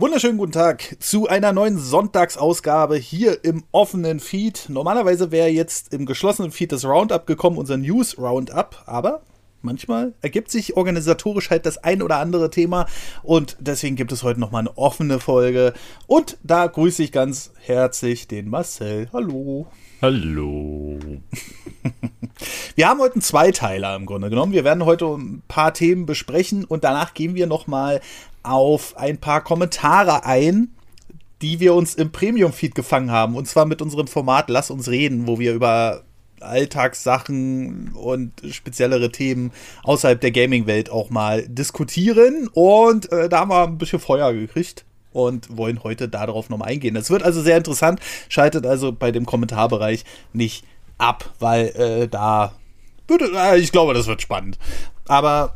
Wunderschönen guten Tag zu einer neuen Sonntagsausgabe hier im offenen Feed. Normalerweise wäre jetzt im geschlossenen Feed das Roundup gekommen, unser News Roundup, aber manchmal ergibt sich organisatorisch halt das ein oder andere Thema und deswegen gibt es heute nochmal eine offene Folge und da grüße ich ganz herzlich den Marcel. Hallo. Hallo. Wir haben heute einen Zweiteiler im Grunde genommen. Wir werden heute ein paar Themen besprechen und danach gehen wir nochmal auf ein paar Kommentare ein, die wir uns im Premium-Feed gefangen haben. Und zwar mit unserem Format Lass uns reden, wo wir über Alltagssachen und speziellere Themen außerhalb der Gaming-Welt auch mal diskutieren. Und äh, da haben wir ein bisschen Feuer gekriegt und wollen heute darauf nochmal eingehen. Es wird also sehr interessant. Schaltet also bei dem Kommentarbereich nicht ab, weil äh, da würde, äh, ich glaube, das wird spannend. Aber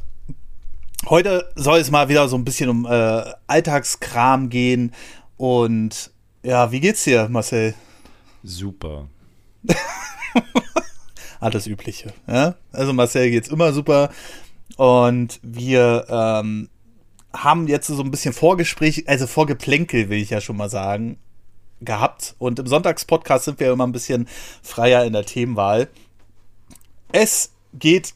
Heute soll es mal wieder so ein bisschen um äh, Alltagskram gehen. Und ja, wie geht's dir, Marcel? Super. Alles Übliche. Ja? Also Marcel geht's immer super. Und wir ähm, haben jetzt so ein bisschen Vorgespräch, also Vorgeplänkel, will ich ja schon mal sagen, gehabt. Und im Sonntagspodcast sind wir immer ein bisschen freier in der Themenwahl. Es geht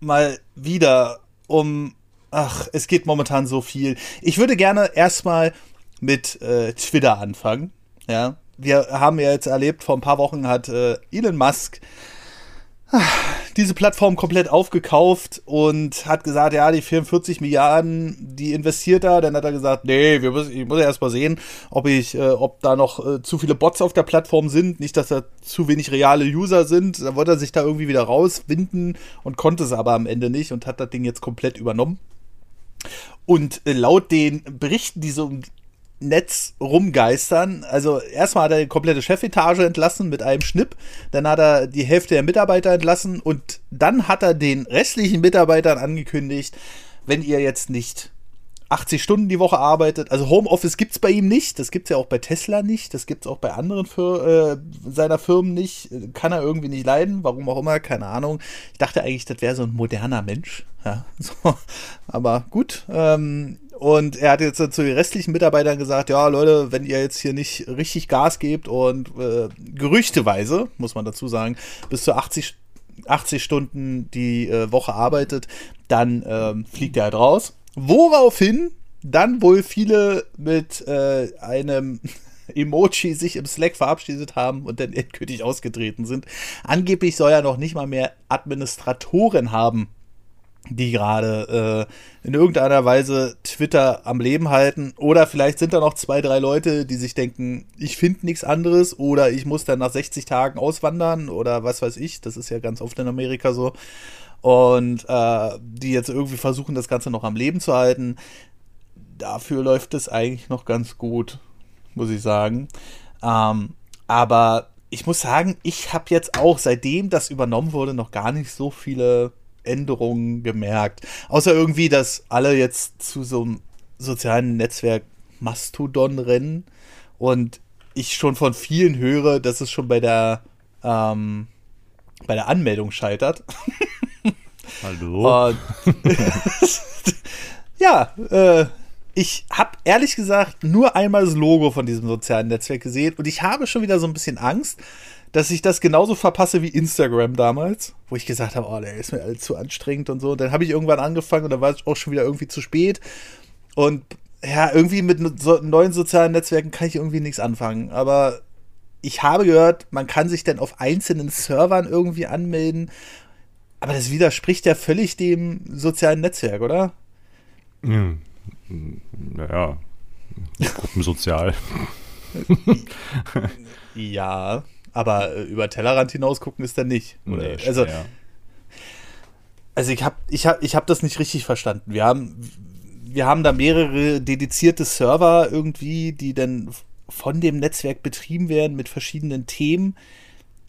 mal wieder um ach, es geht momentan so viel. Ich würde gerne erstmal mit äh, Twitter anfangen. Ja, wir haben ja jetzt erlebt, vor ein paar Wochen hat äh, Elon Musk diese Plattform komplett aufgekauft und hat gesagt, ja, die 44 Milliarden, die investiert er. Dann hat er gesagt, nee, wir müssen, ich muss ja erst mal sehen, ob ich, äh, ob da noch äh, zu viele Bots auf der Plattform sind, nicht, dass da zu wenig reale User sind. Da wollte er sich da irgendwie wieder rauswinden und konnte es aber am Ende nicht und hat das Ding jetzt komplett übernommen. Und äh, laut den Berichten, die so Netz rumgeistern, also erstmal hat er die komplette Chefetage entlassen mit einem Schnipp, dann hat er die Hälfte der Mitarbeiter entlassen und dann hat er den restlichen Mitarbeitern angekündigt, wenn ihr jetzt nicht 80 Stunden die Woche arbeitet. Also Homeoffice gibt es bei ihm nicht. Das gibt es ja auch bei Tesla nicht. Das gibt es auch bei anderen für, äh, seiner Firmen nicht. Kann er irgendwie nicht leiden. Warum auch immer, keine Ahnung. Ich dachte eigentlich, das wäre so ein moderner Mensch. Ja, so. Aber gut. Ähm, und er hat jetzt zu den restlichen Mitarbeitern gesagt, ja Leute, wenn ihr jetzt hier nicht richtig Gas gebt und äh, gerüchteweise, muss man dazu sagen, bis zu 80, 80 Stunden die äh, Woche arbeitet, dann ähm, fliegt er halt raus. Woraufhin dann wohl viele mit äh, einem Emoji sich im Slack verabschiedet haben und dann endgültig ausgetreten sind. Angeblich soll er noch nicht mal mehr Administratoren haben, die gerade äh, in irgendeiner Weise Twitter am Leben halten. Oder vielleicht sind da noch zwei, drei Leute, die sich denken, ich finde nichts anderes oder ich muss dann nach 60 Tagen auswandern oder was weiß ich. Das ist ja ganz oft in Amerika so und äh, die jetzt irgendwie versuchen, das Ganze noch am Leben zu halten. Dafür läuft es eigentlich noch ganz gut, muss ich sagen. Ähm, aber ich muss sagen, ich habe jetzt auch, seitdem das übernommen wurde, noch gar nicht so viele Änderungen gemerkt. Außer irgendwie, dass alle jetzt zu so einem sozialen Netzwerk Mastodon rennen und ich schon von vielen höre, dass es schon bei der ähm, bei der Anmeldung scheitert. Hallo. Und, ja, äh, ich habe ehrlich gesagt nur einmal das Logo von diesem sozialen Netzwerk gesehen und ich habe schon wieder so ein bisschen Angst, dass ich das genauso verpasse wie Instagram damals, wo ich gesagt habe, oh, der ist mir alles zu anstrengend und so. Und dann habe ich irgendwann angefangen und dann war es auch schon wieder irgendwie zu spät. Und ja, irgendwie mit so neuen sozialen Netzwerken kann ich irgendwie nichts anfangen. Aber ich habe gehört, man kann sich dann auf einzelnen Servern irgendwie anmelden aber das widerspricht ja völlig dem sozialen Netzwerk, oder? Hm. Naja, gruppensozial. ja, aber äh, über Tellerrand hinaus gucken ist dann nicht. Nee, also, also ich habe ich hab, ich hab das nicht richtig verstanden. Wir haben, wir haben da mehrere dedizierte Server irgendwie, die dann von dem Netzwerk betrieben werden mit verschiedenen Themen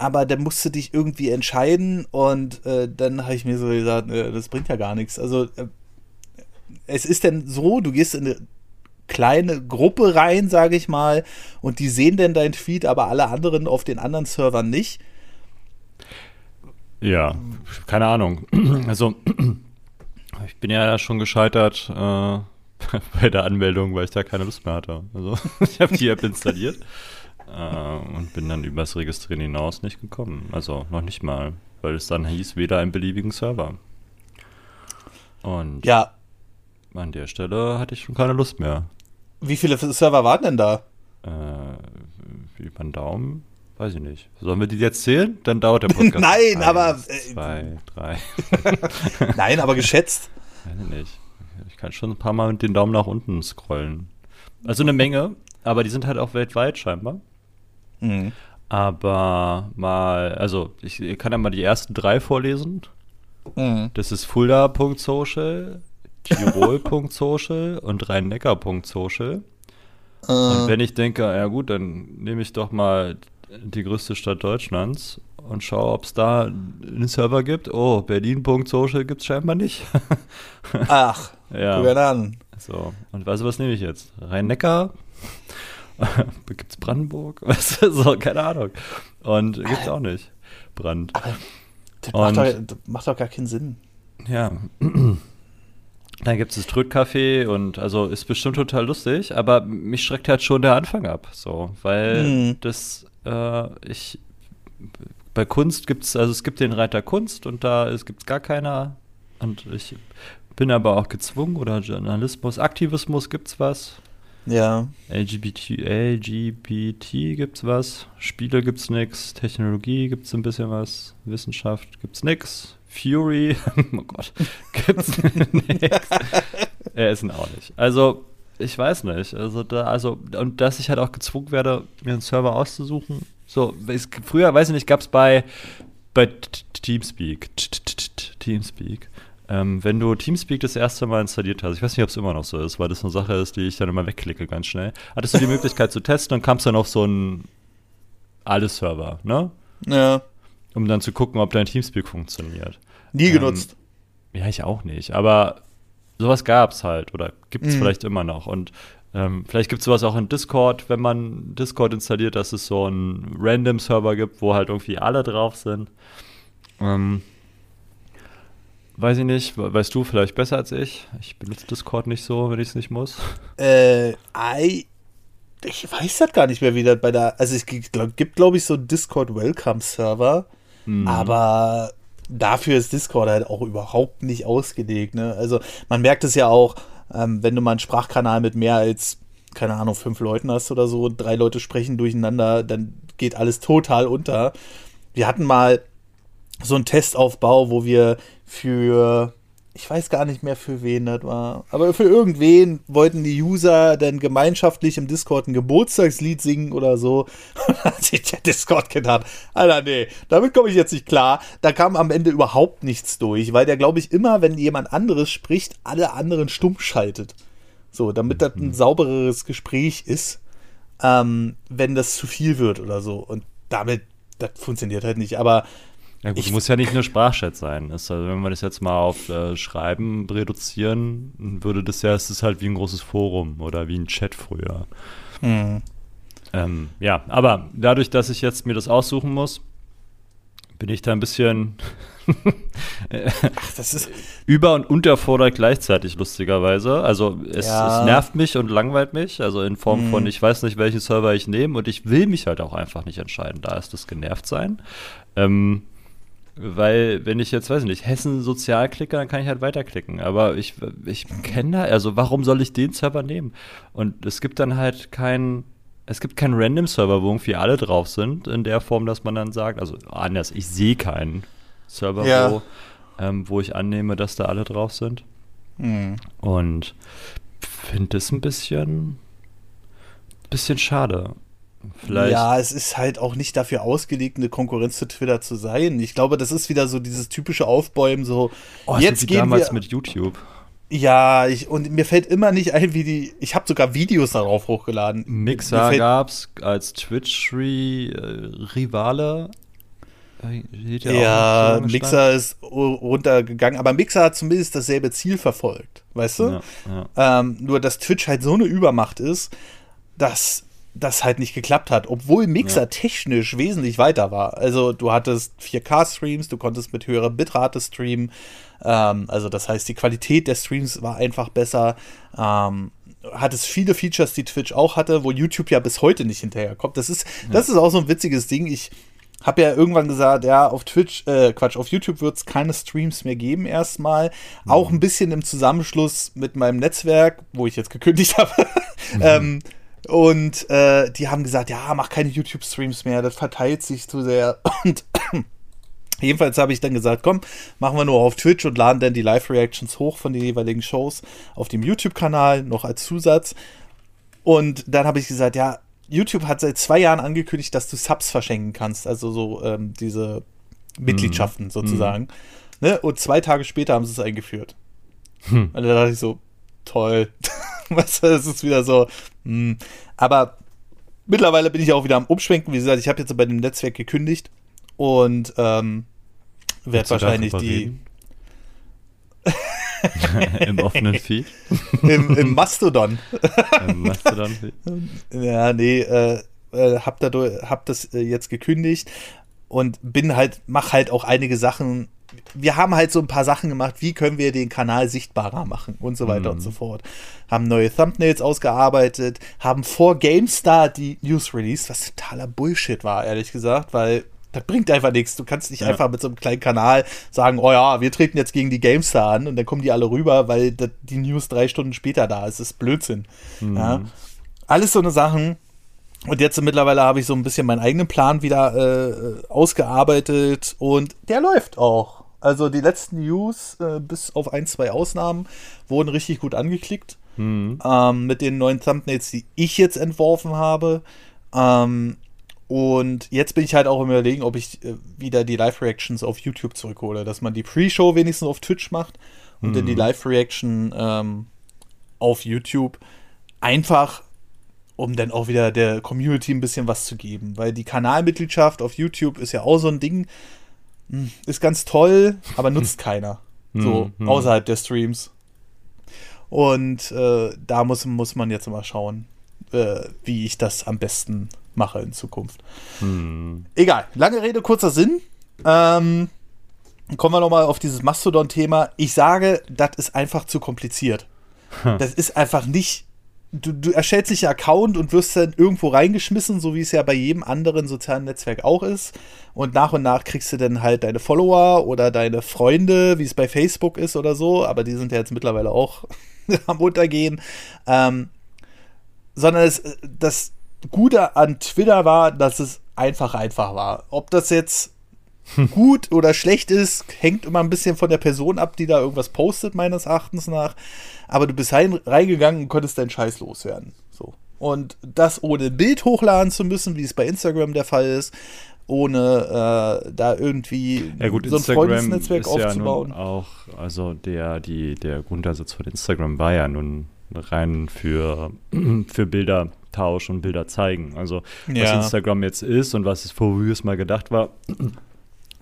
aber dann musst du dich irgendwie entscheiden und äh, dann habe ich mir so gesagt, äh, das bringt ja gar nichts. Also äh, es ist denn so, du gehst in eine kleine Gruppe rein, sage ich mal, und die sehen denn dein Tweet, aber alle anderen auf den anderen Servern nicht. Ja, keine Ahnung. Also ich bin ja schon gescheitert, äh, bei der Anmeldung, weil ich da keine Lust mehr hatte. Also ich habe die App installiert äh, und bin dann übers Registrieren hinaus nicht gekommen. Also noch nicht mal, weil es dann hieß, weder einen beliebigen Server. Und Ja, an der Stelle hatte ich schon keine Lust mehr. wie viele Server waren denn da? Äh, über den Daumen? Weiß ich nicht. Sollen wir die jetzt zählen? dann dauert der Podcast. Nein, Eins, aber, äh, Zwei, drei. Nein, aber geschätzt. Weiß ich nicht. Ich kann schon ein paar Mal mit den Daumen nach unten scrollen. Also eine Menge, aber die sind halt auch weltweit scheinbar. Mhm. Aber mal, also ich kann ja mal die ersten drei vorlesen. Mhm. Das ist fulda.social, tirol.social und rhein-neckar.social. Äh. Und wenn ich denke, ja gut, dann nehme ich doch mal die größte Stadt Deutschlands und schaue, ob es da einen Server gibt. Oh, Berlin.social gibt es scheinbar nicht. Ach, ja. guck an. So, und weißt du, was nehme ich jetzt? Rhein-Neckar? gibt es Brandenburg? Weißt du, so, keine Ahnung. Und gibt es auch nicht. Brand. Das Und- macht, doch, das macht doch gar keinen Sinn. Ja. Dann gibt es das Trödcafé und also ist bestimmt total lustig, aber mich schreckt halt schon der Anfang ab, so, weil Mhm. das, äh, ich, bei Kunst gibt es, also es gibt den Reiter Kunst und da gibt es gar keiner und ich bin aber auch gezwungen oder Journalismus, Aktivismus gibt's was, Ja. LGBT, LGBT gibt's was, Spiele gibt's nix, Technologie gibt's ein bisschen was, Wissenschaft gibt's nix, Fury, oh Gott, gibt's nix. Er ist auch nicht. Also, ich weiß nicht. Also, da, also, und dass ich halt auch gezwungen werde, mir einen Server auszusuchen. So, es, früher, weiß ich nicht, gab's bei, bei Teamspeak, Teamspeak, ähm, wenn du Teamspeak das erste Mal installiert hast, ich weiß nicht, ob es immer noch so ist, weil das eine Sache ist, die ich dann immer wegklicke ganz schnell, hattest du die Möglichkeit zu testen und kamst dann auf so einen Alles-Server, ne? Ja. Um dann zu gucken, ob dein Teamspeak funktioniert. Nie Ähm, genutzt. Ja, ich auch nicht, aber sowas gab's halt oder gibt es Mhm. vielleicht immer noch. Und ähm, vielleicht gibt es sowas auch in Discord, wenn man Discord installiert, dass es so einen Random-Server gibt, wo halt irgendwie alle drauf sind. Ähm, weiß ich nicht, we- weißt du vielleicht besser als ich? Ich benutze Discord nicht so, wenn ich es nicht muss. Äh, I, ich weiß das gar nicht mehr, wie das bei der. Also es gibt, glaub, gibt glaube ich, so einen Discord Welcome Server, Mhm. aber dafür ist Discord halt auch überhaupt nicht ausgelegt. Ne? Also man merkt es ja auch, ähm, wenn du mal einen Sprachkanal mit mehr als, keine Ahnung, fünf Leuten hast oder so, und drei Leute sprechen durcheinander, dann geht alles total unter. Wir hatten mal so einen Testaufbau, wo wir für, ich weiß gar nicht mehr für wen das war, aber für irgendwen wollten die User dann gemeinschaftlich im Discord ein Geburtstagslied singen oder so. Und dann hat sich der Discord gedacht, Alter, nee, damit komme ich jetzt nicht klar. Da kam am Ende überhaupt nichts durch, weil der, glaube ich, immer, wenn jemand anderes spricht, alle anderen stumm schaltet. So, damit das ein saubereres Gespräch ist, ähm, wenn das zu viel wird oder so. Und damit, das funktioniert halt nicht. Aber Ja gut, Ich- muss ja nicht nur Sprachchat sein. Ist, also, wenn wir das jetzt mal auf äh, Schreiben reduzieren, würde das ja, es ist halt wie ein großes Forum oder wie ein Chat früher. Ähm, ja, aber dadurch, dass ich jetzt mir das aussuchen muss, bin ich da ein bisschen ach, das ist, über- und unterfordert gleichzeitig, lustigerweise. Also es, Ja. es nervt mich und langweilt mich, also in Form Mhm. von, ich weiß nicht, welchen Server ich nehme und ich will mich halt auch einfach nicht entscheiden. Da ist das genervt sein. Ähm, weil, wenn ich jetzt, weiß ich nicht, Hessen sozial klicke, dann kann ich halt weiterklicken. Aber ich, ich kenne da, also warum soll ich den Server nehmen? Und es gibt dann halt keinen, es gibt keinen Random-Server, wo irgendwie alle drauf sind, in der Form, dass man dann sagt, also anders, ich sehe keinen Server, Ja. wo, ähm, wo ich annehme, dass da alle drauf sind. hm. Und finde das ein bisschen, bisschen schade. Vielleicht. Ja, es ist halt auch nicht dafür ausgelegt, eine Konkurrenz zu Twitter zu sein. Ich glaube, das ist wieder so dieses typische Aufbäumen, so oh, jetzt wie gehen damals wir. mit YouTube. ja, ich, und mir fällt immer nicht ein, wie die. Ich habe sogar Videos darauf hochgeladen. Mixer fällt- gab's als Twitch-Rivale. Steht auch Ja, so Mixer ist runtergegangen, aber Mixer hat zumindest dasselbe Ziel verfolgt, weißt du? Ja, ja. Ähm, nur, dass Twitch halt so eine Übermacht ist, dass das halt nicht geklappt hat, obwohl Mixer ja. technisch wesentlich weiter war. Also du hattest 4K-Streams, du konntest mit höherer Bitrate streamen. Ähm, also das heißt, die Qualität der Streams war einfach besser. Ähm, hat es viele Features, die Twitch auch hatte, wo YouTube ja bis heute nicht hinterherkommt. Das ist, ja. das ist auch so ein witziges Ding. Ich habe ja irgendwann gesagt, ja, auf Twitch, äh, Quatsch, auf YouTube wird es keine Streams mehr geben erstmal. Mhm. Auch ein bisschen im Zusammenschluss mit meinem Netzwerk, wo ich jetzt gekündigt habe. Mhm. ähm, und äh, die haben gesagt, ja, mach keine YouTube-Streams mehr, das verteilt sich zu sehr. Und Jedenfalls habe ich dann gesagt, komm, machen wir nur auf Twitch und laden dann die Live-Reactions hoch von den jeweiligen Shows auf dem YouTube-Kanal, noch als Zusatz. Und dann habe ich gesagt, ja, YouTube hat seit zwei Jahren angekündigt, dass du Subs verschenken kannst, also so ähm, diese Mitgliedschaften mm. sozusagen. Mm. Ne? Und zwei Tage später haben sie es eingeführt. Hm. Und da dachte ich so, toll. das ist wieder so. Hm. Aber mittlerweile bin ich auch wieder am Umschwenken. Wie gesagt, ich habe jetzt bei dem Netzwerk gekündigt und ähm, werde wahrscheinlich die. Im offenen Feed? Im, Im Mastodon. Im Mastodon-Feed. ja, nee, äh, äh, hab, dadurch, hab das äh, jetzt gekündigt und bin halt, mach halt auch einige Sachen. Wir haben halt so ein paar Sachen gemacht, wie können wir den Kanal sichtbarer machen und so weiter mhm. und so fort. Haben neue Thumbnails ausgearbeitet, haben vor GameStar die News released, was totaler Bullshit war, ehrlich gesagt, weil das bringt einfach nichts. Du kannst nicht ja. einfach mit so einem kleinen Kanal sagen, oh ja, wir treten jetzt gegen die GameStar an und dann kommen die alle rüber, weil die News drei Stunden später da ist. Das ist Blödsinn. Mhm. Ja. Alles so eine Sachen. Und jetzt mittlerweile habe ich so ein bisschen meinen eigenen Plan wieder äh, ausgearbeitet und der läuft auch. Also die letzten News, äh, bis auf ein, zwei Ausnahmen, wurden richtig gut angeklickt. Mhm. Ähm, mit den neuen Thumbnails, die ich jetzt entworfen habe. Ähm, und jetzt bin ich halt auch im Überlegen, ob ich äh, wieder die Live-Reactions auf YouTube zurückhole, dass man die Pre-Show wenigstens auf Twitch macht und mhm. dann die mhm. Live-Reaction ähm, auf YouTube. Einfach, um dann auch wieder der Community ein bisschen was zu geben. Weil die Kanalmitgliedschaft auf YouTube ist ja auch so ein Ding, hm, ist ganz toll, aber nutzt keiner. So, mhm. außerhalb der Streams. Und äh, da muss, muss man jetzt mal schauen, äh, wie ich das am besten mache in Zukunft. Hm. Egal, lange Rede, kurzer Sinn. Ähm, kommen wir nochmal auf dieses Mastodon-Thema. Ich sage, das ist einfach zu kompliziert. Hm. Das ist einfach nicht. Du, du erstellst dich einen Account und wirst dann irgendwo reingeschmissen, so wie es ja bei jedem anderen sozialen Netzwerk auch ist. Und nach und nach kriegst du dann halt deine Follower oder deine Freunde, wie es bei Facebook ist oder so. Aber die sind ja jetzt mittlerweile auch am Untergehen. Ähm, sondern es, das, Gute an Twitter war, dass es einfach einfach war. Ob das jetzt gut oder schlecht ist, hängt immer ein bisschen von der Person ab, die da irgendwas postet, meines Erachtens nach. Aber du bist reingegangen und konntest deinen Scheiß loswerden. So. Und das ohne Bild hochladen zu müssen, wie es bei Instagram der Fall ist, ohne äh, da irgendwie ja gut, so ein Instagram Freundesnetzwerk aufzubauen. Ja auch, also der, die, der Grundsatz von Instagram war ja nun rein für, für Bilder Tausch und Bilder zeigen. Also ja. was Instagram jetzt ist und was es vorher mal gedacht war.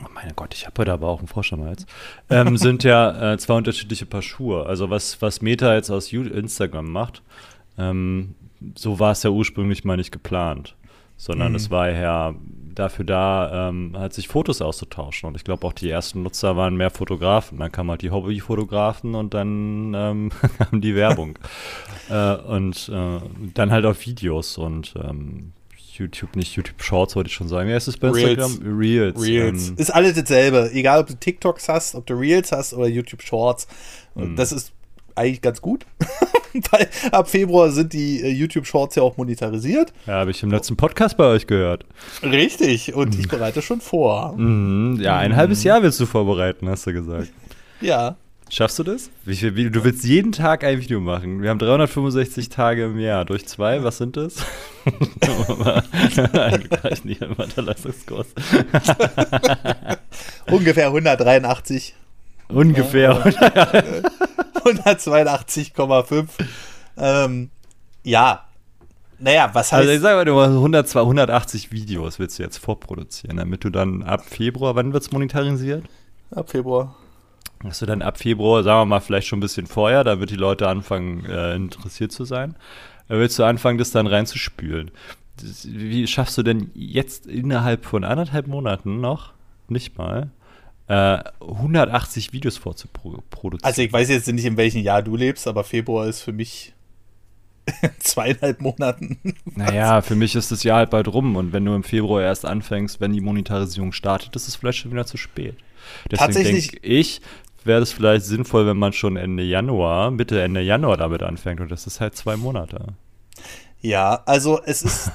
Oh mein Gott, ich habe heute aber auch einen Frosch am Hals. Ähm, sind ja äh, zwei unterschiedliche Paar Schuhe. Also was, was Meta jetzt aus Instagram macht, ähm, so war es ja ursprünglich mal nicht geplant. Sondern mhm. es war ja dafür da, ähm, halt sich Fotos auszutauschen. Und ich glaube auch die ersten Nutzer waren mehr Fotografen. Dann kamen halt die Hobbyfotografen und dann ähm, kam die Werbung. äh, und äh, dann halt auf Videos und ähm, YouTube, nicht YouTube Shorts, wollte ich schon sagen. Ja, ist es bei Instagram? Reels. Reels. Ähm, ist alles dasselbe. Egal, ob du TikToks hast, ob du Reels hast oder YouTube Shorts. Und mhm. das ist eigentlich ganz gut. Weil ab Februar sind die äh, YouTube-Shorts ja auch monetarisiert. Ja, habe ich im letzten Podcast bei euch gehört. Richtig, und ich bereite schon vor. Mhm. Ja, ein mhm. halbes Jahr willst du vorbereiten, hast du gesagt. Ja. Schaffst du das? Wie, wie, du willst jeden Tag ein Video machen. Wir haben 365 Tage im Jahr. Durch zwei, was sind das? Eigentlich nicht einmal Leistungskurs. Ungefähr 183. Ungefähr. Ja. 182,5. Ähm, ja. Naja, was heißt. Also ich sage mal, du hast 100, 180 Videos willst du jetzt vorproduzieren, damit du dann ab Februar, wann wird es monetarisiert? Ab Februar. Dass du dann ab Februar, sagen wir mal, vielleicht schon ein bisschen vorher, da wird die Leute anfangen, äh, interessiert zu sein. Da willst du anfangen, das dann reinzuspülen. wie schaffst du denn jetzt innerhalb von anderthalb Monaten noch, nicht mal, äh, 180 Videos vorzuproduzieren? Also ich weiß jetzt nicht, in welchem Jahr du lebst, aber Februar ist für mich zweieinhalb Monaten. Naja, für mich ist das Jahr halt bald rum und wenn du im Februar erst anfängst, wenn die Monetarisierung startet, ist es vielleicht schon wieder zu spät. Deswegen Tatsächlich- denke ich, wäre es vielleicht sinnvoll, wenn man schon Ende Januar, Mitte Ende Januar damit anfängt und das ist halt zwei Monate. Ja, also es ist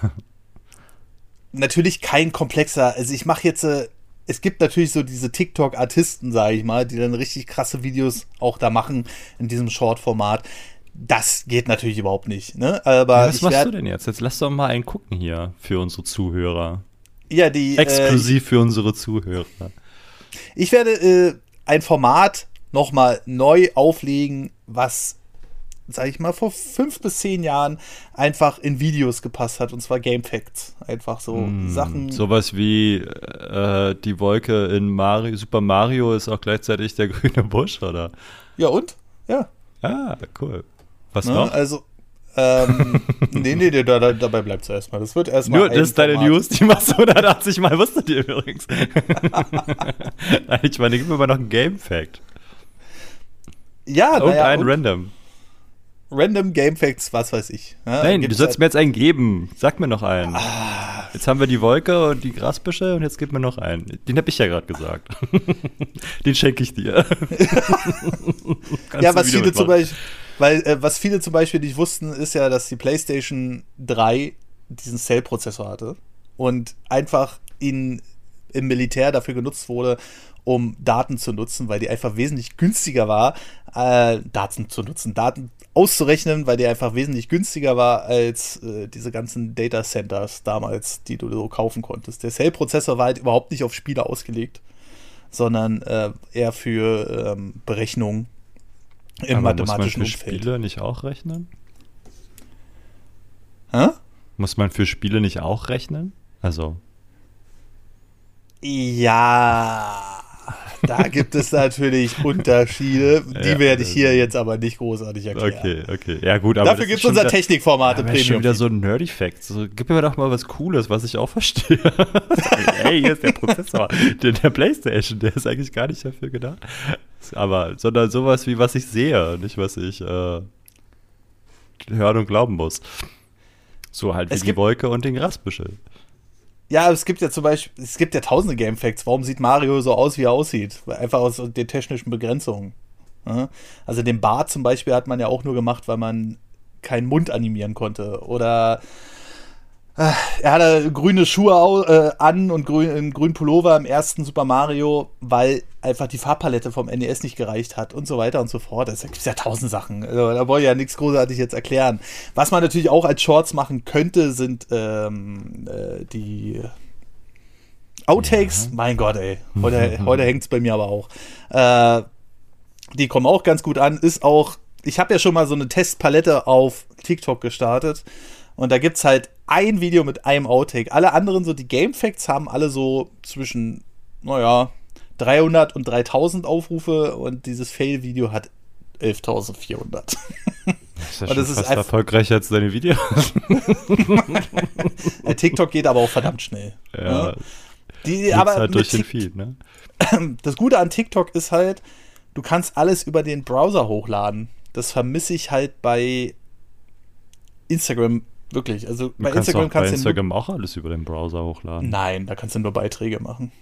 natürlich kein komplexer, also ich mache jetzt, äh, es gibt natürlich so diese TikTok-Artisten, sage ich mal, die dann richtig krasse Videos auch da machen in diesem Short-Format. Das geht natürlich überhaupt nicht, ne? Aber Ja, was machst du denn jetzt? Jetzt lass doch mal einen gucken hier für unsere Zuhörer. Ja, die. Äh, Exklusiv für unsere Zuhörer. ich werde äh, ein Format nochmal neu auflegen, was, sag ich mal, vor fünf bis zehn Jahren einfach in Videos gepasst hat, und zwar Game Facts. Einfach so Hm, Sachen. Sowas wie äh, die Wolke in Mario, Super Mario ist auch gleichzeitig der grüne Busch, oder? Ja, und? Ja. Ah, cool. Was Ne? noch? Also, ähm, nee, nee, nee da, da, dabei bleibt es erstmal. Das wird erstmal. Nur, ein das ist deine Format. News, die machst du 180 Mal, wusstet ihr übrigens. Nein, ich meine, gib mir mal noch einen Game Fact. Ja, Und naja, einen und Random. Random Game Facts, was weiß ich. Ja, Nein, du sollst halt- mir jetzt einen geben. Sag mir noch einen. Ah. Jetzt haben wir die Wolke und die Grasbüsche und jetzt gib mir noch einen. Den habe ich ja gerade gesagt. Den schenke ich dir. Ja, was viele zum. Beispiel, weil, äh, was viele zum Beispiel nicht wussten, ist ja, dass die PlayStation 3 diesen Cell-Prozessor hatte und einfach in, im Militär dafür genutzt wurde, um Daten zu nutzen, weil die einfach wesentlich günstiger war, äh, Daten zu nutzen, Daten auszurechnen, weil die einfach wesentlich günstiger war als äh, diese ganzen Data Centers damals, die du so kaufen konntest. Der Cell-Prozessor war halt überhaupt nicht auf Spiele ausgelegt, sondern äh, eher für ähm, Berechnungen im Aber muss man mathematischen für Umfeld. Spiele nicht auch rechnen? Hä? Muss man für Spiele nicht auch rechnen? Also, Ja, da gibt es natürlich Unterschiede, die Ja, werde ich hier jetzt aber nicht großartig erklären. okay, okay. Ja, gut, aber. Dafür gibt es unser Technikformat im Aber ist schon Premium. wieder so ein Nerdy Fact. So, gib mir doch mal was Cooles, was ich auch verstehe. Ey, hier ist der Prozessor. Der, der Playstation, der ist eigentlich gar nicht dafür gedacht. Aber, sondern sowas wie was ich sehe, nicht was ich äh, hören und glauben muss. So halt wie Es die Wolke und den Grasbüschel. Ja, es gibt ja zum Beispiel, es gibt ja tausende Game Facts. Warum sieht Mario so aus, wie er aussieht? Einfach aus den technischen Begrenzungen. Ja? Also den Bart zum Beispiel hat man ja auch nur gemacht, weil man keinen Mund animieren konnte. Oder er hatte grüne Schuhe äh, an und grün, einen grünen Pullover im ersten Super Mario, weil einfach die Farbpalette vom NES nicht gereicht hat und so weiter und so fort. Es gibt ja tausend Sachen. Also, da wollte ich ja nichts großartig jetzt erklären. Was man natürlich auch als Shorts machen könnte, sind ähm, äh, die Outtakes. Mein Gott, ey. Heute, heute hängt es bei mir aber auch. Äh, die kommen auch ganz gut an. Ist auch, ich habe ja schon mal so eine Testpalette auf TikTok gestartet. Und da gibt es halt ein Video mit einem Outtake. Alle anderen, so die Game Facts, haben alle so zwischen, naja, 300 und 3000 Aufrufe. Und dieses Fail-Video hat 11.400. Das ist ja Und schon das ist fast einfach- erfolgreicher als deine Videos. TikTok geht aber auch verdammt schnell. ja, Die, geht's aber halt durch den Feed, ne? das Gute an TikTok ist halt, du kannst alles über den Browser hochladen. Das vermisse ich halt bei Instagram wirklich. Also bei kannst Instagram bei kannst du Instagram auch alles über den Browser hochladen. Nein, da kannst du nur Beiträge machen.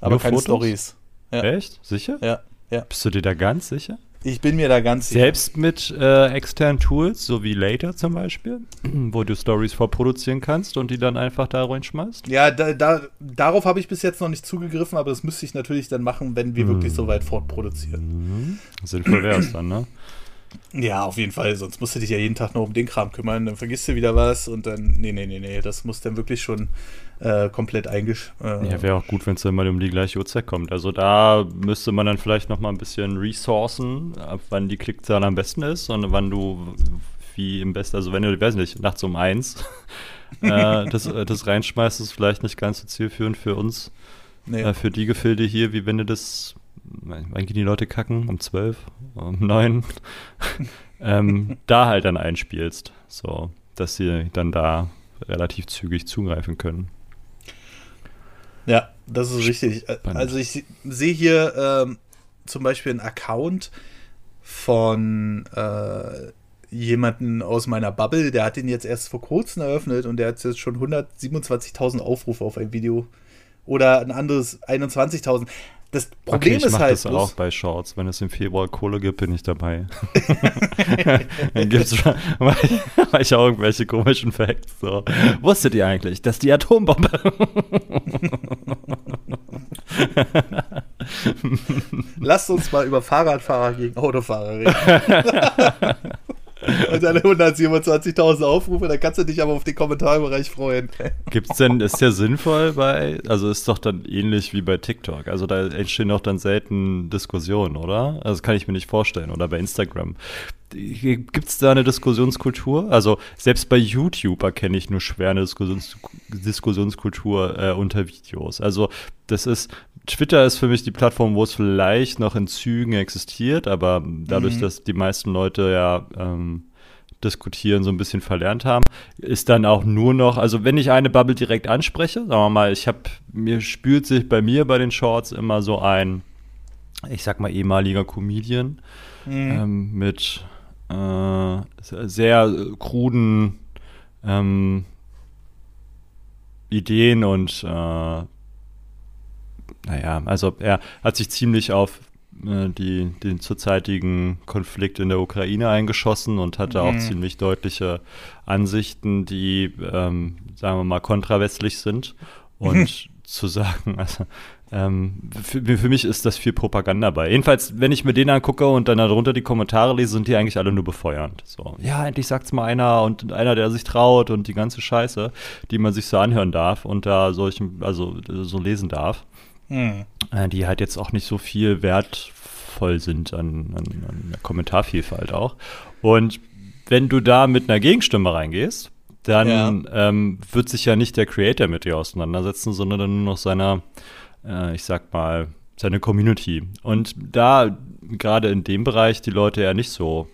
Aber Nur keine? Stories. Ja. Echt? Sicher? Ja, ja. Bist du dir da ganz sicher? Ich bin mir da ganz sicher. Selbst mit äh, externen Tools, so wie Later zum Beispiel, wo du Stories vorproduzieren kannst und die dann einfach da reinschmeißt? Ja, da, da, darauf habe ich bis jetzt noch nicht zugegriffen, aber das müsste ich natürlich dann machen, wenn wir wirklich so weit fortproduzieren. Sinnvoll wäre es dann, ne? Ja, auf jeden Fall, sonst musst du dich ja jeden Tag nur um den Kram kümmern, dann vergisst du wieder was und dann, nee, nee, nee, nee, das muss dann wirklich schon äh, komplett eingesch... Äh, Ja, wäre auch gut, wenn es dann mal um die gleiche Uhrzeit kommt. Also da müsste man dann vielleicht noch mal ein bisschen resourcen, ab wann die Klickzahl am besten ist und wann du wie im besten, also wenn du, weiß nicht, nachts um eins äh, das, äh, das reinschmeißt, ist vielleicht nicht ganz so zielführend für uns, nee. äh, für die Gefilde hier, wie wenn du das, wann gehen die Leute kacken? Um zwölf, um neun, ähm, da halt dann einspielst, so, dass sie dann da relativ zügig zugreifen können. Ja, das ist richtig. Also ich sehe hier ähm, zum Beispiel einen Account von äh, jemanden aus meiner Bubble, der hat ihn jetzt erst vor kurzem eröffnet und der hat jetzt schon 127.000 Aufrufe auf ein Video. Oder ein anderes 21.000. Das Problem okay, ich ist halt. das bloß, auch bei Shorts. Wenn es im Februar Kohle gibt, bin ich dabei. Dann gibt's schon, weil ich, weil ich auch irgendwelche komischen Facts. So. Wusstet ihr eigentlich, dass die Atombombe. Lasst uns mal über Fahrradfahrer gegen Autofahrer reden. Und seine 127.000 Aufrufe, da kannst du dich aber auf den Kommentarbereich freuen. Gibt's denn, ist der sinnvoll bei, also ist doch dann ähnlich wie bei TikTok. Also da entstehen doch dann selten Diskussionen, oder? Also kann ich mir nicht vorstellen. Oder bei Instagram. Gibt es da eine Diskussionskultur? Also selbst bei YouTube erkenne ich nur schwer eine Diskussions Diskussionskultur äh, unter Videos. Also das ist, Twitter ist für mich die Plattform, wo es vielleicht noch in Zügen existiert, aber dadurch, mhm. dass die meisten Leute ja ähm, diskutieren so ein bisschen verlernt haben, ist dann auch nur noch, also wenn ich eine Bubble direkt anspreche, sagen wir mal, ich habe, mir spült sich bei mir bei den Shorts immer so ein, ich sag mal, ehemaliger Comedian mhm. ähm, mit äh, sehr kruden ähm, Ideen und äh, naja, also er hat sich ziemlich auf äh, die, den zurzeitigen Konflikt in der Ukraine eingeschossen und hatte mhm. auch ziemlich deutliche Ansichten, die, ähm, sagen wir mal, kontrawestlich sind. Und zu sagen, also ähm, für, für, mich ist das viel Propaganda bei. Jedenfalls, wenn ich mir den angucke und dann darunter die Kommentare lese, sind die eigentlich alle nur befeuernd. So, ja, endlich sagt's mal einer und einer, der sich traut und die ganze Scheiße, die man sich so anhören darf und da solchen, also so lesen darf. Mhm. Die halt jetzt auch nicht so viel wertvoll sind an, an, an der Kommentarvielfalt auch. Und wenn du da mit einer Gegenstimme reingehst, dann ja. ähm, wird sich ja nicht der Creator mit dir auseinandersetzen, sondern dann nur noch seiner, äh, ich sag mal, seine Community. Und da gerade in dem Bereich die Leute ja nicht so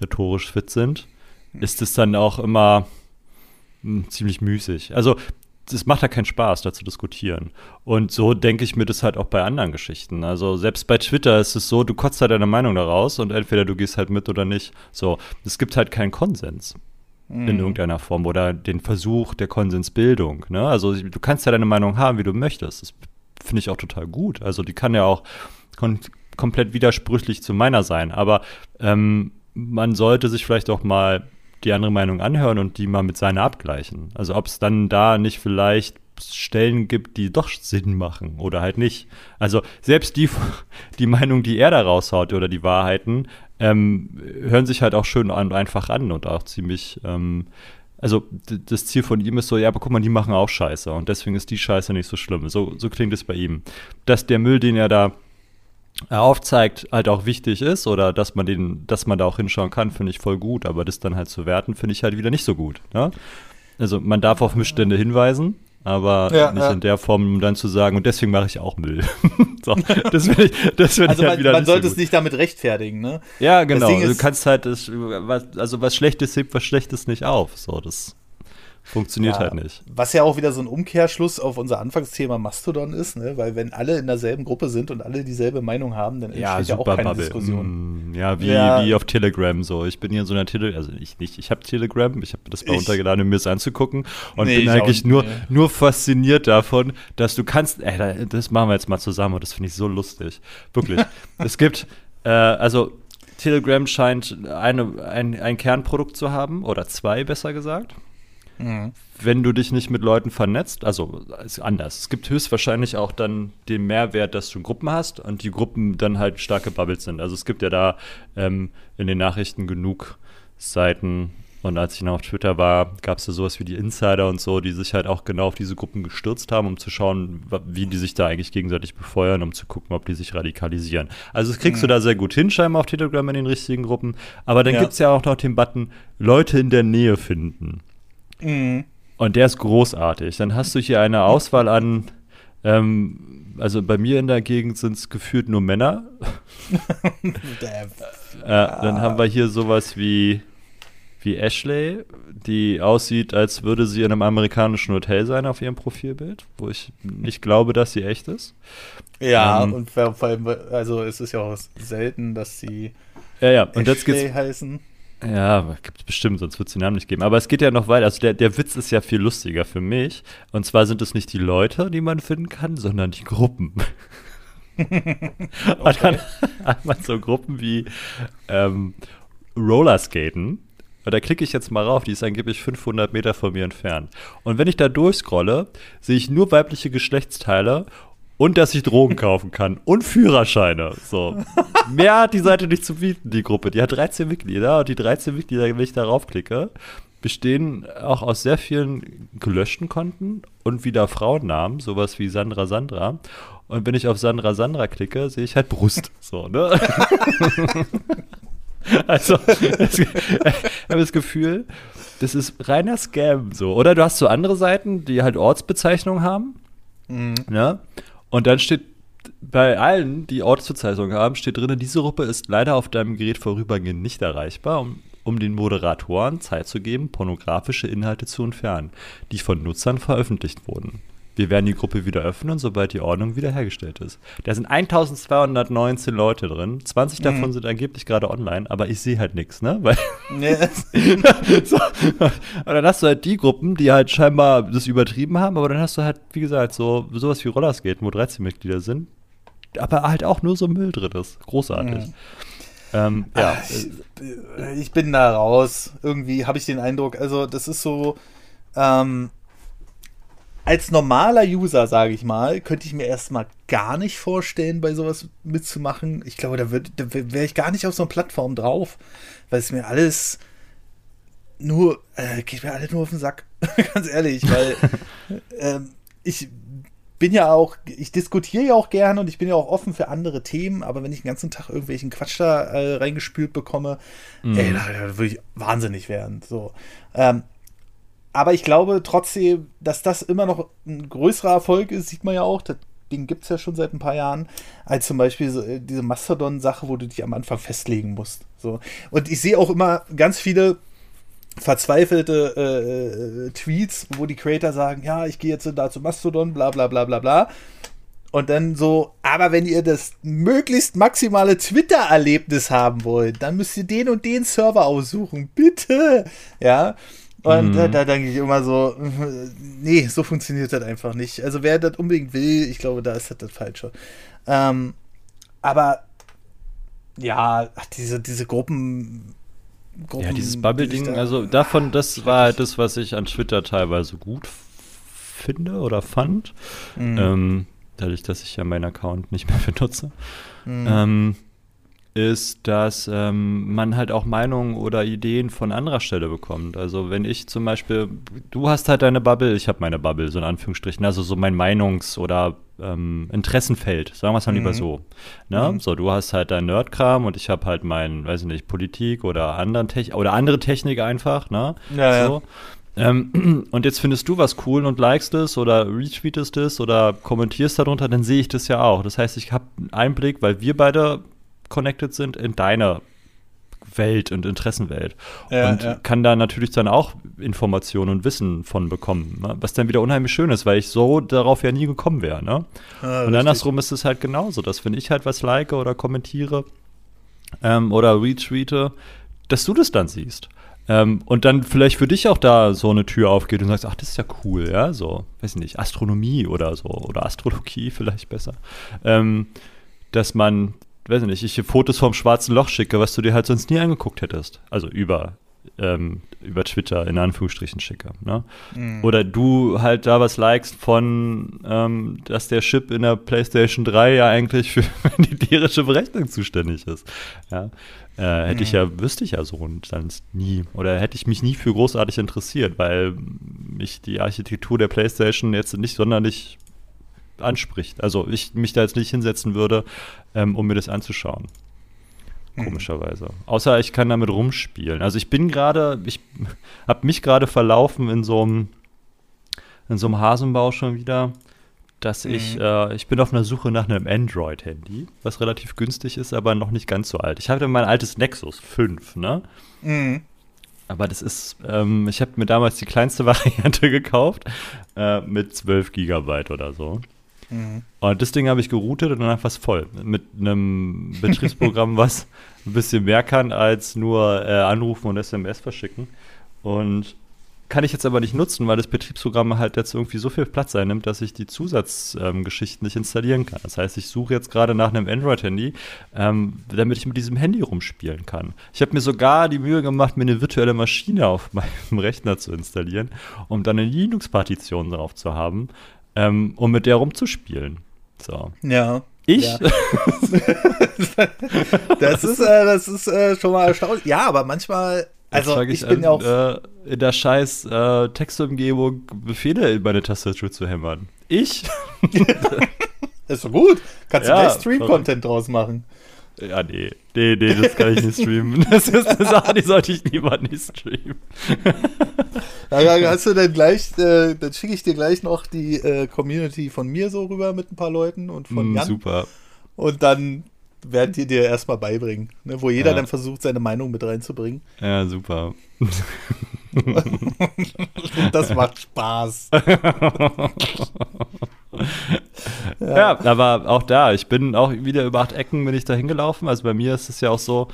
rhetorisch fit sind, ist es dann auch immer mh, hm, ziemlich müßig. Also es macht ja keinen Spaß, da zu diskutieren. Und so denke ich mir das halt auch bei anderen Geschichten. Also selbst bei Twitter ist es so, du kotzt halt deine Meinung da raus und entweder du gehst halt mit oder nicht. So, es gibt halt keinen Konsens mhm. in irgendeiner Form oder den Versuch der Konsensbildung. Ne? Also du kannst ja deine Meinung haben, wie du möchtest. Das finde ich auch total gut. Also die kann ja auch komplett widersprüchlich zu meiner sein. Aber ähm, man sollte sich vielleicht auch mal die andere Meinung anhören und die mal mit seiner abgleichen. Also ob es dann da nicht vielleicht Stellen gibt, die doch Sinn machen oder halt nicht. Also selbst die, die Meinung, die er da raushaut oder die Wahrheiten, ähm, hören sich halt auch schön und einfach an und auch ziemlich, ähm, also das Ziel von ihm ist so, ja, aber guck mal, die machen auch Scheiße und deswegen ist die Scheiße nicht so schlimm. So, so klingt es bei ihm. Dass der Müll, den er da aufzeigt, halt auch wichtig ist oder dass man den, dass man da auch hinschauen kann, finde ich voll gut, aber das dann halt zu werten, finde ich halt wieder nicht so gut. Ne? Also man darf auf Missstände hinweisen, aber ja, nicht ja. in der Form, um dann zu sagen, und deswegen mache ich auch Müll. so, das will ich, das will also ich halt man, wieder man sollte so es nicht damit rechtfertigen, ne? Ja, genau. Du kannst halt, das, was, also was Schlechtes hebt was Schlechtes nicht auf. So, das Funktioniert ja, halt nicht. Was ja auch wieder so ein Umkehrschluss auf unser Anfangsthema Mastodon ist, ne? weil wenn alle in derselben Gruppe sind und alle dieselbe Meinung haben, dann entsteht ja, ja auch keine Bubble. Diskussion. Mm, ja, wie, ja, wie auf Telegram so. Ich bin hier in so einer Telegram, also ich nicht, ich habe Telegram, ich habe das mal runtergeladen, um mir das anzugucken und nee, bin eigentlich nur, nee. nur fasziniert davon, dass du kannst, ey, das machen wir jetzt mal zusammen und das finde ich so lustig. Wirklich. es gibt, äh, also Telegram scheint eine, ein, ein Kernprodukt zu haben, oder zwei besser gesagt. Mhm. Wenn du dich nicht mit Leuten vernetzt, also ist anders. Es gibt höchstwahrscheinlich auch dann den Mehrwert, dass du Gruppen hast und die Gruppen dann halt starke Bubbles sind. Also es gibt ja da ähm, in den Nachrichten genug Seiten. Und als ich noch auf Twitter war, gab es ja sowas wie die Insider und so, die sich halt auch genau auf diese Gruppen gestürzt haben, um zu schauen, wie die sich da eigentlich gegenseitig befeuern, um zu gucken, ob die sich radikalisieren. Also das kriegst mhm. du da sehr gut hin, scheinbar auf Telegram in den richtigen Gruppen. Aber dann ja. gibt es ja auch noch den Button Leute in der Nähe finden. Mhm. Und der ist großartig. Dann hast du hier eine Auswahl an, ähm, also bei mir in der Gegend sind es gefühlt nur Männer. äh, dann haben wir hier sowas wie, wie Ashley, die aussieht, als würde sie in einem amerikanischen Hotel sein auf ihrem Profilbild, wo ich nicht glaube, dass sie echt ist. Ja, ähm, und vor allem, also es ist ja auch selten, dass sie ja, ja. Und jetzt geht's, heißen. Ja, gibt es bestimmt, sonst wird es den Namen nicht geben. Aber es geht ja noch weiter. Also der, der Witz ist ja viel lustiger für mich. Und zwar sind es nicht die Leute, die man finden kann, sondern die Gruppen. okay. Und dann hat man so Gruppen wie ähm, Rollerskaten und da klicke ich jetzt mal rauf, die ist angeblich 500 Meter von mir entfernt. Und wenn ich da durchscrolle, sehe ich nur weibliche Geschlechtsteile und dass ich Drogen kaufen kann und Führerscheine. So. Mehr hat die Seite nicht zu bieten, die Gruppe. Die hat 13 Mitglieder und die 13 Mitglieder, wenn ich darauf klicke, bestehen auch aus sehr vielen gelöschten Konten und wieder Frauennamen, sowas wie Sandra Sandra. Und wenn ich auf Sandra Sandra klicke, sehe ich halt Brust. So, ne? Also, ich habe das Gefühl, das ist reiner Scam so. Oder du hast so andere Seiten, die halt Ortsbezeichnungen haben. Mhm. Ne? Und dann steht bei allen, die Ortsbezeichnungen haben, steht drin, diese Gruppe ist leider auf deinem Gerät vorübergehend nicht erreichbar, um, um den Moderatoren Zeit zu geben, pornografische Inhalte zu entfernen, die von Nutzern veröffentlicht wurden. Wir werden die Gruppe wieder öffnen, sobald die Ordnung wiederhergestellt ist. Da sind 1219 Leute drin. 20 mhm. davon sind angeblich gerade online, aber ich sehe halt nichts, ne? Weil yes. so. Und dann hast du halt die Gruppen, die halt scheinbar das übertrieben haben, aber dann hast du halt, wie gesagt, so sowas wie Rollerskaten, wo 13 Mitglieder sind, aber halt auch nur so Müll drin ist. Großartig. Mhm. Ähm, ja. Ich, ich, bin da raus. Irgendwie habe ich den Eindruck, also das ist so, ähm, als normaler User, sage ich mal, könnte ich mir erstmal gar nicht vorstellen, bei sowas mitzumachen. Ich glaube, da, da wäre ich gar nicht auf so einer Plattform drauf, weil es mir alles nur, äh, geht mir alle nur auf den Sack. Ganz ehrlich, weil ähm, ich bin ja auch, ich diskutiere ja auch gerne und ich bin ja auch offen für andere Themen, aber wenn ich den ganzen Tag irgendwelchen Quatsch da äh, reingespült bekomme, mm. ey, da, da würde ich wahnsinnig werden. So. Ähm, aber ich glaube trotzdem, dass das immer noch ein größerer Erfolg ist, sieht man ja auch. Das Ding gibt es ja schon seit ein paar Jahren, als zum Beispiel äh, diese Mastodon-Sache, wo du dich am Anfang festlegen musst. So. Und ich sehe auch immer ganz viele verzweifelte äh, äh, Tweets, wo die Creator sagen, ja, ich gehe jetzt da zu Mastodon, bla bla bla bla bla. Und dann so, aber wenn ihr das möglichst maximale Twitter-Erlebnis haben wollt, dann müsst ihr den und den Server aussuchen. Bitte. Ja. Und mhm. da, da denke ich immer so, nee, so funktioniert das einfach nicht. Also wer das unbedingt will, ich glaube, da ist das das Falsche. Ähm, aber ja, ach, diese, diese Gruppen, Gruppen. Ja, dieses Bubble-Ding, da, also davon, das war halt das, was ich an Twitter teilweise gut finde oder fand. Mhm. Ähm, dadurch, dass ich ja meinen Account nicht mehr benutze. Mhm. Ähm, ist, dass ähm, man halt auch Meinungen oder Ideen von anderer Stelle bekommt. Also wenn ich zum Beispiel, du hast halt deine Bubble, ich habe meine Bubble, so in Anführungsstrichen, also so mein Meinungs- oder ähm, Interessenfeld, sagen wir es mal mhm. lieber so. Ne? Mhm. So, du hast halt dein Nerdkram und ich habe halt mein, weiß ich nicht, Politik oder anderen Technik oder andere Technik einfach, ne? Ja, so. ja. Ähm, und jetzt findest du was cool und likest es oder retweetest es oder kommentierst darunter, dann sehe ich das ja auch. Das heißt, ich habe einen Einblick, weil wir beide connected sind in deiner Welt und Interessenwelt. Ja, und ja. kann da natürlich dann auch Informationen und Wissen von bekommen, ne? was dann wieder unheimlich schön ist, weil ich so darauf ja nie gekommen wäre. Ne? Ja, und andersrum ist es halt genauso, dass wenn ich halt was like oder kommentiere ähm, oder retweete, dass du das dann siehst. Ähm, und dann vielleicht für dich auch da so eine Tür aufgeht und sagst, ach, das ist ja cool, ja, so, weiß ich nicht, Astronomie oder so, oder Astrologie vielleicht besser. Ähm, dass man weiß ich nicht, ich hier Fotos vom schwarzen Loch schicke, was du dir halt sonst nie angeguckt hättest. Also über, ähm, über Twitter in Anführungsstrichen schicke. Ne? Mhm. Oder du halt da was likest von, ähm, dass der Chip in der PlayStation 3 ja eigentlich für die tierische Berechnung zuständig ist. Ja? Äh, hätte mhm. ich ja, wüsste ich ja so und sonst nie. Oder hätte ich mich nie für großartig interessiert, weil mich die Architektur der PlayStation jetzt nicht sonderlich anspricht. Also ich mich da jetzt nicht hinsetzen würde, ähm, um mir das anzuschauen. Hm. Komischerweise. Mhm. Außer ich kann damit rumspielen. Also ich bin gerade, ich habe mich gerade verlaufen in so einem in so einem Hasenbau schon wieder, dass mhm. ich, äh, ich bin auf einer Suche nach einem Android-Handy, was relativ günstig ist, aber noch nicht ganz so alt. Ich hatte mein altes Nexus 5, ne? Mhm. Aber das ist, ähm, ich habe mir damals die kleinste Variante gekauft äh, mit 12 Gigabyte oder so. Mhm. Und das Ding habe ich geroutet und war es voll. Mit einem Betriebsprogramm, was ein bisschen mehr kann als nur äh, anrufen und SMS verschicken. Und kann ich jetzt aber nicht nutzen, weil das Betriebsprogramm halt jetzt irgendwie so viel Platz einnimmt, dass ich die Zusatzgeschichten ähm, nicht installieren kann. Das heißt, ich suche jetzt gerade nach einem Android-Handy, ähm, damit ich mit diesem Handy rumspielen kann. Ich habe mir sogar die Mühe gemacht, mir eine virtuelle Maschine auf meinem Rechner zu installieren, um dann eine Linux-Partition drauf zu haben, ähm, um mit der rumzuspielen. So. Ja. Ich? Ja. das ist, äh, das ist äh, schon mal erstaunlich. Ja, aber manchmal also ich, ich, bin ja auch äh, in der scheiß äh, Textumgebung Befehle in meine Tastatur zu hämmern. Ich? ist so gut. Kannst ja, du gleich Stream-Content draus machen. Ja, nee. Nee, nee, das kann ich nicht streamen. Das ist eine Sache, die sollte ich niemand nicht streamen. Ja, hast du denn gleich, äh, dann schicke ich dir gleich noch die äh, Community von mir so rüber mit ein paar Leuten und von mm, Jan. Super. Und dann werden die dir erstmal beibringen, ne? wo jeder ja. dann versucht, seine Meinung mit reinzubringen. Ja, super. das macht Spaß. ja. ja. aber auch da, ich bin auch wieder über acht Ecken bin ich da hingelaufen. Also bei mir ist es ja auch so,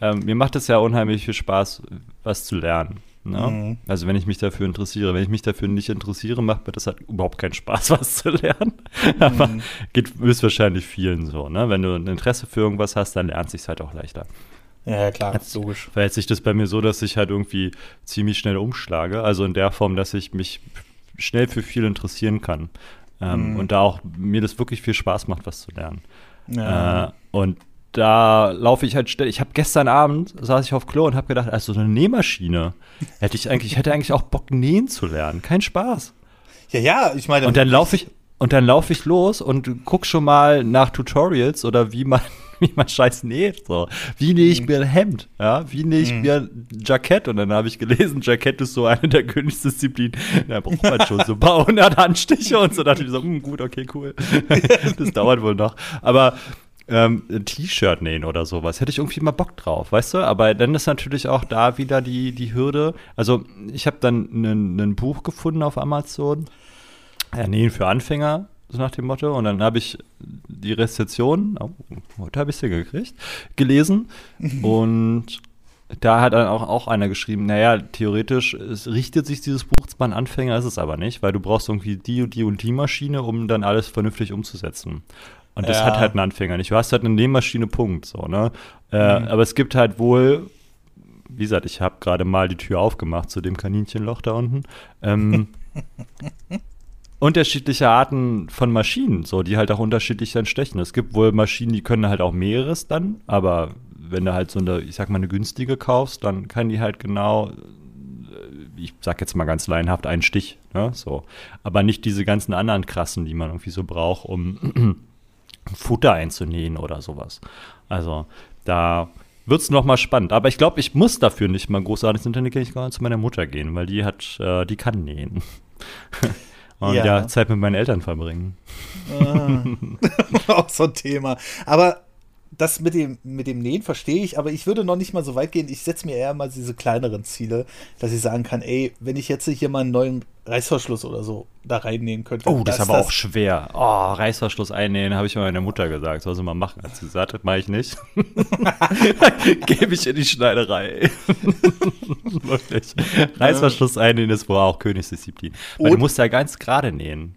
ähm, mir macht es ja unheimlich viel Spaß, was zu lernen. Ne? Mhm. Also wenn ich mich dafür interessiere. Wenn ich mich dafür nicht interessiere, macht mir das halt überhaupt keinen Spaß, was zu lernen. Mhm. Aber geht ist wahrscheinlich vielen so. Ne? Wenn du ein Interesse für irgendwas hast, dann lernt sich halt auch leichter. Ja, klar, Jetzt logisch. Verhält sich das bei mir so, dass ich halt irgendwie ziemlich schnell umschlage. Also in der Form, dass ich mich schnell für viel interessieren kann. Ähm, mhm. Und da auch mir das wirklich viel Spaß macht, was zu lernen. Ja. Äh, und da laufe ich halt schnell. Ich habe gestern Abend saß ich auf Klo und habe gedacht, also so eine Nähmaschine hätte ich eigentlich, ich hätte eigentlich auch Bock nähen zu lernen. Kein Spaß. Ja, ja, ich meine. Und dann laufe ich und dann laufe ich los und guck schon mal nach Tutorials oder wie man wie man scheiß näht. So. Wie nähe ich mhm. mir ein Hemd? Ja? Wie nähe ich mhm. mir ein Jackett? Und dann habe ich gelesen, Jackett ist so eine der günstigsten Disziplinen. Da braucht man schon so ein paar hundert Handstiche und so. Da dachte ich so, hm, gut, okay, cool. das dauert wohl noch. Aber ähm, ein T-Shirt nähen oder sowas. Hätte ich irgendwie mal Bock drauf, weißt du? Aber dann ist natürlich auch da wieder die, die Hürde. Also, ich habe dann ein Buch gefunden auf Amazon. Ja, Nähen für Anfänger, so nach dem Motto. Und dann habe ich die Rezession, oh, heute habe ich sie gekriegt, gelesen. und da hat dann auch, auch einer geschrieben, naja, theoretisch es richtet sich dieses Buch zwar an Anfänger, ist es aber nicht, weil du brauchst irgendwie die und die und die Maschine, um dann alles vernünftig umzusetzen. Und das ja. hat halt ein Anfänger nicht. Du hast halt eine Nähmaschine, Punkt. So, ne? Äh, mhm. Aber es gibt halt wohl, wie gesagt, ich habe gerade mal die Tür aufgemacht zu dem Kaninchenloch da unten. Ähm, unterschiedliche Arten von Maschinen, so, die halt auch unterschiedlich dann stechen. Es gibt wohl Maschinen, die können halt auch mehreres dann, aber wenn du halt so eine, ich sag mal, eine günstige kaufst, dann kann die halt genau, ich sag jetzt mal ganz laienhaft, einen Stich, ne, so. Aber nicht diese ganzen anderen krassen, die man irgendwie so braucht, um Futter einzunähen oder sowas. Also da wird es nochmal spannend. Aber ich glaube, ich muss dafür nicht mal großartig ins Internet gehen. Ich kann zu meiner Mutter gehen, weil die hat, äh, die kann nähen. Und ja. ja. Zeit mit meinen Eltern verbringen. Ah. Auch so ein Thema. Aber das mit dem, mit dem Nähen verstehe ich, aber ich würde noch nicht mal so weit gehen. Ich setze mir eher mal diese kleineren Ziele, dass ich sagen kann, ey, wenn ich jetzt hier mal einen neuen Reißverschluss oder so da reinnähen könnte. Oh, das ist aber das auch schwer. Oh, Reißverschluss einnähen, habe ich mal meiner Mutter gesagt. Soll sie mal machen. Hat sie gesagt, das mache ich nicht. Gebe ich in die Schneiderei. Wirklich. Reißverschluss einnähen ist wohl auch Königsdisziplin. Weil du musst ja ganz gerade nähen.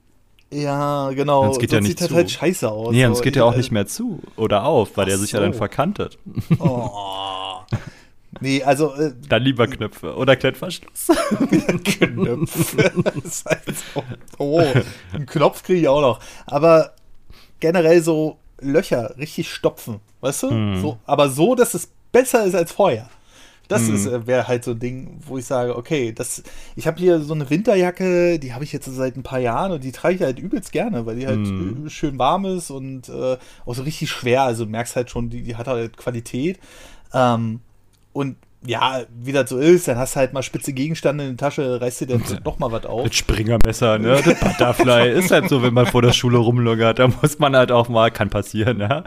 Ja, genau. Sonst geht Sonst ja nicht sieht zu. halt scheiße aus. Nee, sonst geht ja auch nicht mehr zu oder auf, weil der sich so. ja dann verkantet. Oh. Nee, also. Äh, dann lieber Knöpfe oder Klettverschluss. Knöpfe. das heißt so, oh, einen Knopf kriege ich auch noch. Aber generell so Löcher richtig stopfen, weißt du? Mm. So, aber so, dass es besser ist als vorher. Das mhm. Äh, wäre halt so ein Ding, wo ich sage, okay, das, ich habe hier so eine Winterjacke, die habe ich jetzt seit ein paar Jahren und die trage ich halt übelst gerne, weil die halt mhm. schön warm ist und äh, auch so richtig schwer. Also du merkst halt schon, die, die hat halt Qualität. Ähm, und ja, wie das so ist, dann hast du halt mal spitze Gegenstände in der Tasche, reißt dir dann doch mal was auf. Mit Springermesser, ne? Das Butterfly ist halt so, wenn man vor der Schule rumlungert, da muss man halt auch mal, kann passieren, ja?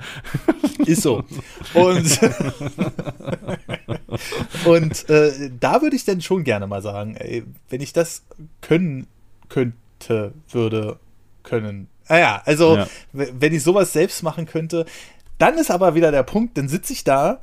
Ist so. Und Und äh, da würde ich dann schon gerne mal sagen, ey, wenn ich das können könnte, würde, können. Naja, ah also ja. wenn ich sowas selbst machen könnte, dann ist aber wieder der Punkt, dann sitze ich da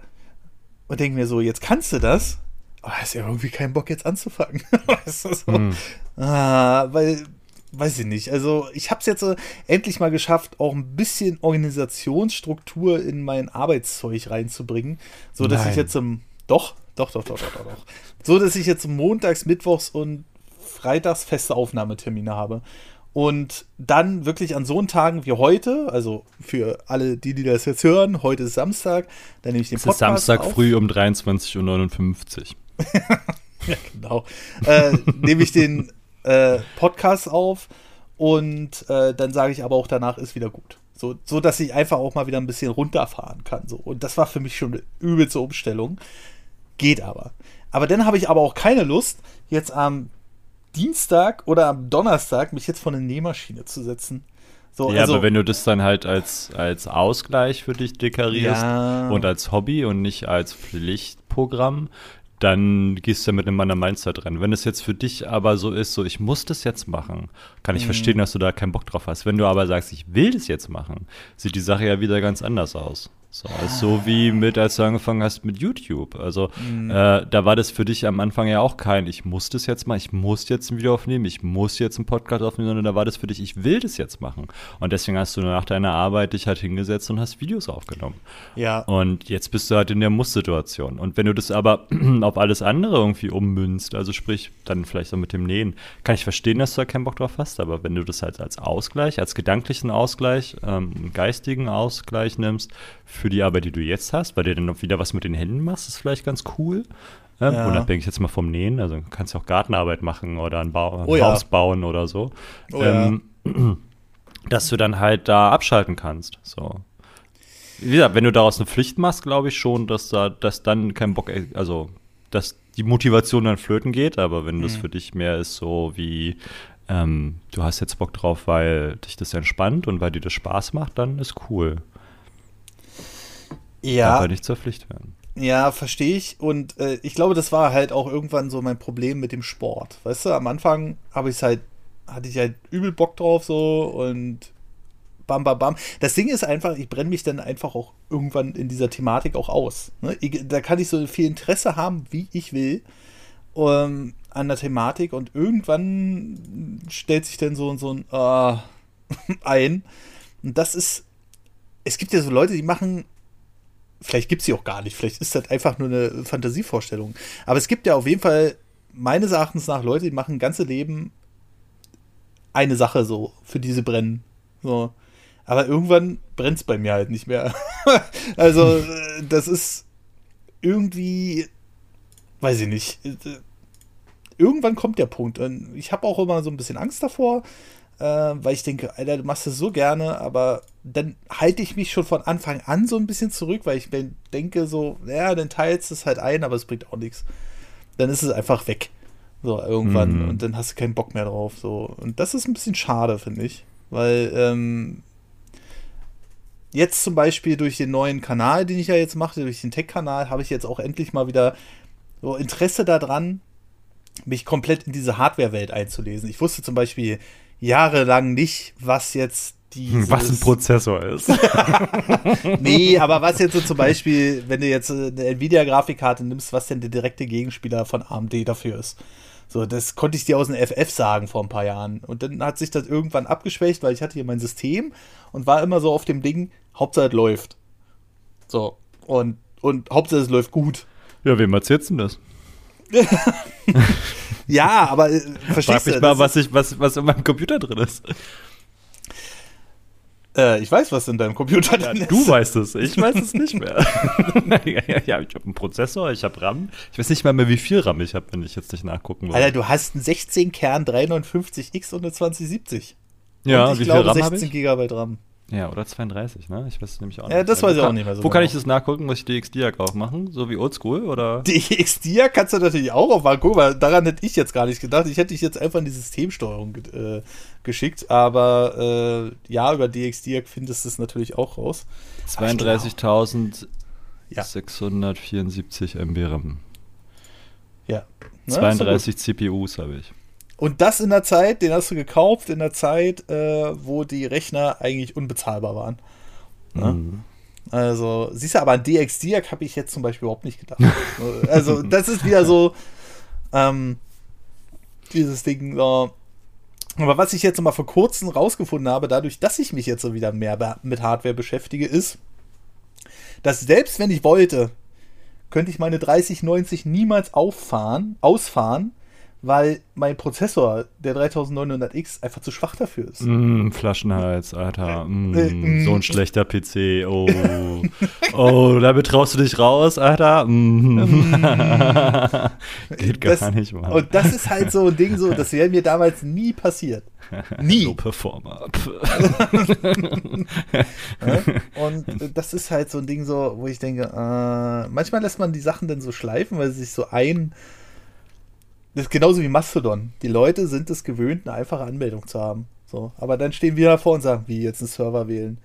und denke mir so, jetzt kannst du das, aber hast ja irgendwie keinen Bock jetzt anzufangen. weißt du, so. hm. ah, weil weiß ich nicht. Also ich habe es jetzt äh, endlich mal geschafft, auch ein bisschen Organisationsstruktur in mein Arbeitszeug reinzubringen, so dass ich jetzt im doch, doch, doch, doch, doch, doch, doch, so dass ich jetzt montags, mittwochs und freitags feste Aufnahmetermine habe. Und dann wirklich an so Tagen wie heute, also für alle, die, die das jetzt hören, heute ist Samstag, dann nehme ich den es Podcast. Es ist Samstag auf. früh um 23.59 Uhr. ja, genau. Äh, nehme ich den äh, Podcast auf und äh, dann sage ich aber auch danach ist wieder gut. So, so dass ich einfach auch mal wieder ein bisschen runterfahren kann. So. Und das war für mich schon eine übelste Umstellung. Geht aber. Aber dann habe ich aber auch keine Lust, jetzt am Dienstag oder am Donnerstag mich jetzt vor eine Nähmaschine zu setzen. So, ja, also, aber wenn du das dann halt als, als Ausgleich für dich dekarierst ja. und als Hobby und nicht als Pflichtprogramm, dann gehst du ja mit einem anderen Mindset rein. Wenn es jetzt für dich aber so ist, so ich muss das jetzt machen, kann ich mhm. verstehen, dass du da keinen Bock drauf hast. Wenn du aber sagst, ich will das jetzt machen, sieht die Sache ja wieder ganz anders aus. So, so wie mit, als du angefangen hast mit YouTube. Also mhm. äh, da war das für dich am Anfang ja auch kein, ich muss das jetzt mal, ich muss jetzt ein Video aufnehmen, ich muss jetzt einen Podcast aufnehmen, sondern da war das für dich, ich will das jetzt machen. Und deswegen hast du nach deiner Arbeit dich halt hingesetzt und hast Videos aufgenommen. Ja. Und jetzt bist du halt in der Muss-Situation. Und wenn du das aber auf alles andere irgendwie ummünzt, also sprich, dann vielleicht so mit dem Nähen, kann ich verstehen, dass du da keinen Bock drauf hast, aber wenn du das halt als Ausgleich, als gedanklichen Ausgleich, ähm, geistigen Ausgleich nimmst, für die Arbeit, die du jetzt hast, weil du dann noch wieder was mit den Händen machst, ist vielleicht ganz cool. Ähm, ja. Unabhängig jetzt mal vom Nähen, also kannst du auch Gartenarbeit machen oder ein, ba oh, Haus ja. bauen oder so. Oh, ähm, ja. Dass du dann halt da abschalten kannst. So. Wie gesagt, wenn du daraus eine Pflicht machst, glaube ich schon, dass da, dass dann kein Bock, also dass die Motivation dann flöten geht, aber wenn mhm. das für dich mehr ist so wie ähm, du hast jetzt Bock drauf, weil dich das entspannt und weil dir das Spaß macht, dann ist cool. Ja. Aber nicht zur Pflicht werden. Ja, verstehe ich. Und äh, ich glaube, das war halt auch irgendwann so mein Problem mit dem Sport. Weißt du, am Anfang habe ich halt, hatte ich halt übel Bock drauf so und bam, bam, bam. Das Ding ist einfach, ich brenne mich dann einfach auch irgendwann in dieser Thematik auch aus. Ne? Ich, da kann ich so viel Interesse haben, wie ich will, ähm, an der Thematik und irgendwann stellt sich dann so, so ein uh, ein. Und das ist, es gibt ja so Leute, die machen vielleicht gibt es sie auch gar nicht, vielleicht ist das einfach nur eine Fantasievorstellung. Aber es gibt ja auf jeden Fall meines Erachtens nach Leute, die machen ein ganzes Leben eine Sache so, für diese brennen. So. Aber irgendwann brennt es bei mir halt nicht mehr. also, das ist irgendwie, weiß ich nicht. Irgendwann kommt der Punkt. Und ich habe auch immer so ein bisschen Angst davor, äh, weil ich denke, Alter, du machst das so gerne, aber dann halte ich mich schon von Anfang an so ein bisschen zurück, weil ich denke so, ja, dann teilst du es halt ein, aber es bringt auch nichts. Dann ist es einfach weg. So, irgendwann. Mhm. Und dann hast du keinen Bock mehr drauf. So. Und das ist ein bisschen schade, finde ich. Weil, ähm, jetzt zum Beispiel durch den neuen Kanal, den ich ja jetzt mache, durch den Tech-Kanal, habe ich jetzt auch endlich mal wieder so Interesse daran, mich komplett in diese Hardware-Welt einzulesen. Ich wusste zum Beispiel jahrelang nicht, was jetzt dieses was ein Prozessor ist. nee, aber was jetzt so zum Beispiel, wenn du jetzt eine Nvidia-Grafikkarte nimmst, was denn der direkte Gegenspieler von AMD dafür ist. So, das konnte ich dir aus dem FF sagen vor ein paar Jahren. Und dann hat sich das irgendwann abgeschwächt, weil ich hatte hier mein System und war immer so auf dem Ding, Hauptsache es läuft. So, und, und Hauptsache es läuft gut. Ja, wem erzählst du denn das? ja, aber äh, verstehst Frag mich du? mal, was, ich, was, was in meinem Computer drin ist. Äh, ich weiß, was in deinem Computer drin ja, ist. Du weißt es, ich weiß es nicht mehr. ja, ja, ich habe einen Prozessor, ich habe RAM. Ich weiß nicht mal mehr, wie viel RAM ich habe, wenn ich jetzt nicht nachgucken will. Alter, du hast einen 16-Kern 359X und eine 2070. Ja, und ich wie glaube, viel RAM 16 GB RAM. Ja, oder 32, ne? Ich weiß es nämlich auch nicht. Ja, das weiß ich auch nicht mehr so. Wo genau. kann ich das nachgucken? Muss ich DXDiag aufmachen? So wie Oldschool, oder? DXDiag kannst du natürlich auch aufmachen. Guck mal, daran hätte ich jetzt gar nicht gedacht. Ich hätte dich jetzt einfach in die Systemsteuerung äh, geschickt. Aber äh, ja, über DXDiag findest du es natürlich auch raus. 32.000 Ja. 674 MB RAM. Ja. Ne, 32 CPUs habe ich. Und das in der Zeit, den hast du gekauft, in der Zeit, äh, wo die Rechner eigentlich unbezahlbar waren. Ne? Mhm. Also, siehst du, aber an DX-Diag habe ich jetzt zum Beispiel überhaupt nicht gedacht. also, das ist wieder so, ähm, dieses Ding, so. Aber was ich jetzt mal vor kurzem rausgefunden habe, dadurch, dass ich mich jetzt so wieder mehr mit Hardware beschäftige, ist, dass selbst wenn ich wollte, könnte ich meine 3090 niemals auffahren, ausfahren, weil mein Prozessor, der 3900X, einfach zu schwach dafür ist. Mm, Flaschenhals, Alter. Mm, Äh, mm. so ein schlechter PC. Oh. oh, damit traust du dich raus, Alter. Mm. Geht gar Das- nicht, Mann. Und das ist halt so ein Ding, so, das wäre mir damals nie passiert. Nie. Low Performer. Und äh, das ist halt so ein Ding, so, wo ich denke, äh, manchmal lässt man die Sachen dann so schleifen, weil sie sich so ein. Das ist genauso wie Mastodon. Die Leute sind es gewöhnt, eine einfache Anmeldung zu haben. So, aber dann stehen wir davor und sagen, wie jetzt einen Server wählen.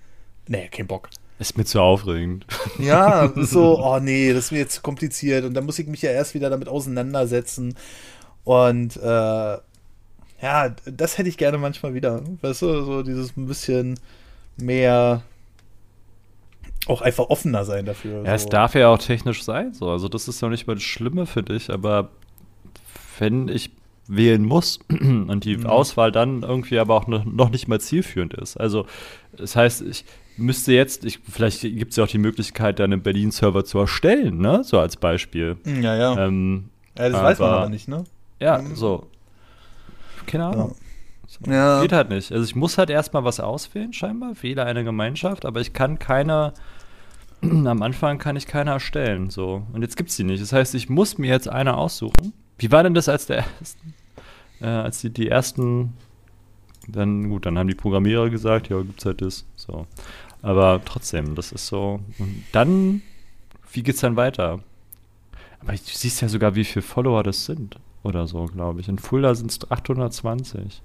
Nee, kein Bock. Ist mir zu aufregend. Ja, so, oh nee, das ist mir jetzt zu kompliziert und dann muss ich mich ja erst wieder damit auseinandersetzen. Und äh, ja, das hätte ich gerne manchmal wieder. Weißt du, so dieses ein bisschen mehr auch einfach offener sein dafür. Ja, es so. darf ja auch technisch sein, so. Also, das ist ja nicht mal das Schlimme für dich, aber wenn ich wählen muss und die Mhm. Auswahl dann irgendwie aber auch noch, nicht mal zielführend ist. Also, das heißt, ich müsste jetzt, ich, vielleicht gibt es ja auch die Möglichkeit, dann einen Berlin-Server zu erstellen, ne? So als Beispiel. Ja, ja. Ähm, ja das weiß man aber- aber nicht, ne? ja, Mhm. so. Keine Ahnung. So. Ja. Geht halt nicht. Also ich muss halt erstmal was auswählen, scheinbar. Wähle eine Gemeinschaft, aber ich kann keine, am Anfang kann ich keine erstellen. So. Und jetzt gibt's die nicht. Das heißt, ich muss mir jetzt eine aussuchen. Wie war denn das als der ersten? Äh, als die, die ersten, dann, gut, dann haben die Programmierer gesagt, ja, gibt's halt das. So. Aber trotzdem, das ist so. Und dann, wie geht's dann weiter? Aber du siehst ja sogar, wie viele Follower das sind. Oder so, glaube ich. In Fulda sind es 820.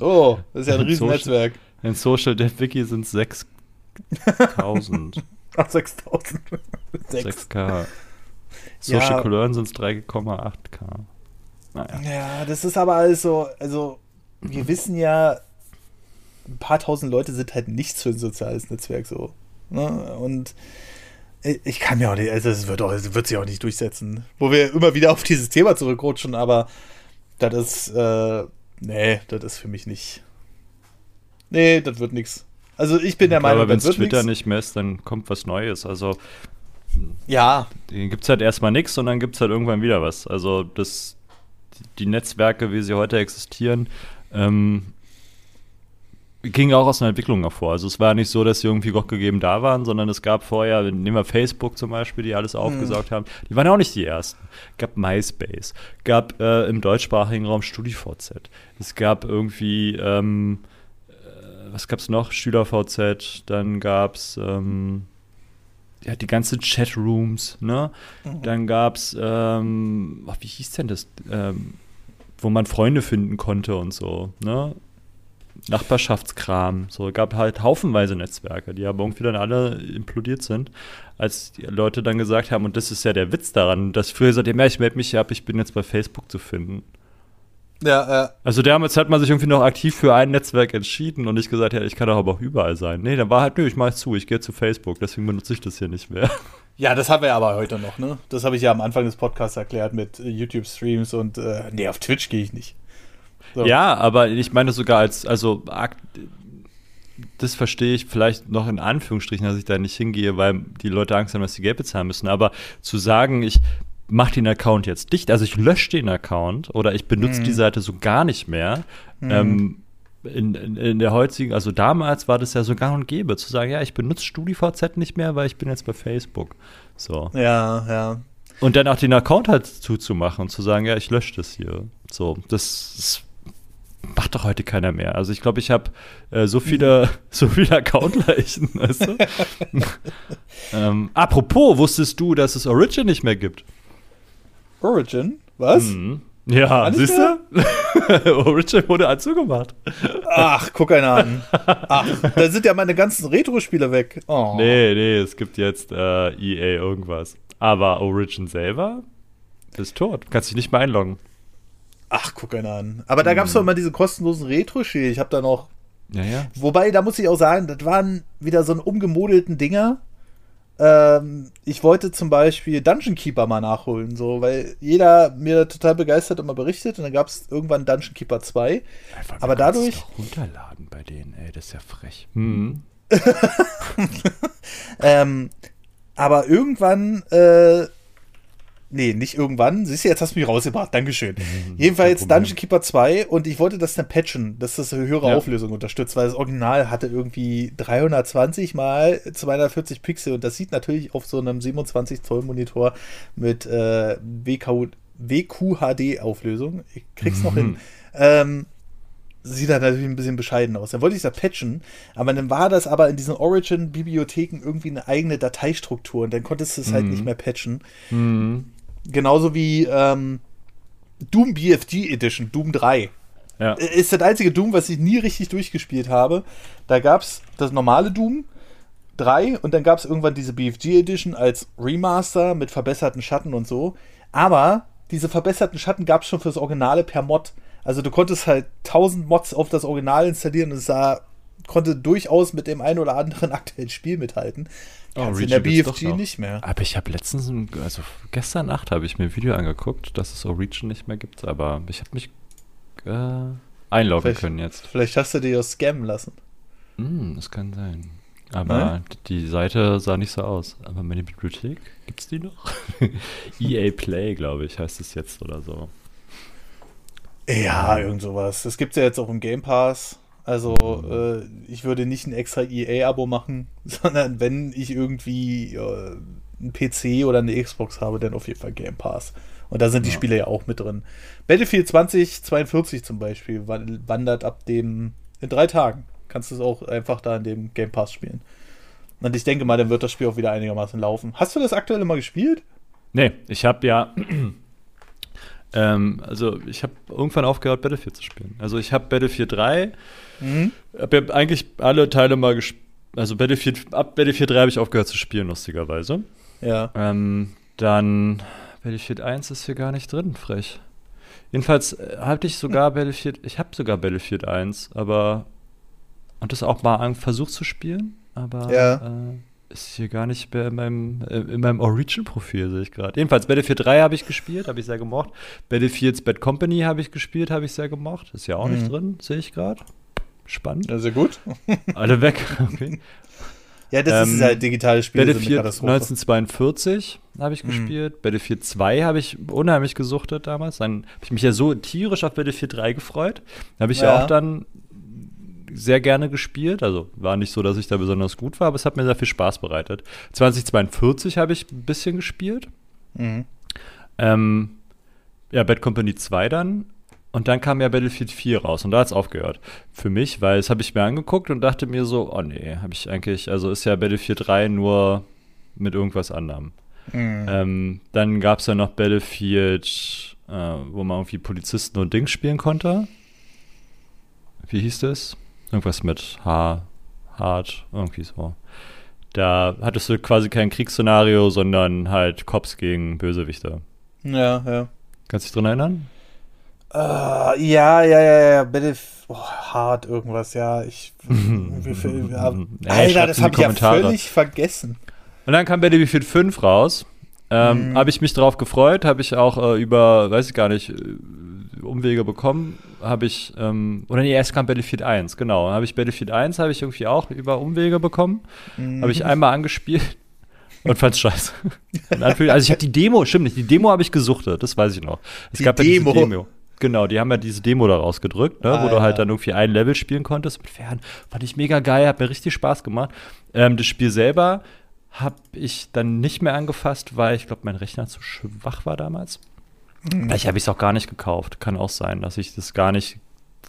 Oh, das ist ja ein Riesennetzwerk. In Social Dev Wiki sind es 6000. Ach, 6000. 6. 6K. Social Ja. Cologne sind es 3,8K. Naja. Ja, das ist aber alles so, also wir wissen ja, ein paar tausend Leute sind halt nichts für ein soziales Netzwerk so. Ne? Und ich ich kann mir auch nicht, also es wird, auch, wird sich auch nicht durchsetzen. Wo wir immer wieder auf dieses Thema zurückrutschen, aber das ist, äh, nee, das ist für mich nicht. Nee, das wird nichts. Also ich bin der Meinung, Aber wenn das es wird Twitter nix. nicht mehr ist, dann kommt was Neues. Also Ja, gibt es halt erstmal nichts und dann gibt es halt irgendwann wieder was. Also das, die Netzwerke, wie sie heute existieren, ähm, gingen auch aus einer Entwicklung hervor. Also es war nicht so, dass sie irgendwie Gott gegeben da waren, sondern es gab vorher, nehmen wir Facebook zum Beispiel, die alles aufgesaugt haben, die waren ja auch nicht die ersten. gab MySpace, gab äh, im deutschsprachigen Raum StudiVZ, es gab irgendwie, ähm, äh, was gab es noch? SchülerVZ, dann gab es ähm, ja, die ganzen Chatrooms, ne? Dann gab es, ähm, ach, wie hieß denn das? Ähm, wo man Freunde finden konnte und so, ne? Nachbarschaftskram. So, gab halt haufenweise Netzwerke, die aber irgendwie dann alle implodiert sind, als die Leute dann gesagt haben, und das ist ja der Witz daran, dass früher gesagt, ja, ich melde mich ab, ich bin jetzt bei Facebook zu finden. Ja, äh, Also damals hat man sich irgendwie noch aktiv für ein Netzwerk entschieden und nicht gesagt, ja, ich kann doch aber auch überall sein. Nee, dann war halt, nö, ich mach zu, ich gehe zu Facebook, deswegen benutze ich das hier nicht mehr. Ja, das haben wir aber heute noch, ne? Das habe ich ja am Anfang des Podcasts erklärt mit äh, YouTube-Streams und äh, nee, auf Twitch gehe ich nicht. So. Ja, aber ich meine sogar als, also das verstehe ich vielleicht noch in Anführungsstrichen, dass ich da nicht hingehe, weil die Leute Angst haben, dass sie Geld bezahlen müssen. Aber zu sagen, ich mache den Account jetzt dicht, also ich lösche den Account oder ich benutze Mhm. die Seite so gar nicht mehr. Ähm, in, in, in der heutigen, also damals war das ja so gang und gäbe, zu sagen, ja, ich benutze StudiVZ nicht mehr, weil ich bin jetzt bei Facebook. So. Ja, ja. Und dann auch den Account halt zuzumachen und zu sagen, ja, ich lösche das hier. So, das, das macht doch heute keiner mehr. Also ich glaube, ich habe äh, so viele, so viele Accountleichen, weißt du? ähm, apropos, wusstest du, dass es Origin nicht mehr gibt? Origin? Was? Mhm. Ja, siehst du? Origin wurde zugemacht. Ach, guck einer an. Ach, da sind ja meine ganzen Retro-Spiele weg. Oh. Nee, nee, es gibt jetzt äh, EA irgendwas. Aber Origin selber ist tot. Du kannst dich nicht mehr einloggen. Ach, guck einer an. Aber da gab es doch immer diese kostenlosen Retro-Spiele. Ich habe da noch. Ja, ja. Wobei, da muss ich auch sagen, das waren wieder so ein umgemodelten Dinger. Ähm, ich wollte zum Beispiel Dungeon Keeper mal nachholen, so, weil jeder mir total begeistert immer berichtet und dann gab es irgendwann Dungeon Keeper 2. Einfach, aber dadurch. Doch runterladen bei denen, ey, das ist ja frech. Mhm. ähm, aber irgendwann äh, Nee, nicht irgendwann. Siehst du, jetzt hast du mich rausgebracht. Dankeschön. Mhm, Jedenfalls Dungeon Keeper 2 und ich wollte das dann patchen, dass das eine höhere ja. Auflösung unterstützt, weil das Original hatte irgendwie 320 mal 240 Pixel und das sieht natürlich auf so einem 27 Zoll Monitor mit äh, WQ, WQHD Auflösung. Ich krieg's mhm. noch hin. Ähm, sieht halt natürlich ein bisschen bescheiden aus. Dann wollte ich das patchen, aber dann war das aber in diesen Origin-Bibliotheken irgendwie eine eigene Dateistruktur und dann konntest du es halt mhm. halt nicht mehr patchen. Mhm. Genauso wie ähm, Doom BFG Edition, Doom 3. Ja. Ist das einzige Doom, was ich nie richtig durchgespielt habe. Da gab es das normale Doom 3 und dann gab es irgendwann diese BFG Edition als Remaster mit verbesserten Schatten und so. Aber diese verbesserten Schatten gab es schon fürs Originale per Mod. Also du konntest halt 1000 Mods auf das Original installieren und es sah, konnte durchaus mit dem einen oder anderen aktuellen Spiel mithalten. Oh, in der BFG nicht mehr. Aber ich habe letztens, also gestern Nacht habe ich mir ein Video angeguckt, dass es Origin nicht mehr gibt, aber ich habe mich äh, einloggen vielleicht, können jetzt. Vielleicht hast du dir ja scammen lassen. Mm, das kann sein. Aber Nein? die Seite sah nicht so aus. Aber meine Bibliothek, gibt es die noch? EA Play, glaube ich, heißt es jetzt oder so. Ja, irgend sowas. Das gibt es ja jetzt auch im Game Pass. Also äh, ich würde nicht ein extra EA-Abo machen, sondern wenn ich irgendwie äh, einen PC oder eine Xbox habe, dann auf jeden Fall Game Pass. Und da sind die ja. Spiele ja auch mit drin. Battlefield 2042 zum Beispiel wandert ab dem in drei Tagen. Kannst du es auch einfach da in dem Game Pass spielen. Und ich denke mal, dann wird das Spiel auch wieder einigermaßen laufen. Hast du das aktuell mal gespielt? Nee, ich habe ja ähm, also ich habe irgendwann aufgehört, Battlefield zu spielen. Also ich habe Battlefield 3, mhm. habe ja eigentlich alle Teile mal gespielt. Also Battlefield, ab Battlefield 3 habe ich aufgehört zu spielen, lustigerweise. Ja. Ähm, dann Battlefield 1 ist hier gar nicht drin, frech. Jedenfalls äh, hatte ich sogar Battlefield, ich habe sogar Battlefield 1, aber und das auch mal versucht zu spielen, aber ja. äh, ist hier gar nicht mehr in meinem, äh, in meinem Origin-Profil, sehe ich gerade. Jedenfalls, Battlefield 3 habe ich gespielt, habe ich sehr gemocht. Battlefields Bad Company habe ich gespielt, habe ich sehr gemocht. Ist ja auch mhm. nicht drin, sehe ich gerade. Spannend. Sehr gut. Alle weg. Okay. Ja, das ähm, ist halt digitales Spiel. Battlefield 1942 habe ich mhm. gespielt. Battlefield 2 habe ich unheimlich gesuchtet damals. Dann habe ich mich ja so tierisch auf Battlefield 3 gefreut. Da habe ich ja. ja auch dann sehr gerne gespielt. Also war nicht so, dass ich da besonders gut war, aber es hat mir sehr viel Spaß bereitet. 2042 habe ich ein bisschen gespielt. Mhm. Ähm, ja, Bad Company 2 dann. Und dann kam ja Battlefield 4 raus und da hat es aufgehört. Für mich, weil das habe ich mir angeguckt und dachte mir so, oh nee, habe ich eigentlich, also ist ja Battlefield 3 nur mit irgendwas anderem. Mhm. Ähm, dann gab es ja noch Battlefield, äh, wo man irgendwie Polizisten und Dings spielen konnte. Wie hieß das? Irgendwas mit H, hart, irgendwie so. Da hattest du quasi kein Kriegsszenario, sondern halt Cops gegen Bösewichter. Ja, ja. Kannst du dich dran erinnern? Uh, ja, ja, ja, ja, bitte. Oh, hart irgendwas, ja. Ich. wie viel, ja. Alter, das habe ich ja völlig vergessen. Und dann kam Battlefield 5 raus. Ähm, mhm. Habe ich mich drauf gefreut, habe ich auch äh, über, weiß ich gar nicht, Umwege bekommen, habe ich, ähm, oder nee, erst kam Battlefield 1, genau. Habe ich Battlefield 1, habe ich irgendwie auch über Umwege bekommen. Mhm. Habe ich einmal angespielt und fand's scheiße. also ich habe die Demo, stimmt nicht, die Demo habe ich gesuchtet, das weiß ich noch. Es die gab Demo. Ja Demo. Genau, die haben ja diese Demo da rausgedrückt, ne, ah, wo du halt dann irgendwie ein Level spielen konntest mit Pferden. Fand ich mega geil, hat mir richtig Spaß gemacht. Ähm, das Spiel selber habe ich dann nicht mehr angefasst, weil ich glaube, mein Rechner zu schwach war damals. Vielleicht habe ich es auch gar nicht gekauft. Kann auch sein, dass ich das gar nicht,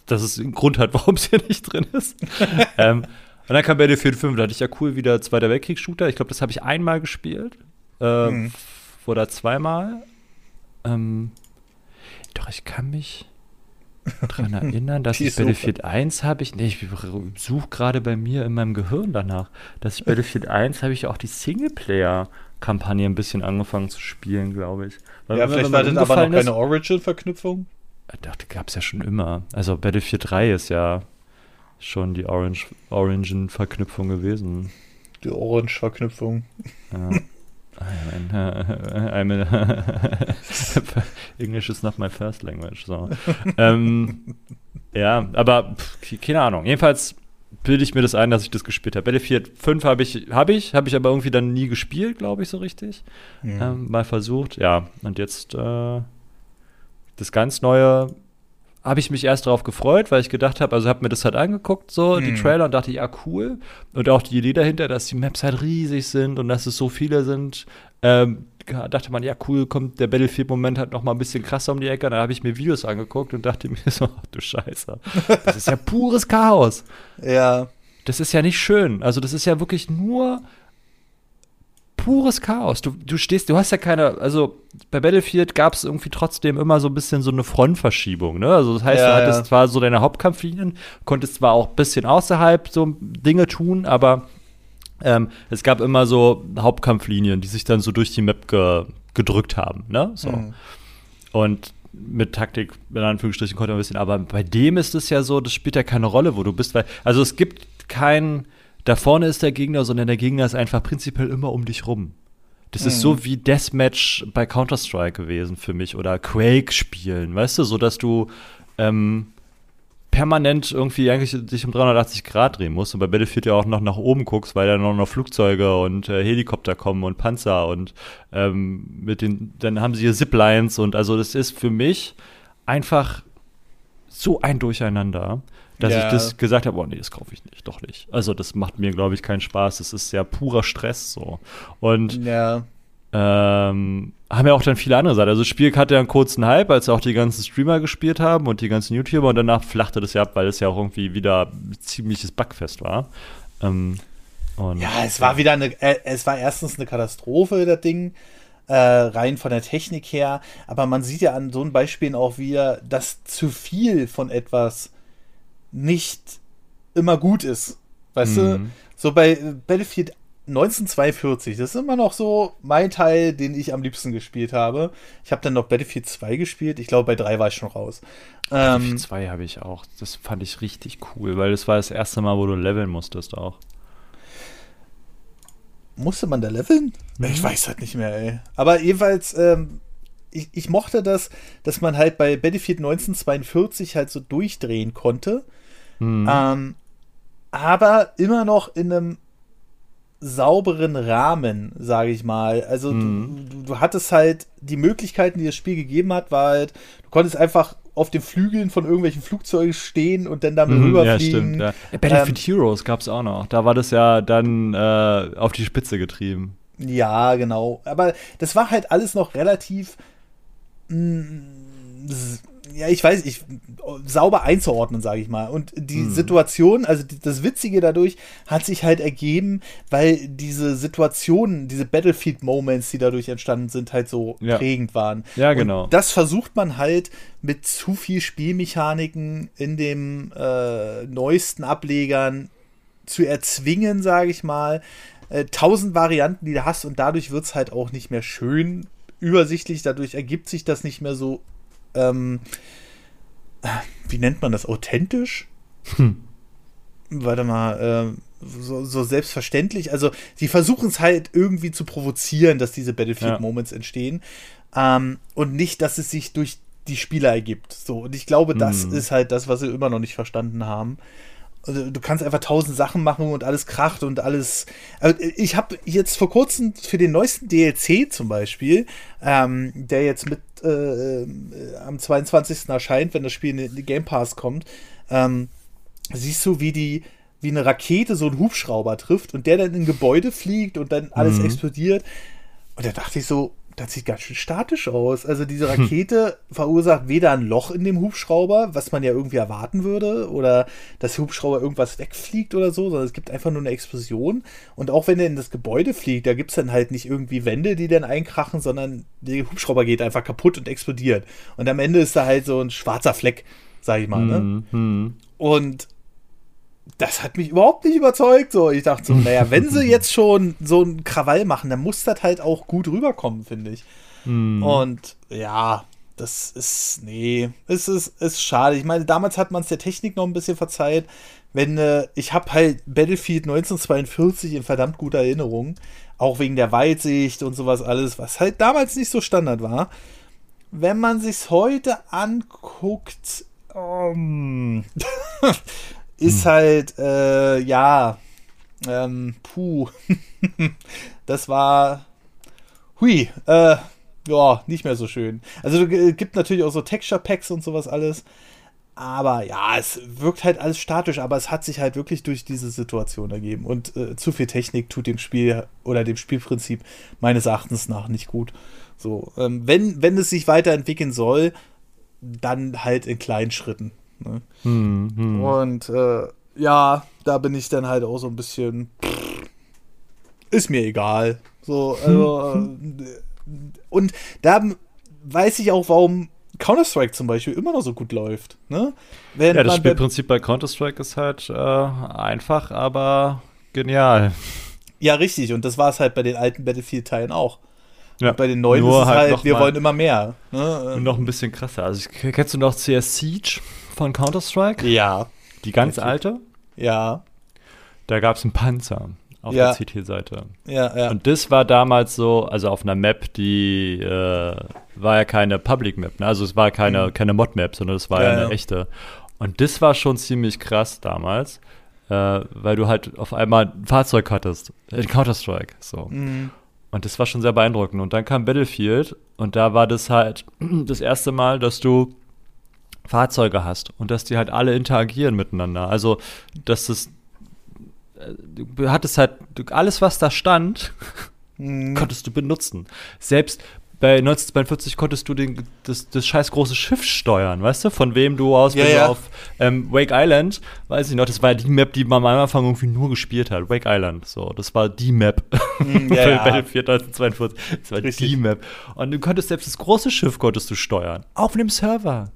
dass es einen Grund hat, warum es hier nicht drin ist. ähm, und dann kam Battlefield 5, da hatte ich ja cool wieder Zweiter Weltkriegs-Shooter. Ich glaube, das habe ich einmal gespielt. Äh, mhm. Oder zweimal. Ähm, Doch, ich kann mich daran erinnern, dass ich Battlefield 1 habe ich, nee, ich suche gerade bei mir in meinem Gehirn danach, dass ich Battlefield 1 habe ich auch die Singleplayer-Kampagne ein bisschen angefangen zu spielen, glaube ich. Weil ja, vielleicht war das aber noch keine Origin-Verknüpfung. Ich dachte, gab es ja schon immer. Also Battlefield 3 ist ja schon die Orange, Origin-Verknüpfung gewesen. Die Orange-Verknüpfung. Ja. I'm in, English is not my first language. So. ähm, ja, aber pff, keine Ahnung. Jedenfalls bilde ich mir das ein, dass ich das gespielt habe. Battlefield 5 habe ich, habe ich, habe ich aber irgendwie dann nie gespielt, glaube ich, so richtig. Mhm. Ähm, mal versucht, ja. Und jetzt äh, das ganz neue habe ich mich erst darauf gefreut, weil ich gedacht habe, also habe mir das halt angeguckt, so mhm. die Trailer und dachte, ja, cool. Und auch die Idee dahinter, dass die Maps halt riesig sind und dass es so viele sind. Ähm, dachte man, ja, cool, kommt der Battlefield-Moment halt noch mal ein bisschen krasser um die Ecke. Dann habe ich mir Videos angeguckt und dachte mir so, ach, du Scheiße, das ist ja pures Chaos. Ja. Das ist ja nicht schön. Also das ist ja wirklich nur pures Chaos. Du, du stehst, du hast ja keine, also bei Battlefield gab es irgendwie trotzdem immer so ein bisschen so eine Frontverschiebung, ne? Also das heißt, ja, du hattest ja. zwar so deine Hauptkampflinien, konntest zwar auch ein bisschen außerhalb so Dinge tun, aber ähm, es gab immer so Hauptkampflinien, die sich dann so durch die Map ge gedrückt haben, ne? So. Mhm. Und mit Taktik, in Anführungsstrichen, konnte man ein bisschen, aber bei dem ist es ja so, das spielt ja keine Rolle, wo du bist, weil, also es gibt kein da vorne ist der Gegner, sondern der Gegner ist einfach prinzipiell immer um dich rum. Das mhm. ist so wie Deathmatch bei Counter-Strike gewesen für mich oder Quake spielen, weißt du, so dass du ähm, permanent irgendwie eigentlich dich um 380 Grad drehen musst und bei Battlefield ja auch noch nach oben guckst, weil da noch, noch Flugzeuge und äh, Helikopter kommen und Panzer und ähm, mit den, dann haben sie hier Ziplines und also das ist für mich einfach so ein Durcheinander dass ja. ich das gesagt habe, oh nee, das kaufe ich nicht, doch nicht. Also das macht mir, glaube ich, keinen Spaß. Das ist ja purer Stress so. Und ja. ähm, haben ja auch dann viele andere Sachen. Also das Spiel hatte ja einen kurzen Hype, als auch die ganzen Streamer gespielt haben und die ganzen YouTuber und danach flachte das ja ab, weil es ja auch irgendwie wieder ziemliches Bugfest war. Ähm, ja, es war wieder eine, äh, es war erstens eine Katastrophe, das Ding. Äh, rein von der Technik her, aber man sieht ja an so einem Beispielen auch wieder, dass zu viel von etwas nicht immer gut ist. Weißt mhm. du? So bei Battlefield 1942, das ist immer noch so mein Teil, den ich am liebsten gespielt habe. Ich habe dann noch Battlefield 2 gespielt. Ich glaube, bei 3 war ich schon raus. Battlefield ähm, 2 habe ich auch. Das fand ich richtig cool, weil das war das erste Mal, wo du leveln musstest auch. Musste man da leveln? Mhm. Ich weiß halt nicht mehr, ey. Aber jedenfalls, ähm, ich, ich mochte das, dass man halt bei Battlefield 1942 halt so durchdrehen konnte Mhm. Ähm, aber immer noch in einem sauberen Rahmen, sage ich mal. Also mhm. du, du, hattest halt die Möglichkeiten, die das Spiel gegeben hat, war halt, du konntest einfach auf den Flügeln von irgendwelchen Flugzeugen stehen und dann damit mhm, rüberfliegen. Ja, stimmt. Ja. Battlefield ähm, Heroes gab es auch noch. Da war das ja dann äh, auf die Spitze getrieben. Ja, genau. Aber das war halt alles noch relativ mh, mm, ja, ich weiß, ich sauber einzuordnen, sage ich mal. Und die mhm. Situation, also das Witzige dadurch, hat sich halt ergeben, weil diese Situationen, diese Battlefield-Moments, die dadurch entstanden sind, halt so ja. prägend waren. Ja, genau. Und das versucht man halt mit zu viel Spielmechaniken in den äh, neuesten Ablegern zu erzwingen, sage ich mal. Äh, tausend Varianten, die du hast und dadurch wird es halt auch nicht mehr schön übersichtlich, dadurch ergibt sich das nicht mehr so ähm, wie nennt man das, authentisch? Hm. Warte mal, äh, so, so, selbstverständlich. Also, sie versuchen es halt irgendwie zu provozieren, dass diese Battlefield-Moments ja. entstehen. Ähm, und nicht, dass es sich durch die Spieler ergibt. So, und ich glaube, das hm. ist halt das, was sie immer noch nicht verstanden haben. Also, du kannst einfach tausend Sachen machen und alles kracht und alles. Also ich habe jetzt vor kurzem für den neuesten DLC zum Beispiel, ähm, der jetzt mit äh, am 22. erscheint, wenn das Spiel in den Game Pass kommt, ähm, siehst du, wie die wie eine Rakete so einen Hubschrauber trifft und der dann in ein Gebäude fliegt und dann alles mhm. explodiert. Und da dachte ich so, das sieht ganz schön statisch aus. Also diese Rakete hm. verursacht weder ein Loch in dem Hubschrauber, was man ja irgendwie erwarten würde, oder dass der Hubschrauber irgendwas wegfliegt oder so, sondern es gibt einfach nur eine Explosion. Und auch wenn er in das Gebäude fliegt, da gibt es dann halt nicht irgendwie Wände, die dann einkrachen, sondern der Hubschrauber geht einfach kaputt und explodiert. Und am Ende ist da halt so ein schwarzer Fleck, sag ich mal. Ne? Mhm. Und das hat mich überhaupt nicht überzeugt. So, ich dachte so, naja, wenn sie jetzt schon so einen Krawall machen, dann muss das halt auch gut rüberkommen, finde ich. Mm. Und ja, das ist, nee, es ist, ist schade. Ich meine, damals hat man es der Technik noch ein bisschen verzeiht. Wenn, äh, ich habe halt Battlefield 1942 in verdammt guter Erinnerung, auch wegen der Weitsicht und sowas alles, was halt damals nicht so Standard war. Wenn man sich's heute anguckt, um, ist hm. halt, äh, ja, ähm, puh, das war, hui, äh, ja, nicht mehr so schön. Also es gibt natürlich auch so Texture Packs und sowas alles. Aber ja, es wirkt halt alles statisch, aber es hat sich halt wirklich durch diese Situation ergeben. Und äh, zu viel Technik tut dem Spiel oder dem Spielprinzip meines Erachtens nach nicht gut. So, ähm, wenn, wenn es sich weiterentwickeln soll, dann halt in kleinen Schritten. Ne? Hm, hm. Und äh, ja, da bin ich dann halt auch so ein bisschen. Pff, ist mir egal. So, also. äh, und da weiß ich auch, warum Counter-Strike zum Beispiel immer noch so gut läuft. Ne? ja, das Spielprinzip bei Counter-Strike ist halt äh, einfach, aber genial. Ja, richtig. Und das war es halt bei den alten Battlefield-Teilen auch. Ja. Bei den neuen Nur ist es halt, halt wir wollen immer mehr. Ne? Und noch ein bisschen krasser. Also, kennst du noch CS Siege? Von Counter-Strike? Ja. Die ganz alte? Ja. Da gab es einen Panzer auf ja. der CT-Seite. Ja, ja. Und das war damals so, also auf einer Map, die äh, war ja keine Public Map, ne? also es war keine, mhm. keine Mod-Map, sondern es war ja, ja eine ja. echte. Und das war schon ziemlich krass damals, äh, weil du halt auf einmal ein Fahrzeug hattest, in Counter-Strike, so. Mhm. Und das war schon sehr beeindruckend. Und dann kam Battlefield und da war das halt das erste Mal, dass du Fahrzeuge hast und dass die halt alle interagieren miteinander. Also, dass das du hattest halt alles, was da stand, mhm. konntest du benutzen. Selbst bei 1942 konntest du den, das, das scheiß große Schiff steuern, weißt du? Von wem du aus, ja, wenn ja. auf ähm, Wake Island, weiß ich noch, das war die Map, die man am Anfang irgendwie nur gespielt hat. Wake Island, so, das war die Map. Mm, ja, ja. Battlefield 1942. Das war Richtig. die Map. Und du konntest selbst das große Schiff konntest du steuern. Auf einem Server.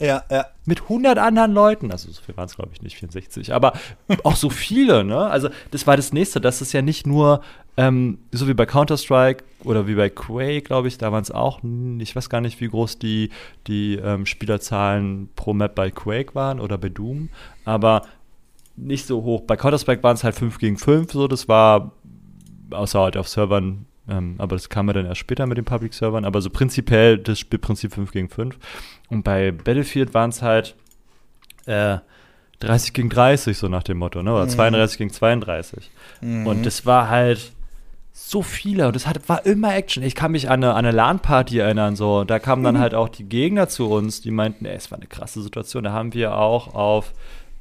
Ja, ja. Mit 100 anderen Leuten. Also so viel waren es, glaube ich, nicht 64. Aber auch so viele, ne? Also das war das Nächste. Das ist ja nicht nur ähm, so wie bei Counter-Strike oder wie bei Quake, glaube ich, da waren es auch, ich weiß gar nicht, wie groß die, die ähm, Spielerzahlen pro Map bei Quake waren oder bei Doom, aber nicht so hoch. Bei Counter-Strike waren es halt 5 gegen 5, so, das war außer halt auf Servern ähm, aber das kam ja dann erst später mit den Public-Servern. Aber so prinzipiell das Spielprinzip 5 gegen 5. Und bei Battlefield waren es halt äh, 30 gegen 30, so nach dem Motto, ne? Oder mhm. 32 gegen 32. Mhm. Und das war halt so viele und das hat, war immer Action. Ich kann mich an eine, an eine LAN-Party erinnern, so. Da kamen dann mhm. halt auch die Gegner zu uns, die meinten, ey, es war eine krasse Situation. Da haben wir auch auf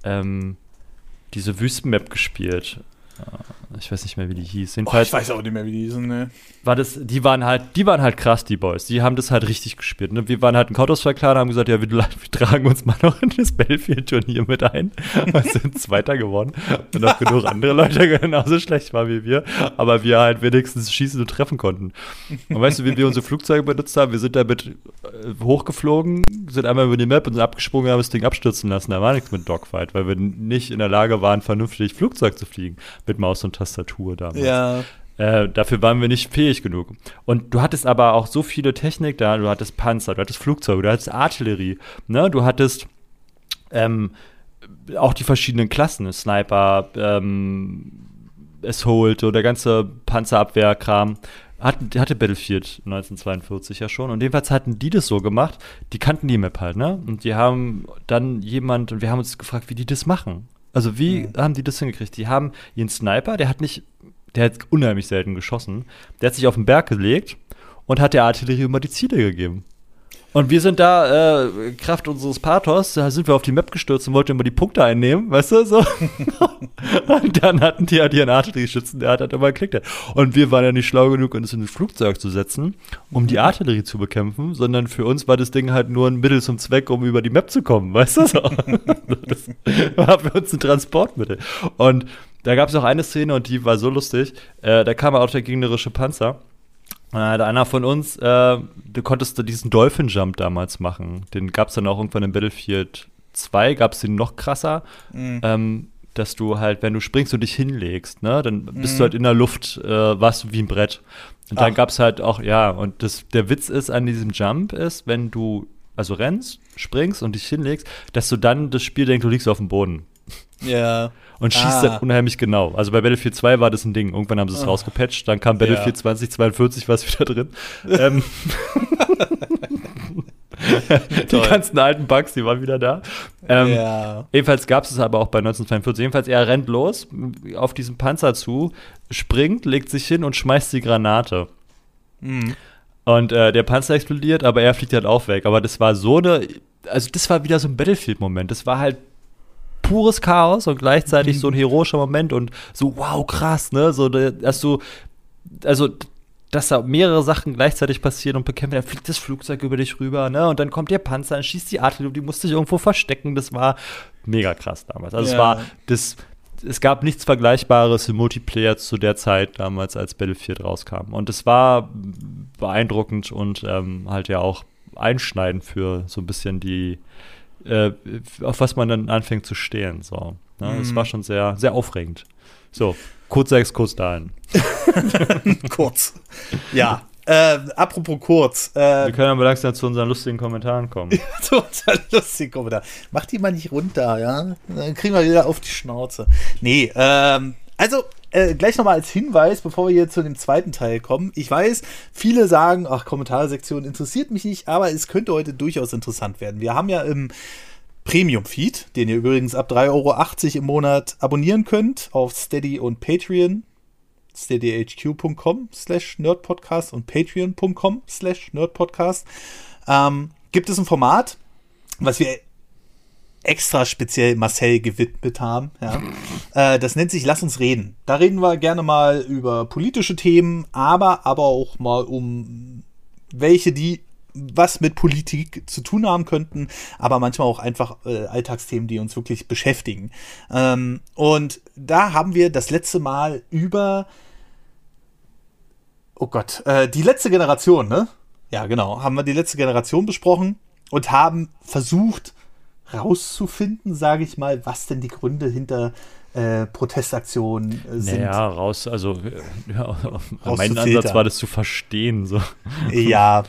ähm, diese Wüstenmap gespielt. Ich weiß nicht mehr, wie die hieß. Jedenfalls, oh, ich weiß auch nicht mehr, wie die hießen, ne? War das, die waren halt, die waren halt krass, die Boys. Die haben das halt richtig gespielt. Ne? Wir waren halt ein Counter-Strike-Clan und haben gesagt, ja, wir, wir, tragen uns mal noch in das Battlefield-Turnier mit ein. Wir sind Zweiter geworden. Und auch genug andere Leute genauso schlecht waren wie wir. Aber wir halt wenigstens schießen und treffen konnten. Und weißt du, wie wir unsere Flugzeuge benutzt haben? Wir sind damit äh, hochgeflogen, sind einmal über die Map und sind abgesprungen, haben das Ding abstürzen lassen. Da war nichts mit Dogfight, weil wir nicht in der Lage waren, vernünftig Flugzeug zu fliegen mit Maus und Tastatur damals. Ja. Äh, dafür waren wir nicht fähig genug. Und du hattest aber auch so viele Technik da. Du hattest Panzer, du hattest Flugzeuge, du hattest Artillerie. Ne? Du hattest ähm, auch die verschiedenen Klassen, Sniper, ähm, Assault, so der ganze Panzerabwehrkram. Hat, hatte Battlefield 1942 ja schon. Und jedenfalls hatten die das so gemacht, die kannten die Map halt, ne? Und die haben dann jemand, und wir haben uns gefragt, wie die das machen. Also wie mhm. haben die das hingekriegt? Die haben ihren Sniper, der hat nicht, der hat unheimlich selten geschossen. Der hat sich auf den Berg gelegt und hat der Artillerie immer die Ziele gegeben. Und wir sind da, äh, Kraft unseres Pathos, da sind wir auf die Map gestürzt und wollten immer die Punkte einnehmen, weißt du, so. und dann hatten die ja ihren Artillerieschützen, der hat halt immer geklickt. Und wir waren ja nicht schlau genug, uns in ein Flugzeug zu setzen, um die Artillerie zu bekämpfen, sondern für uns war das Ding halt nur ein Mittel zum Zweck, um über die Map zu kommen, weißt du, so. das war für uns ein Transportmittel. Und da gab es auch eine Szene und die war so lustig, äh, da kam auch der gegnerische Panzer und dann hat einer von uns, äh, du konntest diesen Dolphin Jump damals machen. Den gab es dann auch irgendwann in Battlefield 2, gab es den noch krasser. Mhm. Ähm, dass du halt, wenn du springst und dich hinlegst, ne, dann bist mhm. du halt in der Luft, äh, warst du wie ein Brett. Und dann gab es halt auch, ja, und das, der Witz ist an diesem Jump ist, wenn du also rennst, springst und dich hinlegst, dass du dann das Spiel denkst, du liegst auf dem Boden. Ja. Und schießt ah. dann unheimlich genau. Also bei Battlefield 2 war das ein Ding. Irgendwann haben sie es oh. rausgepatcht, dann kam Battlefield ja. 2042 was wieder drin. ähm. die ganzen alten Bugs, die waren wieder da. Ähm, ja. Ebenfalls gab es es aber auch bei 1942. Jedenfalls, er rennt los auf diesen Panzer zu, springt, legt sich hin und schmeißt die Granate. Mhm. Und äh, der Panzer explodiert, aber er fliegt halt auch weg. Aber das war so eine, also das war wieder so ein Battlefield-Moment. Das war halt pures Chaos und gleichzeitig mhm. so ein heroischer Moment und so, wow, krass, ne? So, dass du, also, dass da mehrere Sachen gleichzeitig passieren und bekämpfen, dann fliegt das Flugzeug über dich rüber, ne? Und dann kommt der Panzer, dann schießt die Artillerie, die musste sich irgendwo verstecken. Das war mega krass damals. Also, ja. es war das. Es gab nichts Vergleichbares im Multiplayer zu der Zeit damals, als Battlefield rauskam. Und es war beeindruckend und ähm, halt ja auch einschneidend für so ein bisschen die, äh, auf was man dann anfängt zu stehen. So. Ne? Mhm. Das war schon sehr, sehr aufregend. So, kurzer Exkurs dahin. kurz. Ja. Äh, apropos kurz. Äh, Wir können aber langsam zu unseren lustigen Kommentaren kommen. zu unseren lustigen Kommentaren. Mach die mal nicht runter, ja? Dann kriegen wir wieder auf die Schnauze. Nee, ähm, also äh, gleich nochmal als Hinweis, bevor wir hier zu dem zweiten Teil kommen. Ich weiß, viele sagen, ach, Kommentarsektion interessiert mich nicht, aber es könnte heute durchaus interessant werden. Wir haben ja im Premium-Feed, den ihr übrigens ab 3,80 Euro im Monat abonnieren könnt, auf Steady und Patreon, steadyhq.com slash nerdpodcast und patreon.com slash nerdpodcast, ähm, gibt es ein Format, was wir extra speziell Marcel gewidmet haben. Ja. Äh, das nennt sich Lass uns reden. Da reden wir gerne mal über politische Themen, aber, aber auch mal um welche, die was mit Politik zu tun haben könnten, aber manchmal auch einfach äh, Alltagsthemen, die uns wirklich beschäftigen. Ähm, und da haben wir das letzte Mal über, oh Gott, äh, die letzte Generation, ne? Ja, genau, haben wir die letzte Generation besprochen und haben versucht, rauszufinden, sage ich mal, was denn die Gründe hinter äh, Protestaktionen äh, sind. Ja, raus, also äh, ja, mein Ansatz war das zu verstehen. So. Ja,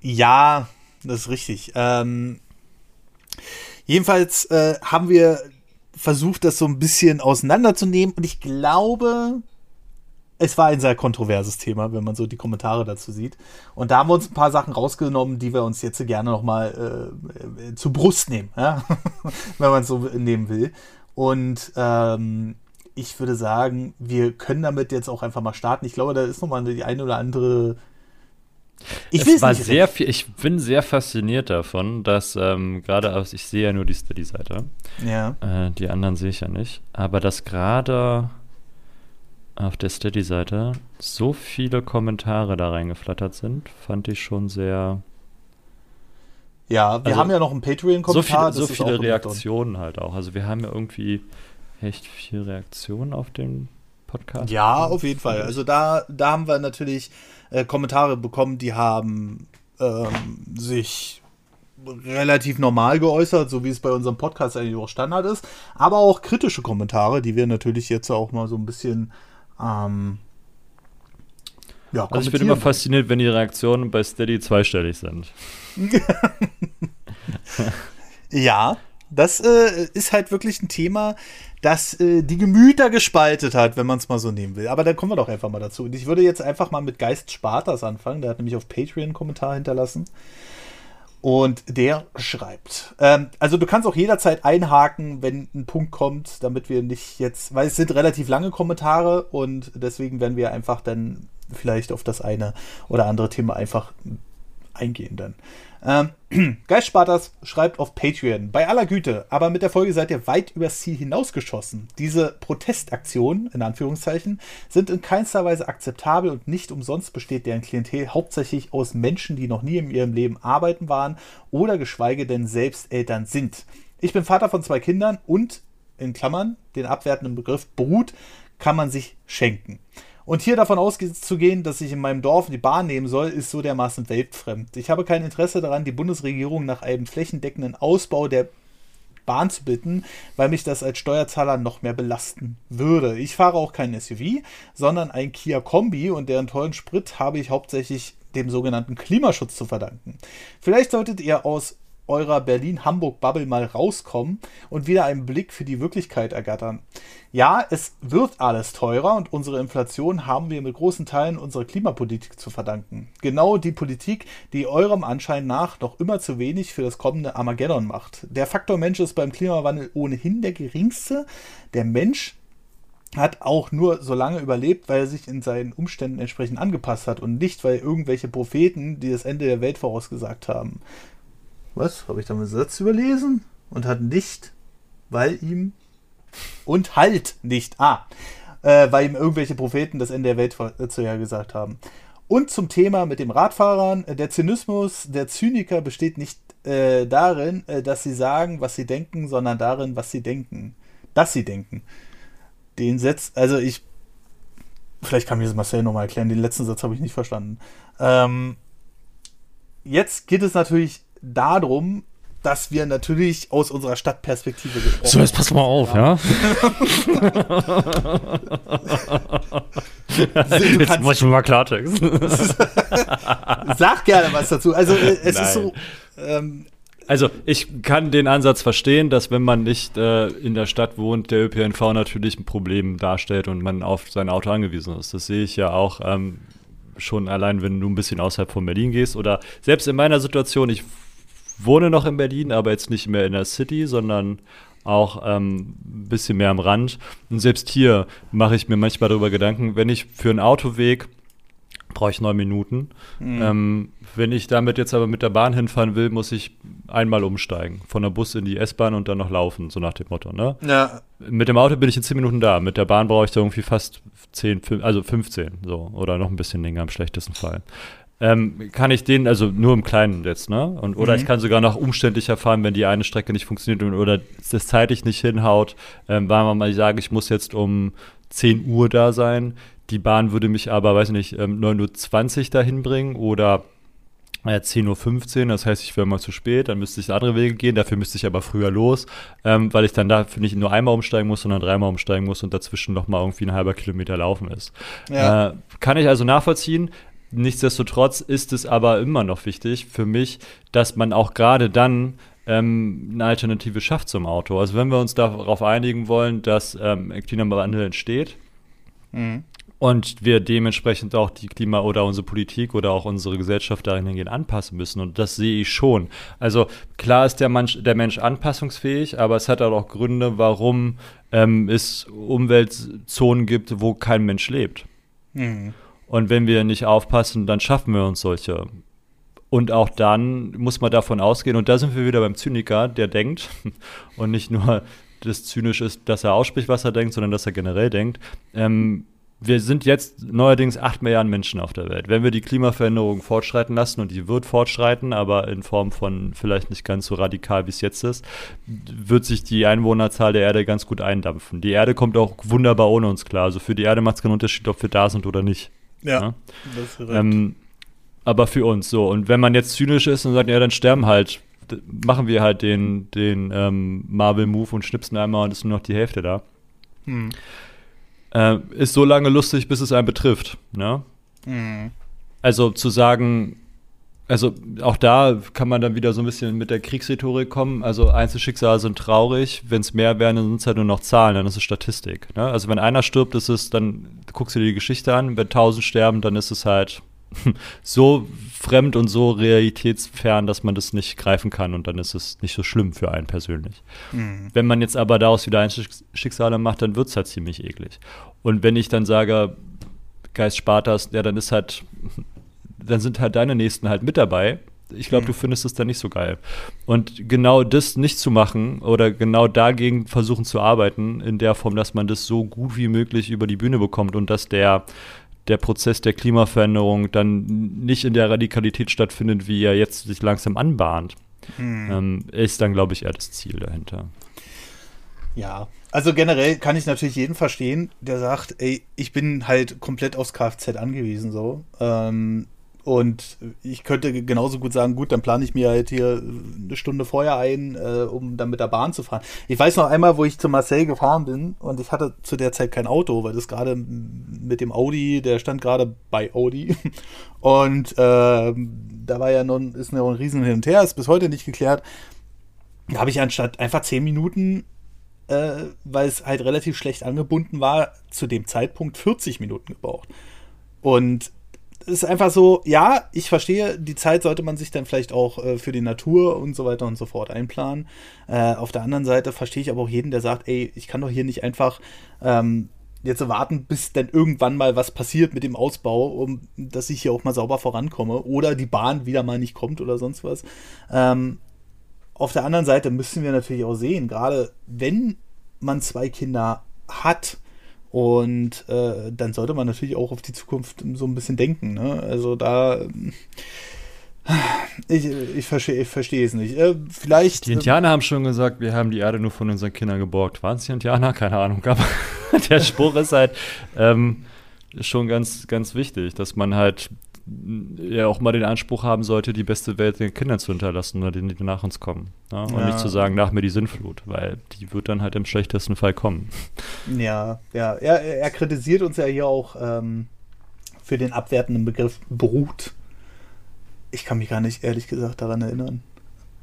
ja, das ist richtig. Ähm, jedenfalls äh, haben wir versucht, das so ein bisschen auseinanderzunehmen und ich glaube, es war ein sehr kontroverses Thema, wenn man so die Kommentare dazu sieht. Und da haben wir uns ein paar Sachen rausgenommen, die wir uns jetzt gerne nochmal äh, äh, zu Brust nehmen, ja? wenn man es so nehmen will. Und ähm, ich würde sagen, wir können damit jetzt auch einfach mal starten. Ich glaube, da ist nochmal die eine oder andere. Ich es war sehr viel, ich bin sehr fasziniert davon, dass ähm, gerade, ich sehe ja nur die Steady-Seite. Ja. Äh, die anderen sehe ich ja nicht. Aber dass gerade auf der Steady-Seite so viele Kommentare da reingeflattert sind, fand ich schon sehr. Ja, wir also, haben ja noch einen Patreon-Kommentar. So, viel, so viele Reaktionen halt auch. Also wir haben ja irgendwie echt viel Reaktionen auf den Podcast. Ja, auf jeden Fall. Also da, da haben wir natürlich äh, Kommentare bekommen, die haben ähm, sich relativ normal geäußert, so wie es bei unserem Podcast eigentlich auch Standard ist, aber auch kritische Kommentare, die wir natürlich jetzt auch mal so ein bisschen ähm, ja, also ich bin immer fasziniert, wenn die Reaktionen bei Steady zweistellig sind. ja, das äh, ist halt wirklich ein Thema, das äh, die Gemüter gespaltet hat, wenn man es mal so nehmen will. Aber da kommen wir doch einfach mal dazu. Und ich würde jetzt einfach mal mit Geist Spartas anfangen. Der hat nämlich auf Patreon einen Kommentar hinterlassen. Und der schreibt, ähm, also du kannst auch jederzeit einhaken, wenn ein Punkt kommt, damit wir nicht jetzt, weil es sind relativ lange Kommentare und deswegen werden wir einfach dann vielleicht auf das eine oder andere Thema einfach eingehen dann. Ähm, Geist Spartas schreibt auf Patreon, bei aller Güte, aber mit der Folge seid ihr weit übers Ziel hinausgeschossen. Diese Protestaktionen, in Anführungszeichen, sind in keinster Weise akzeptabel und nicht umsonst besteht deren Klientel hauptsächlich aus Menschen, die noch nie in ihrem Leben arbeiten waren oder geschweige denn selbst Eltern sind. Ich bin Vater von zwei Kindern und, in Klammern, den abwertenden Begriff Brut kann man sich schenken. Und hier davon auszugehen, dass ich in meinem Dorf die Bahn nehmen soll, ist so dermaßen weltfremd. Ich habe kein Interesse daran, die Bundesregierung nach einem flächendeckenden Ausbau der Bahn zu bitten, weil mich das als Steuerzahler noch mehr belasten würde. Ich fahre auch kein SUV, sondern ein Kia Kombi und deren tollen Sprit habe ich hauptsächlich dem sogenannten Klimaschutz zu verdanken. Vielleicht solltet ihr aus eurer Berlin-Hamburg-Bubble mal rauskommen und wieder einen Blick für die Wirklichkeit ergattern. Ja, es wird alles teurer und unsere Inflation haben wir mit großen Teilen unserer Klimapolitik zu verdanken. Genau die Politik, die eurem Anschein nach noch immer zu wenig für das kommende Armageddon macht. Der Faktor Mensch ist beim Klimawandel ohnehin der geringste. Der Mensch hat auch nur so lange überlebt, weil er sich in seinen Umständen entsprechend angepasst hat und nicht, weil irgendwelche Propheten, die das Ende der Welt vorausgesagt haben. Was? Habe ich da einen Satz überlesen? Und hat nicht, weil ihm. Und halt nicht. Ah. Äh, weil ihm irgendwelche Propheten das Ende der Welt gesagt haben. Und zum Thema mit dem Radfahrern. Der Zynismus der Zyniker besteht nicht äh, darin, äh, dass sie sagen, was sie denken, sondern darin, was sie denken. Dass sie denken. Den Satz, also ich. Vielleicht kann mir das Marcel nochmal erklären. Den letzten Satz habe ich nicht verstanden. Ähm, jetzt geht es natürlich darum, dass wir natürlich aus unserer Stadtperspektive gesprochen haben. So, jetzt pass mal auf, ja? jetzt muss ich mal Klartext. Sag gerne was dazu. Also, äh, es Nein. ist so. Ähm, also ich kann den Ansatz verstehen, dass wenn man nicht äh, in der Stadt wohnt, der ÖPNV natürlich ein Problem darstellt und man auf sein Auto angewiesen ist. Das sehe ich ja auch ähm, schon allein, wenn du ein bisschen außerhalb von Berlin gehst oder selbst in meiner Situation, ich wohne noch in Berlin, aber jetzt nicht mehr in der City, sondern auch ähm, ein bisschen mehr am Rand. Und selbst hier mache ich mir manchmal darüber Gedanken, wenn ich für einen Autoweg brauche ich neun Minuten. Mhm. Ähm, wenn ich damit jetzt aber mit der Bahn hinfahren will, muss ich einmal umsteigen. Von der Bus in die S-Bahn und dann noch laufen, so nach dem Motto. Ne? Ja. Mit dem Auto bin ich in zehn Minuten da. Mit der Bahn brauche ich da irgendwie fast zehn, also 15 so. Oder noch ein bisschen länger im schlechtesten Fall ähm, kann ich den, also nur im Kleinen jetzt, ne? Und, oder mhm. ich kann sogar noch umständlicher fahren, wenn die eine Strecke nicht funktioniert oder das zeitlich nicht hinhaut. Ähm, weil man mal sagen, ich muss jetzt um 10 Uhr da sein. Die Bahn würde mich aber, weiß nicht, ähm, 9.20 Uhr dahin bringen oder äh, 10.15 Uhr, das heißt, ich wäre mal zu spät, dann müsste ich andere Wege gehen, dafür müsste ich aber früher los, ähm, weil ich dann dafür nicht nur einmal umsteigen muss, sondern dreimal umsteigen muss und dazwischen nochmal irgendwie ein halber Kilometer laufen ist. Ja. Äh, kann ich also nachvollziehen, Nichtsdestotrotz ist es aber immer noch wichtig für mich, dass man auch gerade dann ähm, eine Alternative schafft zum Auto. Also wenn wir uns darauf einigen wollen, dass ähm, Klimawandel entsteht mhm. und wir dementsprechend auch die Klima- oder unsere Politik oder auch unsere Gesellschaft dahingehend anpassen müssen. Und das sehe ich schon. Also klar ist der Mensch, der Mensch anpassungsfähig, aber es hat auch Gründe, warum ähm, es Umweltzonen gibt, wo kein Mensch lebt. Mhm. Und wenn wir nicht aufpassen, dann schaffen wir uns solche. Und auch dann muss man davon ausgehen, und da sind wir wieder beim Zyniker, der denkt und nicht nur das zynisch ist, dass er ausspricht, was er denkt, sondern dass er generell denkt. Ähm, wir sind jetzt neuerdings acht Milliarden Menschen auf der Welt. Wenn wir die Klimaveränderung fortschreiten lassen, und die wird fortschreiten, aber in Form von vielleicht nicht ganz so radikal, wie es jetzt ist, wird sich die Einwohnerzahl der Erde ganz gut eindampfen. Die Erde kommt auch wunderbar ohne uns klar. Also für die Erde macht es keinen Unterschied, ob wir da sind oder nicht. Ja, ja? das ist ähm, aber für uns so. Und wenn man jetzt zynisch ist und sagt, ja, dann sterben halt, machen wir halt den, den ähm, Marvel-Move und schnipsen einmal und ist nur noch die Hälfte da. Hm. Äh, ist so lange lustig, bis es einen betrifft. Ne? Hm. Also zu sagen, also auch da kann man dann wieder so ein bisschen mit der Kriegsrhetorik kommen. Also Einzelschicksale sind traurig, wenn es mehr werden, dann sind es halt nur noch Zahlen, dann ist es Statistik. Ne? Also wenn einer stirbt, ist es, dann guckst du dir die Geschichte an, wenn tausend sterben, dann ist es halt so fremd und so realitätsfern, dass man das nicht greifen kann und dann ist es nicht so schlimm für einen persönlich. Mhm. Wenn man jetzt aber daraus wieder Einzelschicksale macht, dann wird es halt ziemlich eklig. Und wenn ich dann sage, Geist Spartas, ja, dann ist halt dann sind halt deine Nächsten halt mit dabei. Ich glaube, Mhm. du findest es dann nicht so geil. Und genau das nicht zu machen oder genau dagegen versuchen zu arbeiten, in der Form, dass man das so gut wie möglich über die Bühne bekommt und dass der, der Prozess der Klimaveränderung dann nicht in der Radikalität stattfindet, wie er jetzt sich langsam anbahnt, Mhm. ähm, ist dann, glaube ich, eher das Ziel dahinter. Ja, also generell kann ich natürlich jeden verstehen, der sagt, ey, ich bin halt komplett aufs Kfz angewiesen so. Ähm, und ich könnte genauso gut sagen, gut, dann plane ich mir halt hier eine Stunde vorher ein, äh, um dann mit der Bahn zu fahren. Ich weiß noch einmal, wo ich zu Marseille gefahren bin und ich hatte zu der Zeit kein Auto, weil das gerade mit dem Audi, der stand gerade bei Audi. Und ähm, da war ja noch, ist noch ein riesen Hin und Her, ist bis heute nicht geklärt. Da habe ich anstatt einfach zehn Minuten äh, weil es halt relativ schlecht angebunden war, zu dem Zeitpunkt 40 Minuten gebraucht. Und ist einfach so, ja, ich verstehe, die Zeit sollte man sich dann vielleicht auch äh, für die Natur und so weiter und so fort einplanen. Äh, auf der anderen Seite verstehe ich aber auch jeden, der sagt, ey, ich kann doch hier nicht einfach ähm, jetzt warten, bis dann irgendwann mal was passiert mit dem Ausbau, um dass ich hier auch mal sauber vorankomme oder die Bahn wieder mal nicht kommt oder sonst was. Ähm, auf der anderen Seite müssen wir natürlich auch sehen, gerade wenn man zwei Kinder hat, und äh, dann sollte man natürlich auch auf die Zukunft so ein bisschen denken. Ne? Also da. Ich, ich verstehe ich versteh es nicht. Äh, vielleicht. Die Indianer haben schon gesagt, wir haben die Erde nur von unseren Kindern geborgt. Waren es die Indianer? Keine Ahnung. Aber der Spruch ist halt ähm, schon ganz, ganz wichtig, dass man halt ja auch mal den Anspruch haben sollte, die beste Welt den Kindern zu hinterlassen oder denen, die nach uns kommen. Ja? Und Ja. nicht zu sagen, nach mir die Sinnflut, weil die wird dann halt im schlechtesten Fall kommen. Ja, ja. Er, er kritisiert uns ja hier auch ähm, für den abwertenden Begriff Brut. Ich kann mich gar nicht ehrlich gesagt daran erinnern.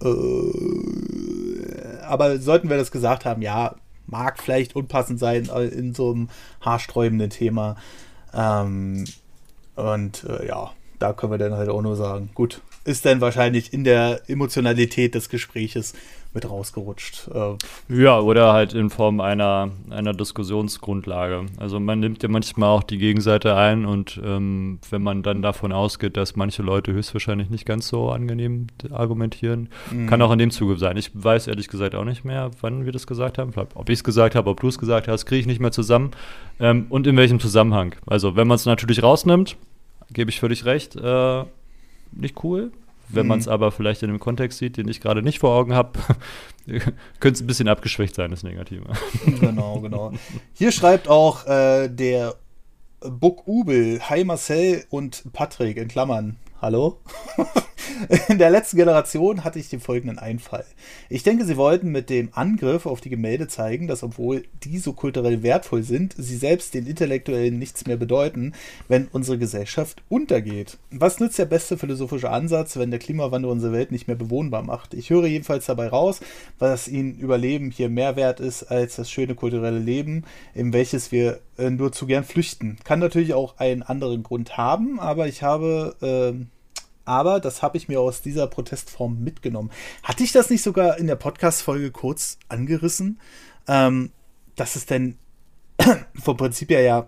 Äh, aber sollten wir das gesagt haben, ja, mag vielleicht unpassend sein äh, in so einem haarsträubenden Thema. Ähm, und äh, ja, da können wir dann halt auch nur sagen, gut, ist dann wahrscheinlich in der Emotionalität des Gespräches mit rausgerutscht. Äh, Ja, oder halt in Form einer, einer Diskussionsgrundlage. Also man nimmt ja manchmal auch die Gegenseite ein und ähm, wenn man dann davon ausgeht, dass manche Leute höchstwahrscheinlich nicht ganz so angenehm argumentieren, Mhm. kann auch in dem Zuge sein. Ich weiß ehrlich gesagt auch nicht mehr, wann wir das gesagt haben. Vielleicht, ob ich es gesagt habe, ob du es gesagt hast, kriege ich nicht mehr zusammen. Ähm, und in welchem Zusammenhang. Also wenn man es natürlich rausnimmt, gebe ich völlig recht, äh, nicht cool. Wenn Mhm. man es aber vielleicht in einem Kontext sieht, den ich gerade nicht vor Augen habe, könnte es ein bisschen abgeschwächt sein, das Negative. genau, genau. Hier schreibt auch äh, der Buck Ubel, Hi Marcel und Patrick in Klammern. Hallo? In der letzten Generation hatte ich den folgenden Einfall. Ich denke, sie wollten mit dem Angriff auf die Gemälde zeigen, dass obwohl die so kulturell wertvoll sind, sie selbst den Intellektuellen nichts mehr bedeuten, wenn unsere Gesellschaft untergeht. Was nützt der beste philosophische Ansatz, wenn der Klimawandel unsere Welt nicht mehr bewohnbar macht? Ich höre jedenfalls dabei raus, was ihnen Überleben hier mehr wert ist als das schöne kulturelle Leben, in welches wir äh, nur zu gern flüchten. Kann natürlich auch einen anderen Grund haben, aber ich habe ähm, aber das habe ich mir aus dieser Protestform mitgenommen. Hatte ich das nicht sogar in der Podcast-Folge kurz angerissen? Ähm, dass es denn vom Prinzip her ja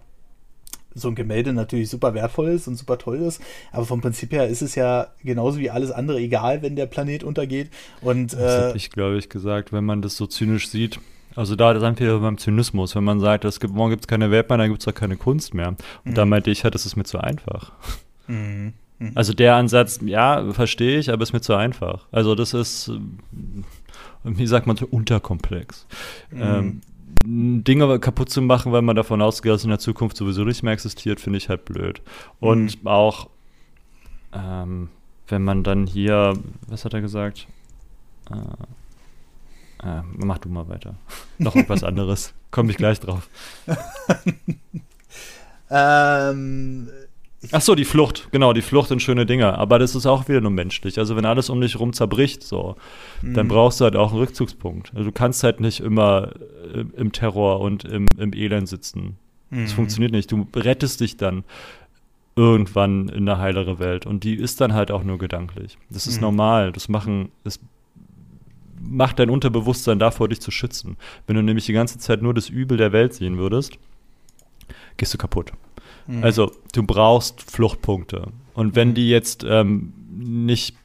so ein Gemälde natürlich super wertvoll ist und super toll ist, aber vom Prinzip her ist es ja genauso wie alles andere egal, wenn der Planet untergeht. Und Das äh, habe ich, glaube ich, gesagt, wenn man das so zynisch sieht. Also da sind wir beim Zynismus, wenn man sagt, es gibt, morgen gibt es keine Welt mehr, dann gibt es auch keine Kunst mehr. Und da meinte ich halt, das ist mir zu einfach. mhm. Mhm. Also der Ansatz, ja, verstehe ich, aber ist mir zu einfach. Also das ist, wie sagt man, so unterkomplex. Ähm, Dinge kaputt zu machen, weil man davon ausgeht, dass in der Zukunft sowieso nicht mehr existiert, finde ich halt blöd. Und auch, ähm, wenn man dann hier, was hat er gesagt? Äh, äh, mach du mal weiter. Noch etwas anderes. Komme ich gleich drauf. ähm, Ach so, die Flucht, genau, die Flucht in schöne Dinge. Aber das ist auch wieder nur menschlich. Also wenn alles um dich rum zerbricht, so, dann Mhm. brauchst du halt auch einen Rückzugspunkt. Also du kannst halt nicht immer äh, im Terror und im, im Elend sitzen. Das Mhm. funktioniert nicht. Du rettest dich dann irgendwann in eine heilere Welt. Und die ist dann halt auch nur gedanklich. Das ist Mhm. normal. Das machen, das macht dein Unterbewusstsein davor, dich zu schützen. Wenn du nämlich die ganze Zeit nur das Übel der Welt sehen würdest, gehst du kaputt. Mhm. Also, du brauchst Fluchtpunkte. Und wenn die jetzt ähm, nicht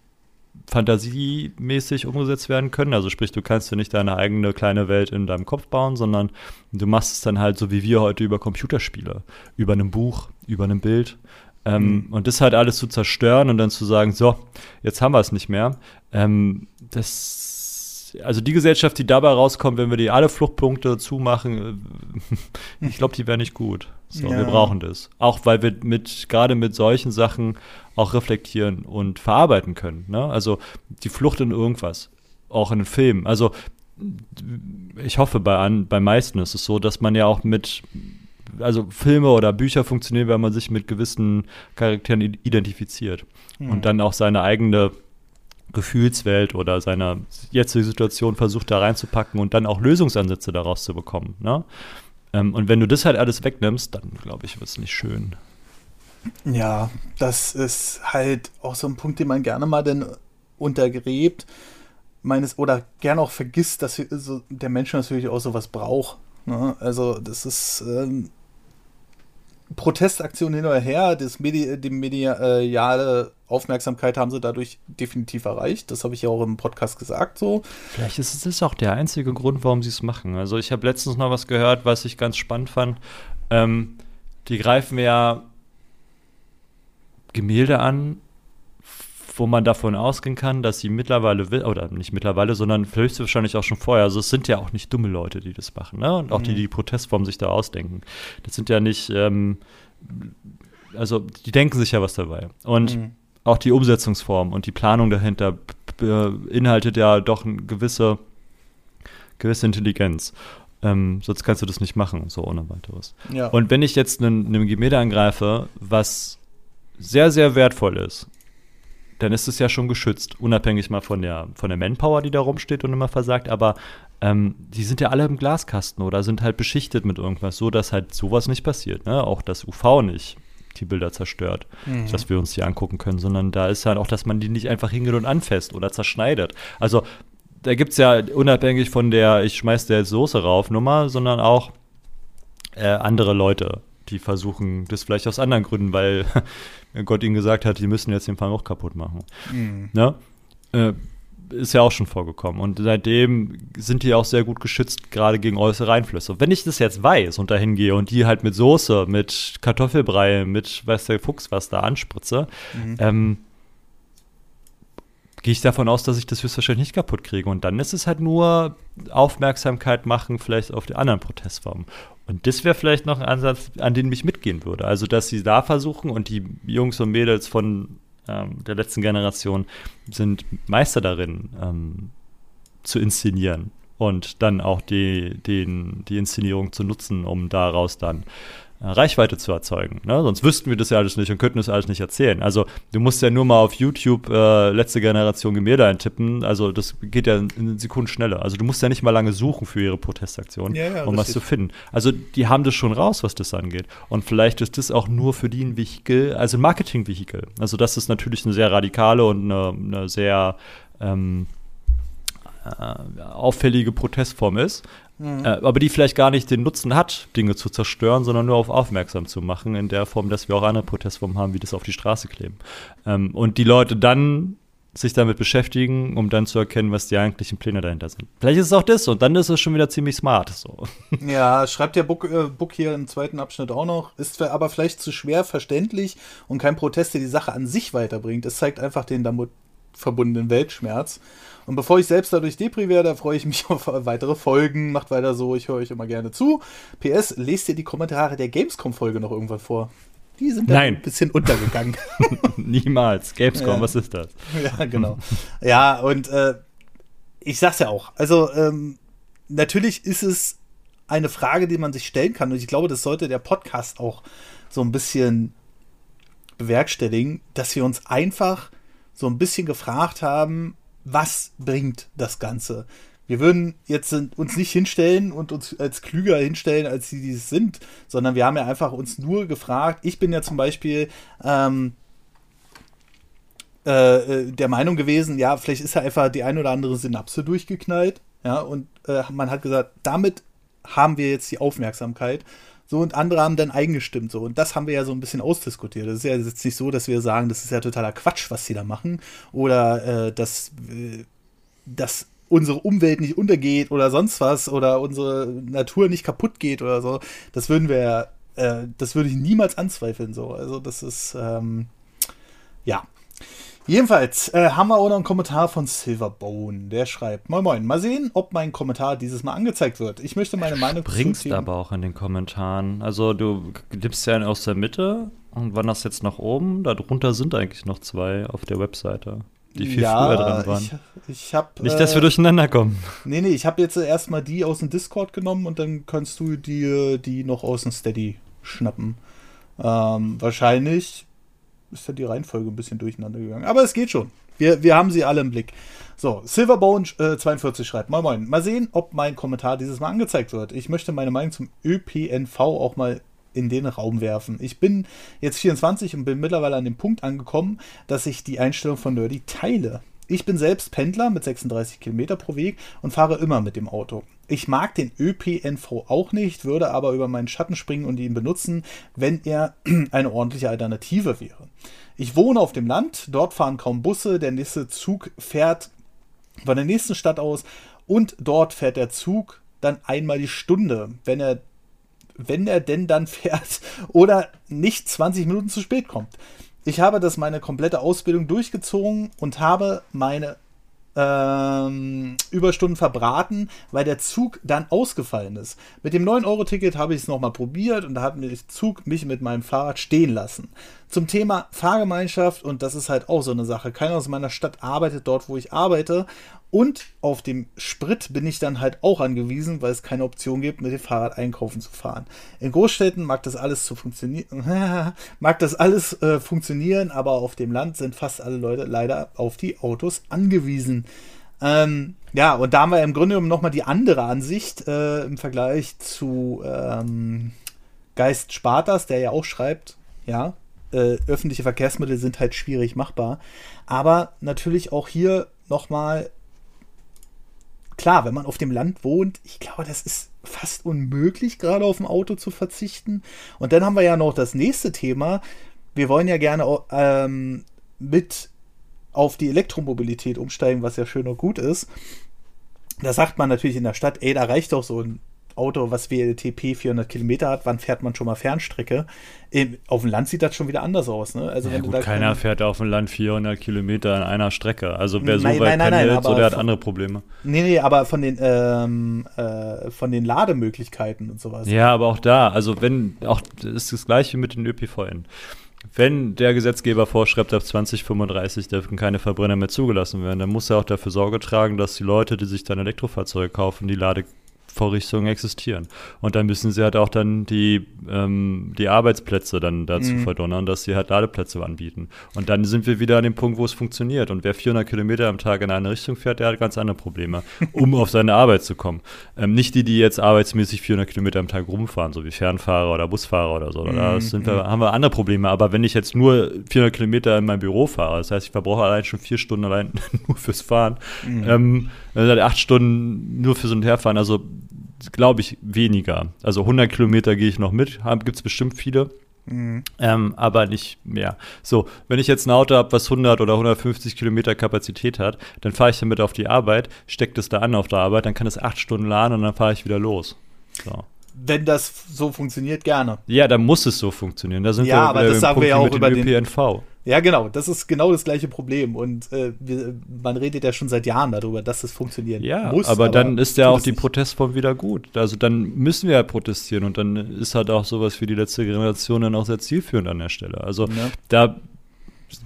fantasiemäßig umgesetzt werden können. Also sprich, du kannst ja nicht deine eigene kleine Welt in deinem Kopf bauen, sondern du machst es dann halt so wie wir heute über Computerspiele, über einem Buch, über einem Bild. Ähm, mhm. Und das halt alles zu zerstören und dann zu sagen, so, jetzt haben wir es nicht mehr. Ähm, das, also die Gesellschaft, die dabei rauskommt, wenn wir die alle Fluchtpunkte zumachen, äh, ich glaube, die wäre nicht gut. So, ja. wir brauchen das. Auch weil wir mit, gerade mit solchen Sachen auch reflektieren und verarbeiten können. Ne? Also die Flucht in irgendwas, auch in den Filmen. Also ich hoffe, bei, an, bei meisten ist es so, dass man ja auch mit, also Filme oder Bücher funktionieren, wenn man sich mit gewissen Charakteren identifiziert mhm. und dann auch seine eigene Gefühlswelt oder seine jetzige Situation versucht da reinzupacken und dann auch Lösungsansätze daraus zu bekommen. Ne? Ähm, und wenn du das halt alles wegnimmst, dann glaube ich, wird es nicht schön. Ja, das ist halt auch so ein Punkt, den man gerne mal denn untergräbt. Meines, oder gerne auch vergisst, dass der Mensch natürlich auch sowas braucht. Ne? Also, das ist ähm, Protestaktion hin oder her, das Medi die mediale Aufmerksamkeit haben sie dadurch definitiv erreicht. Das habe ich ja auch im Podcast gesagt so. Vielleicht ist es auch der einzige Grund, warum sie es machen. Also ich habe letztens noch was gehört, was ich ganz spannend fand. Ähm, die greifen ja Gemälde an, wo man davon ausgehen kann, dass sie mittlerweile, oder nicht mittlerweile, sondern höchstwahrscheinlich auch schon vorher, also es sind ja auch nicht dumme Leute, die das machen, ne? Und auch mhm. die, die Protestform sich da ausdenken. Das sind ja nicht, ähm, also die denken sich ja was dabei. Und mhm. auch die Umsetzungsform und die Planung dahinter beinhaltet ja doch eine gewisse, gewisse Intelligenz. Ähm, sonst kannst du das nicht machen, so ohne weiteres. Ja. Und wenn ich jetzt ein Gemälde angreife, was sehr, sehr wertvoll ist, dann ist es ja schon geschützt, unabhängig mal von der, von der Manpower, die da rumsteht und immer versagt, aber ähm, die sind ja alle im Glaskasten oder sind halt beschichtet mit irgendwas, so dass halt sowas nicht passiert, ne? Auch das UV nicht die Bilder zerstört, mhm. dass wir uns die angucken können, sondern da ist halt auch, dass man die nicht einfach hingeht und anfasst oder zerschneidet. Also da gibt es ja unabhängig von der ich schmeiß der Soße rauf Nummer, sondern auch äh, andere Leute, die versuchen das vielleicht aus anderen Gründen, weil Gott ihnen gesagt hat, die müssen jetzt den Fang auch kaputt machen. Mhm. Ne? Äh, ist ja auch schon vorgekommen. Und seitdem sind die auch sehr gut geschützt, gerade gegen äußere Einflüsse. Wenn ich das jetzt weiß und dahin gehe und die halt mit Soße, mit Kartoffelbrei, mit weiß der Fuchs was da anspritze, mhm. ähm, gehe ich davon aus, dass ich das höchstwahrscheinlich nicht kaputt kriege. Und dann ist es halt nur Aufmerksamkeit machen, vielleicht auf die anderen Protestformen. Und das wäre vielleicht noch ein Ansatz, an den ich mitgehen würde. Also, dass sie da versuchen und die Jungs und Mädels von ähm, der letzten Generation sind Meister darin, ähm, zu inszenieren und dann auch die, den, die Inszenierung zu nutzen, um daraus dann Reichweite zu erzeugen. Ne? Sonst wüssten wir das ja alles nicht und könnten das alles nicht erzählen. Also du musst ja nur mal auf YouTube äh, letzte Generation Gemälde eintippen. Also das geht ja in Sekunden schneller. Also du musst ja nicht mal lange suchen für ihre Protestaktion, ja, ja, um was zu finden. Also die haben das schon raus, was das angeht. Und vielleicht ist das auch nur für die ein Vehikel, also ein Marketing-Vehikel. Also das ist natürlich eine sehr radikale und eine, eine sehr ähm, äh, auffällige Protestform ist. Mhm. Äh, aber die vielleicht gar nicht den Nutzen hat, Dinge zu zerstören, sondern nur auf aufmerksam zu machen, in der Form, dass wir auch andere Protestformen haben, wie das auf die Straße kleben. Ähm, und die Leute dann sich damit beschäftigen, um dann zu erkennen, was die eigentlichen Pläne dahinter sind. Vielleicht ist es auch das und dann ist es schon wieder ziemlich smart. So. Ja, schreibt der Book, äh, Book hier im zweiten Abschnitt auch noch. Ist aber vielleicht zu schwer verständlich und kein Protest, der die Sache an sich weiterbringt. Es zeigt einfach den damit verbundenen Weltschmerz. Und bevor ich selbst dadurch Depri werde, freue ich mich auf weitere Folgen. Macht weiter so, ich höre euch immer gerne zu. PS, lest ihr die Kommentare der Gamescom-Folge noch irgendwann vor? Die sind da ein bisschen untergegangen. Niemals. Gamescom, ja. was ist das? Ja, genau. ja, und äh, ich sag's ja auch. Also, ähm, natürlich ist es eine Frage, die man sich stellen kann. Und ich glaube, das sollte der Podcast auch so ein bisschen bewerkstelligen, dass wir uns einfach so ein bisschen gefragt haben, was bringt das Ganze? Wir würden jetzt uns nicht hinstellen und uns als klüger hinstellen, als sie dies sind, sondern wir haben ja einfach uns nur gefragt. Ich bin ja zum Beispiel ähm, äh, äh der Meinung gewesen, ja, vielleicht ist ja einfach die ein oder andere Synapse durchgeknallt. Ja, und äh, man hat gesagt, damit haben wir jetzt die Aufmerksamkeit So, und andere haben dann eingestimmt. So, und das haben wir ja so ein bisschen ausdiskutiert. Das ist ja jetzt nicht so, dass wir sagen, das ist ja totaler Quatsch, was sie da machen. Oder äh, dass, äh, dass unsere Umwelt nicht untergeht oder sonst was oder unsere Natur nicht kaputt geht oder so. Das würden wir, äh, das würde ich niemals anzweifeln. So. Also, das ist, ähm, ja. Jedenfalls äh, haben wir auch noch einen Kommentar von Silverbone. Der schreibt: Moin Moin, mal sehen, ob mein Kommentar dieses Mal angezeigt wird. Ich möchte meine Meinung Bringst aber auch in den Kommentaren. Also, du nimmst ja aus der Mitte und wanderst jetzt nach oben. Darunter sind eigentlich noch zwei auf der Webseite, die viel ja, früher dran waren. Ich, ich hab, Nicht, dass wir durcheinander kommen. Nee, nee, ich habe jetzt erstmal die aus dem Discord genommen und dann kannst du dir die noch aus dem Steady schnappen. Ähm, wahrscheinlich ist ja die Reihenfolge ein bisschen durcheinander gegangen. Aber es geht schon. Wir, wir haben sie alle im Blick. So, Silverbone äh, 42 schreibt, moin moin, mal sehen, ob mein Kommentar dieses Mal angezeigt wird. Ich möchte meine Meinung zum ÖPNV auch mal in den Raum werfen. Ich bin jetzt 24 und bin mittlerweile an dem Punkt angekommen, dass ich die Einstellung von Nerdy teile. Ich bin selbst Pendler mit 36 Kilometer pro Weg und fahre immer mit dem Auto. Ich mag den ÖPNV auch nicht, würde aber über meinen Schatten springen und ihn benutzen, wenn er eine ordentliche Alternative wäre. Ich wohne auf dem Land, dort fahren kaum Busse, der nächste Zug fährt von der nächsten Stadt aus und dort fährt der Zug dann einmal die Stunde, wenn er wenn er denn dann fährt oder nicht 20 Minuten zu spät kommt. Ich habe das meine komplette Ausbildung durchgezogen und habe meine ähm, Überstunden verbraten, weil der Zug dann ausgefallen ist. Mit dem 9-Euro-Ticket habe ich es nochmal probiert und da hat der Zug mich mit meinem Fahrrad stehen lassen. Zum Thema Fahrgemeinschaft, und das ist halt auch so eine Sache. Keiner aus meiner Stadt arbeitet dort, wo ich arbeite. Und auf dem Sprit bin ich dann halt auch angewiesen, weil es keine Option gibt, mit dem Fahrrad einkaufen zu fahren. In Großstädten mag das alles zu funktionieren, mag das alles äh, funktionieren, aber auf dem Land sind fast alle Leute leider auf die Autos angewiesen. Ähm, ja, und da haben wir im Grunde genommen nochmal die andere Ansicht äh, im Vergleich zu ähm, Geist Spartas, der ja auch schreibt, ja, äh, öffentliche Verkehrsmittel sind halt schwierig machbar. Aber natürlich auch hier nochmal klar, wenn man auf dem Land wohnt, ich glaube, das ist fast unmöglich, gerade auf ein Auto zu verzichten. Und dann haben wir ja noch das nächste Thema. Wir wollen ja gerne ähm, mit auf die Elektromobilität umsteigen, was ja schön und gut ist. Da sagt man natürlich in der Stadt, ey, da reicht doch so ein Auto, was WLTP 400 Kilometer hat, wann fährt man schon mal Fernstrecke? Im, auf dem Land sieht das schon wieder anders aus. Ne? Also ja, gut, keiner keine... fährt auf dem Land 400 Kilometer in einer Strecke. Also wer nein, so weit nein, nein, pendelt, so der hat andere Probleme. Nee, nee, aber von den, ähm, äh, von den Lademöglichkeiten und sowas. Ja, aber auch da, also wenn, auch das ist das gleiche mit den ÖPVN. Wenn der Gesetzgeber vorschreibt, ab 2035 dürfen keine Verbrenner mehr zugelassen werden, dann muss er auch dafür Sorge tragen, dass die Leute, die sich dann Elektrofahrzeuge kaufen, die Lade Vorrichtungen existieren. Und dann müssen sie halt auch dann die, ähm, die Arbeitsplätze dann dazu mhm. verdonnern, dass sie halt Ladeplätze anbieten. Und dann sind wir wieder an dem Punkt, wo es funktioniert. Und wer 400 Kilometer am Tag in eine Richtung fährt, der hat ganz andere Probleme, um auf seine Arbeit zu kommen. Ähm, nicht die, die jetzt arbeitsmäßig 400 Kilometer am Tag rumfahren, so wie Fernfahrer oder Busfahrer oder so. Mhm. Da sind wir, haben wir andere Probleme. Aber wenn ich jetzt nur 400 Kilometer in mein Büro fahre, das heißt, ich verbrauche allein schon vier Stunden allein nur fürs Fahren, mhm. ähm, also acht Stunden nur für so ein Herfahren, also glaube ich, weniger. Also 100 Kilometer gehe ich noch mit, gibt es bestimmt viele. Mhm. Ähm, aber nicht mehr. So, wenn ich jetzt ein Auto habe, was 100 oder 150 Kilometer Kapazität hat, dann fahre ich damit auf die Arbeit, stecke das da an auf der Arbeit, dann kann es acht Stunden laden und dann fahre ich wieder los. So. Wenn das so funktioniert, gerne. Ja, dann muss es so funktionieren. Da sind ja, wir aber das sagen wir ja auch über den ÖPNV. Ja, genau, das ist genau das gleiche Problem. Und äh, wir, man redet ja schon seit Jahren darüber, dass es funktionieren ja, muss. Aber, aber dann ist ja auch die Protestform wieder gut. Also dann müssen wir ja protestieren und dann ist halt auch sowas für die letzte Generation dann auch sehr zielführend an der Stelle. Also ja. da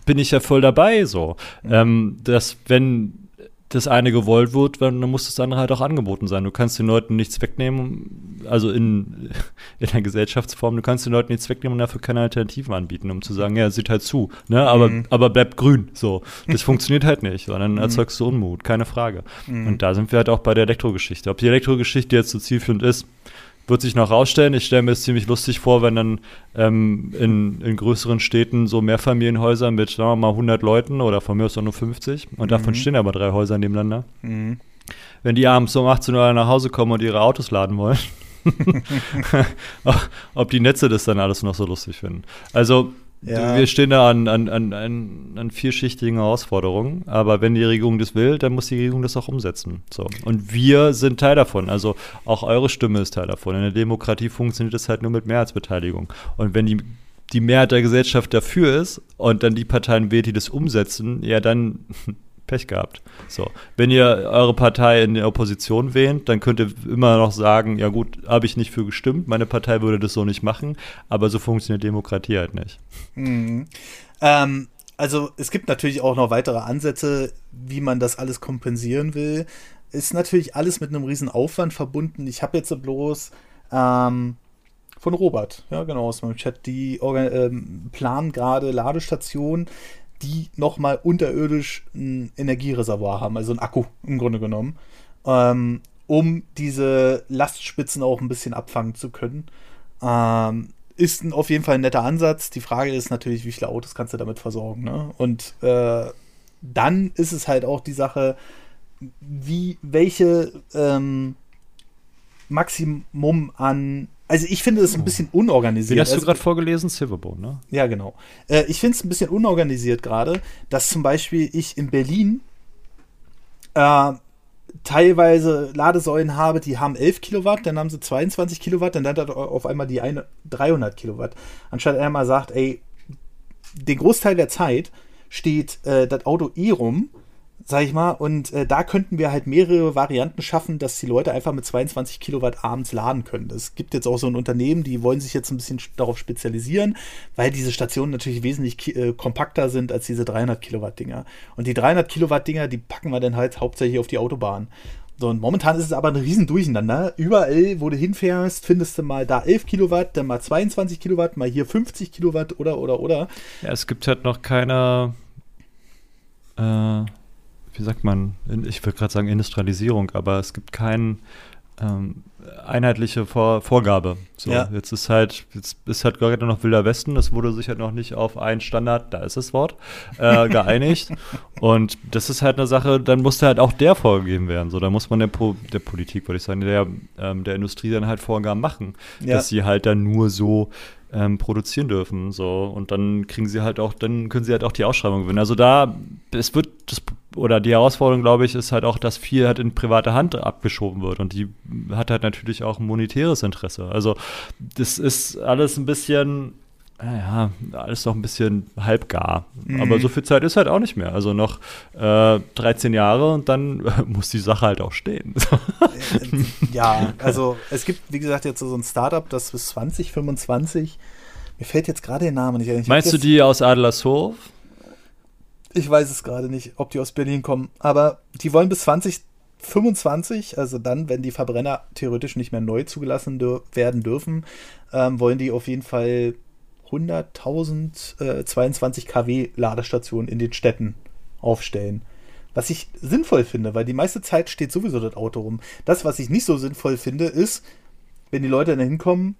bin ich ja voll dabei so. Mhm. Ähm, dass wenn das eine gewollt wird, dann muss das andere halt auch angeboten sein. Du kannst den Leuten nichts wegnehmen, also in, in der Gesellschaftsform, du kannst den Leuten nichts wegnehmen und dafür keine Alternativen anbieten, um zu sagen, ja, sieht halt zu, ne? aber, mhm. aber bleibt grün. So. Das funktioniert halt nicht, sondern mhm. erzeugst du Unmut, keine Frage. Mhm. Und da sind wir halt auch bei der Elektrogeschichte. Ob die Elektrogeschichte jetzt so zielführend ist, wird sich noch rausstellen. Ich stelle mir es ziemlich lustig vor, wenn dann ähm, in, in größeren Städten so Mehrfamilienhäuser mit, sagen wir mal, 100 Leuten oder von mir aus auch nur 50 und mhm. davon stehen aber drei Häuser nebeneinander. Mhm. Wenn die abends um 18 Uhr nach Hause kommen und ihre Autos laden wollen, ob die Netze das dann alles noch so lustig finden. Also ja. Wir stehen da an, an, an, an, vielschichtigen Herausforderungen, aber wenn die Regierung das will, dann muss die Regierung das auch umsetzen. So. Und wir sind Teil davon. Also auch eure Stimme ist Teil davon. In der Demokratie funktioniert das halt nur mit Mehrheitsbeteiligung. Und wenn die, die Mehrheit der Gesellschaft dafür ist und dann die Parteien wählt, die das umsetzen, ja, dann Pech gehabt. So, wenn ihr eure Partei in der Opposition wählt, dann könnt ihr immer noch sagen, ja gut, habe ich nicht für gestimmt, meine Partei würde das so nicht machen, aber so funktioniert Demokratie halt nicht. Mhm. Ähm, also es gibt natürlich auch noch weitere Ansätze, wie man das alles kompensieren will. Ist natürlich alles mit einem riesen Aufwand verbunden. Ich habe jetzt bloß ähm, von Robert, ja genau, aus meinem Chat, die äh, planen gerade Ladestationen die nochmal unterirdisch ein Energiereservoir haben, also ein Akku im Grunde genommen, ähm, um diese Lastspitzen auch ein bisschen abfangen zu können. Ähm, ist ein, auf jeden Fall ein netter Ansatz. Die Frage ist natürlich, wie viele Autos kannst du damit versorgen. Ne? Und äh, dann ist es halt auch die Sache, wie welche ähm, Maximum an also ich finde es ein bisschen unorganisiert. Wie hast du also, gerade vorgelesen? Silverbone, ne? Ja, genau. Äh, ich finde es ein bisschen unorganisiert gerade, dass zum Beispiel ich in Berlin äh, teilweise Ladesäulen habe, die haben 11 Kilowatt, dann haben sie 22 Kilowatt, dann hat auf einmal die eine 300 Kilowatt. Anstatt er mal sagt, ey, den Großteil der Zeit steht äh, das Auto eh rum sag ich mal. Und äh, da könnten wir halt mehrere Varianten schaffen, dass die Leute einfach mit 22 Kilowatt abends laden können. Es gibt jetzt auch so ein Unternehmen, die wollen sich jetzt ein bisschen darauf spezialisieren, weil diese Stationen natürlich wesentlich äh, kompakter sind als diese 300 Kilowatt Dinger. Und die 300 Kilowatt Dinger, die packen wir dann halt hauptsächlich auf die Autobahn. So, und momentan ist es aber ein riesen Durcheinander. Überall, wo du hinfährst, findest du mal da 11 Kilowatt, dann mal 22 Kilowatt, mal hier 50 Kilowatt oder, oder, oder. Ja, es gibt halt noch keine äh wie sagt man, ich würde gerade sagen Industrialisierung, aber es gibt keine ähm, einheitliche Vor Vorgabe. So, ja. jetzt ist halt, jetzt ist halt gerade noch Wilder Westen, das wurde sich halt noch nicht auf einen Standard, da ist das Wort, äh, geeinigt. Und das ist halt eine Sache, dann musste halt auch der vorgegeben werden. So, da muss man der, po der Politik, würde ich sagen, der, ähm, der Industrie dann halt Vorgaben machen, ja. dass sie halt dann nur so ähm, produzieren dürfen. So, und dann kriegen sie halt auch, dann können sie halt auch die Ausschreibung gewinnen. Also da, es wird das, oder die Herausforderung, glaube ich, ist halt auch, dass viel halt in private Hand abgeschoben wird. Und die hat halt natürlich auch ein monetäres Interesse. Also das ist alles ein bisschen naja, alles noch ein bisschen halbgar. Mhm. Aber so viel Zeit ist halt auch nicht mehr. Also noch äh, 13 Jahre und dann äh, muss die Sache halt auch stehen. Ja, also es gibt, wie gesagt, jetzt so ein Startup, das bis 2025, mir fällt jetzt gerade der Name nicht ein. Meinst du die aus Adlershof? Ich weiß es gerade nicht, ob die aus Berlin kommen, aber die wollen bis 2025, also dann, wenn die Verbrenner theoretisch nicht mehr neu zugelassen dür werden dürfen, ähm, wollen die auf jeden Fall 100.000 äh, 22 kW Ladestationen in den Städten aufstellen. Was ich sinnvoll finde, weil die meiste Zeit steht sowieso das Auto rum. Das, was ich nicht so sinnvoll finde, ist, wenn die Leute dann hinkommen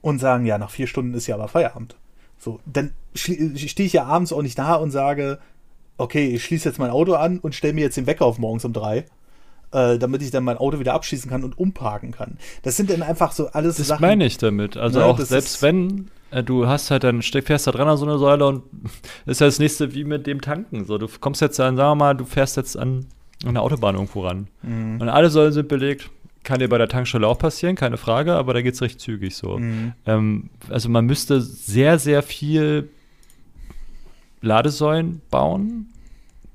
und sagen, ja, nach vier Stunden ist ja aber Feierabend. So, dann stehe ich ja abends auch nicht da und sage, okay, ich schließe jetzt mein Auto an und stelle mir jetzt den Wecker auf morgens um drei, äh, damit ich dann mein Auto wieder abschließen kann und umparken kann. Das sind dann einfach so alles das Sachen. Das meine ich damit. Also ne, auch selbst wenn äh, du hast halt dann fährst da dran an so eine Säule und ist ja das nächste wie mit dem Tanken. So, du kommst jetzt an, sagen wir mal, du fährst jetzt an eine Autobahn irgendwo ran. Mhm. Und alle Säulen sind belegt. Kann dir bei der Tankstelle auch passieren, keine Frage, aber da geht es recht zügig so. Mhm. Ähm, also man müsste sehr, sehr viel Ladesäulen bauen,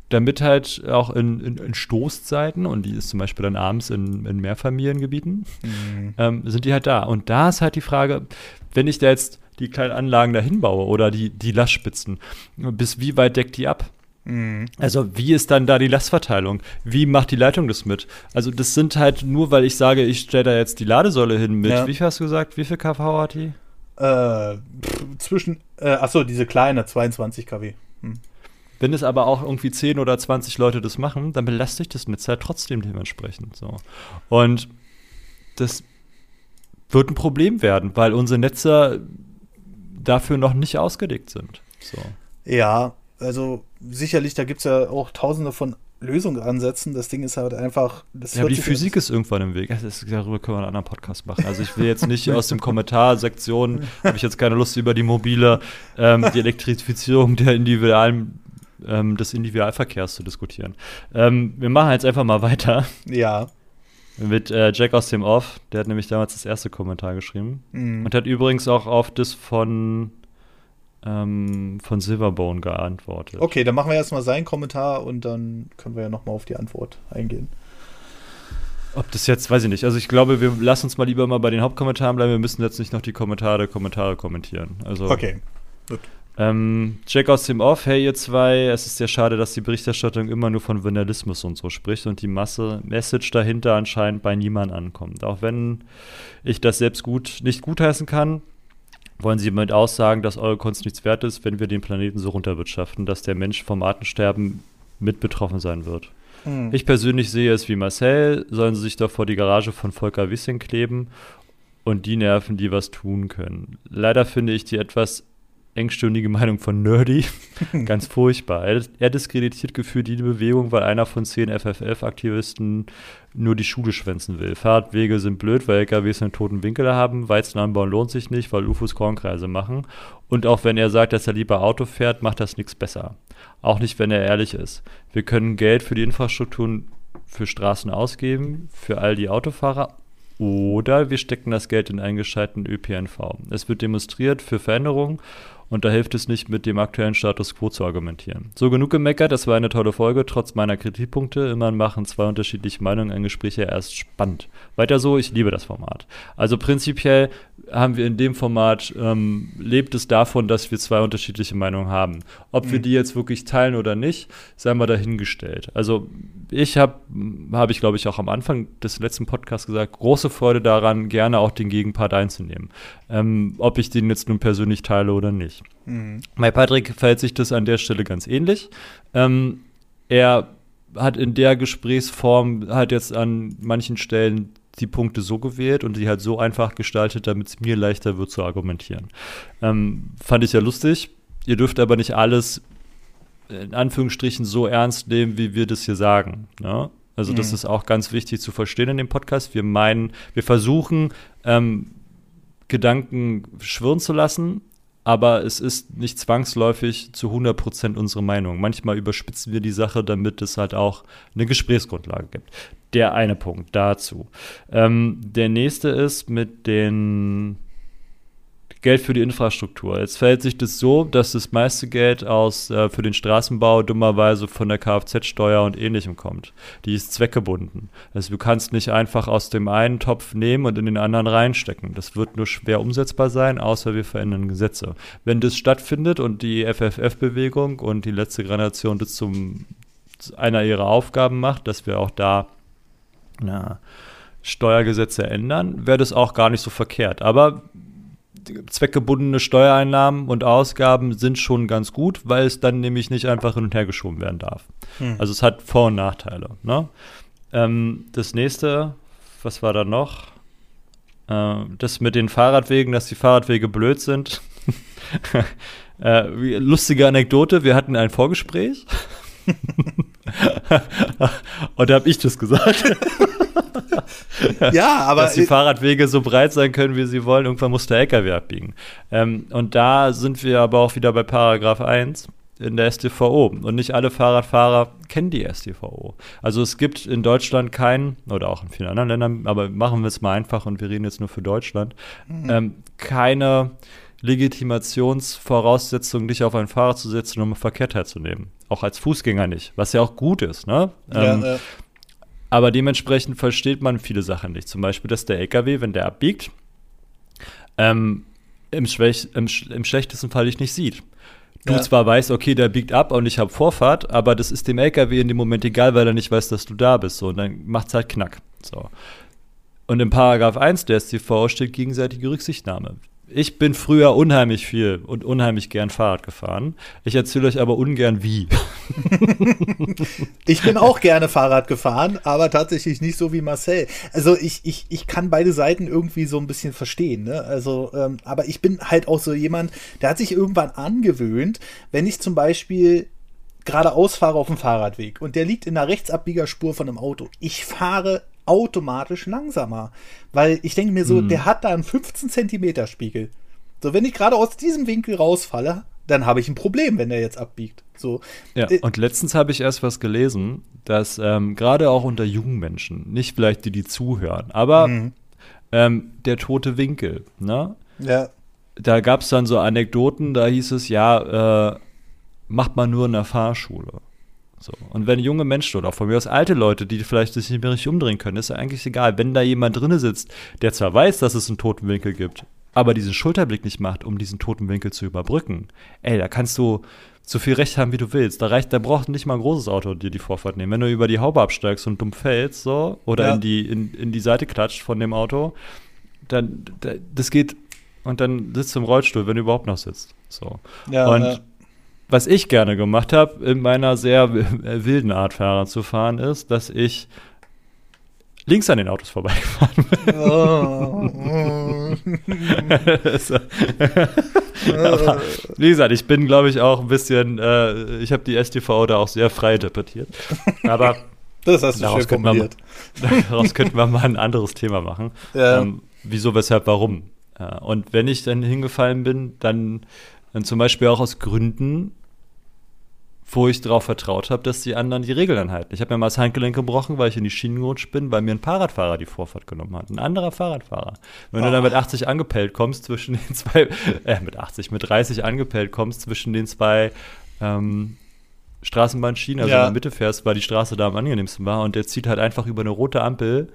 damit halt auch in, in, in, Stoßzeiten, und die ist zum Beispiel dann abends in, in Mehrfamiliengebieten, mhm. ähm, sind die halt da. Und da ist halt die Frage, wenn ich da jetzt die kleinen Anlagen dahin baue oder die, die Lastspitzen, bis wie weit deckt die ab? Mhm. Also wie ist dann da die Lastverteilung? Wie macht die Leitung das mit? Also das sind halt nur, weil ich sage, ich stelle da jetzt die Ladesäule hin mit. Ja. Wie viel hast du gesagt? Wie viel kV hat die? Äh, zwischen, äh, achso, diese kleine, 22 kW. Hm. Wenn es aber auch irgendwie 10 oder 20 Leute das machen, dann belastet das Netz halt trotzdem dementsprechend. So. Und das wird ein Problem werden, weil unsere Netze dafür noch nicht ausgelegt sind. So. Ja, also sicherlich, da gibt es ja auch tausende von Lösung ansetzen. Das Ding ist halt einfach. ja, die Physik ist irgendwann im Weg. Das, darüber können wir einen anderen Podcast machen. Also ich will jetzt nicht aus dem Kommentarsektion, habe ich jetzt keine Lust über die mobile, ähm, die Elektrifizierung der individualen ähm, des Individualverkehrs zu diskutieren. Ähm, wir machen jetzt einfach mal weiter. Ja. Mit äh, Jack aus dem Off, der hat nämlich damals das erste Kommentar geschrieben. Mhm. Und hat übrigens auch auf das von, ähm, von Silverbone geantwortet. Okay, dann machen wir erstmal seinen Kommentar und dann können wir ja nochmal auf die Antwort eingehen. Ob das jetzt, weiß ich nicht. Also ich glaube, wir lassen uns mal lieber mal bei den Hauptkommentaren bleiben. Wir müssen jetzt nicht noch die Kommentare, Kommentare kommentieren. Also, okay, gut. Ähm, Jack aus dem Off, hey ihr zwei, es ist ja schade, dass die Berichterstattung immer nur von Vandalismus und so spricht und die Masse Message dahinter anscheinend bei niemand ankommt. Auch wenn ich das selbst gut nicht gutheißen kann, wollen sie damit aussagen, dass eure Kunst nichts wert ist, wenn wir den Planeten so runterwirtschaften, dass der Mensch vom Artensterben mit betroffen sein wird. Hm. Ich persönlich sehe es wie Marcel, sollen sie sich doch vor die Garage von Volker Wissing kleben und die nerven, die was tun können. Leider finde ich die etwas engstirnige Meinung von Nerdy. Ganz furchtbar. Er, er, diskreditiert gefühlt die Bewegung, weil einer von zehn FFF-Aktivisten nur die Schule schwänzen will. Fahrradwege sind blöd, weil LKWs einen toten Winkel haben. Weizen anbauen lohnt sich nicht, weil UFOs Kornkreise machen. Und auch wenn er sagt, dass er lieber Auto fährt, macht das nichts besser. Auch nicht, wenn er ehrlich ist. Wir können Geld für die Infrastrukturen für Straßen ausgeben, für all die Autofahrer oder wir stecken das Geld in einen gescheiten ÖPNV. Es wird demonstriert für Veränderungen und da hilft es nicht, mit dem aktuellen Status quo zu argumentieren. So genug gemeckert, das war eine tolle Folge, trotz meiner Kritikpunkte. Immerhin machen zwei unterschiedliche Meinungen ein Gespräch ja erst spannend. Weiter so, ich liebe das Format. Also prinzipiell haben wir in dem Format, ähm, lebt es davon, dass wir zwei unterschiedliche Meinungen haben. Ob mhm. wir die jetzt wirklich teilen oder nicht, sei mal dahingestellt. Also ich habe, habe ich glaube ich auch am Anfang des letzten Podcasts gesagt, große Freude daran, gerne auch den Gegenpart einzunehmen. Ähm, ob ich den jetzt nun persönlich teile oder nicht. Mhm. Bei Patrick verhält sich das an der Stelle ganz ähnlich. Ähm, er hat in der Gesprächsform halt jetzt an manchen Stellen die Punkte so gewählt und die halt so einfach gestaltet, damit es mir leichter wird zu argumentieren. Ähm, fand ich ja lustig. Ihr dürft aber nicht alles in Anführungsstrichen so ernst nehmen, wie wir das hier sagen. Ne? Also mhm. das ist auch ganz wichtig zu verstehen in dem Podcast. Wir meinen, wir versuchen ähm, Gedanken schwirren zu lassen, aber es ist nicht zwangsläufig zu 100% unsere Meinung. Manchmal überspitzen wir die Sache, damit es halt auch eine Gesprächsgrundlage gibt. Der eine Punkt dazu. Ähm, der nächste ist mit den Geld für die Infrastruktur. Jetzt verhält sich das so, dass das meiste Geld aus äh, für den Straßenbau dummerweise von der Kfz-Steuer und ähnlichem kommt. Die ist zweckgebunden. Also du kannst nicht einfach aus dem einen Topf nehmen und in den anderen reinstecken. Das wird nur schwer umsetzbar sein, außer wir verändern Gesetze. Wenn das stattfindet und die FFF-Bewegung und die letzte Generation das zum einer ihrer Aufgaben macht, dass wir auch da na, Steuergesetze ändern, wäre das auch gar nicht so verkehrt. Aber zweckgebundene Steuereinnahmen und Ausgaben sind schon ganz gut, weil es dann nämlich nicht einfach hin und her geschoben werden darf. Hm. Also es hat Vor- und Nachteile. Ne? Ähm, das nächste, was war da noch? Äh, das mit den Fahrradwegen, dass die Fahrradwege blöd sind. äh, lustige Anekdote, wir hatten ein Vorgespräch. und da habe ich das gesagt. ja, aber. Dass die Fahrradwege so breit sein können, wie sie wollen. Irgendwann muss der LKW abbiegen. Ähm, und da sind wir aber auch wieder bei Paragraph 1 in der StVO. Und nicht alle Fahrradfahrer kennen die StVO. Also es gibt in Deutschland keinen, oder auch in vielen anderen Ländern, aber machen wir es mal einfach und wir reden jetzt nur für Deutschland, mhm. ähm, keine Legitimationsvoraussetzung, dich auf ein Fahrrad zu setzen, um Verkehr teilzunehmen. Auch als Fußgänger nicht, was ja auch gut ist. Ne? Ja, ähm, äh. Aber dementsprechend versteht man viele Sachen nicht. Zum Beispiel, dass der LKW, wenn der abbiegt, ähm, im, im, im, schlechtesten Fall dich nicht sieht. Du ja. zwar weißt, okay, der biegt ab und ich habe Vorfahrt, aber das ist dem LKW in dem Moment egal, weil er nicht weiß, dass du da bist. So, und dann macht es halt Knack. So. Und im Paragraph 1 der StV steht gegenseitige Rücksichtnahme. Ich bin früher unheimlich viel und unheimlich gern Fahrrad gefahren. Ich erzähle euch aber ungern wie. ich bin auch gerne Fahrrad gefahren, aber tatsächlich nicht so wie Marcel. Also ich, ich, ich kann beide Seiten irgendwie so ein bisschen verstehen. Ne? Also, ähm, aber ich bin halt auch so jemand, der hat sich irgendwann angewöhnt, wenn ich zum Beispiel geradeaus fahre auf dem Fahrradweg und der liegt in der Rechtsabbiegerspur von einem Auto. Ich fahre automatisch langsamer, weil ich denke mir so, hm. der hat da einen 15 Zentimeter Spiegel. So, wenn ich gerade aus diesem Winkel rausfalle, dann habe ich ein Problem, wenn der jetzt abbiegt. So. Ja, äh, und letztens habe ich erst was gelesen, dass ähm, gerade auch unter jungen Menschen, nicht vielleicht die, die zuhören, aber mhm. ähm, der tote Winkel, ne? Ja. Da gab es dann so Anekdoten, da hieß es, ja, äh, macht man nur in der Fahrschule. So. Und wenn junge Menschen oder auch von mir aus alte Leute, die vielleicht sich nicht mehr richtig umdrehen können, ist ja eigentlich egal. Wenn da jemand drinne sitzt, der zwar weiß, dass es einen toten Winkel gibt, aber diesen Schulterblick nicht macht, um diesen toten Winkel zu überbrücken, ey, da kannst du so viel Recht haben, wie du willst. Da reicht, da braucht nicht mal ein großes Auto dir die Vorfahrt nehmen. Wenn du über die Haube absteigst und dumm fällst, so, oder ja. in, die, in, in die Seite klatscht von dem Auto, dann, das geht, und dann sitzt du im Rollstuhl, wenn du überhaupt noch sitzt. So. Ja, und ja. Was ich gerne gemacht habe, in meiner sehr wilden Art Fahrer zu fahren, ist, dass ich links an den Autos vorbeigefahren bin. Oh. Aber, wie gesagt, ich bin, glaube ich, auch ein bisschen, äh, ich habe die STV da auch sehr frei interpretiert. Aber das hast du schön formuliert. Man, daraus könnten wir mal ein anderes Thema machen. Ja. Ähm, wieso, weshalb, warum. Ja, und wenn ich dann hingefallen bin, dann, dann zum Beispiel auch aus Gründen, wo ich darauf vertraut habe, dass die anderen die Regeln anhalten. Ich habe mir mal das Handgelenk gebrochen, weil ich in die Schienen gerutscht bin, weil mir ein Fahrradfahrer die Vorfahrt genommen hat. Ein anderer Fahrradfahrer. Wenn oh. du dann mit 80 angepellt kommst zwischen den zwei, äh, mit 80, mit 30 angepellt kommst zwischen den zwei ähm, Straßenbahnschienen, also ja. in der Mitte fährst, weil die Straße da am angenehmsten war und der zieht halt einfach über eine rote Ampel,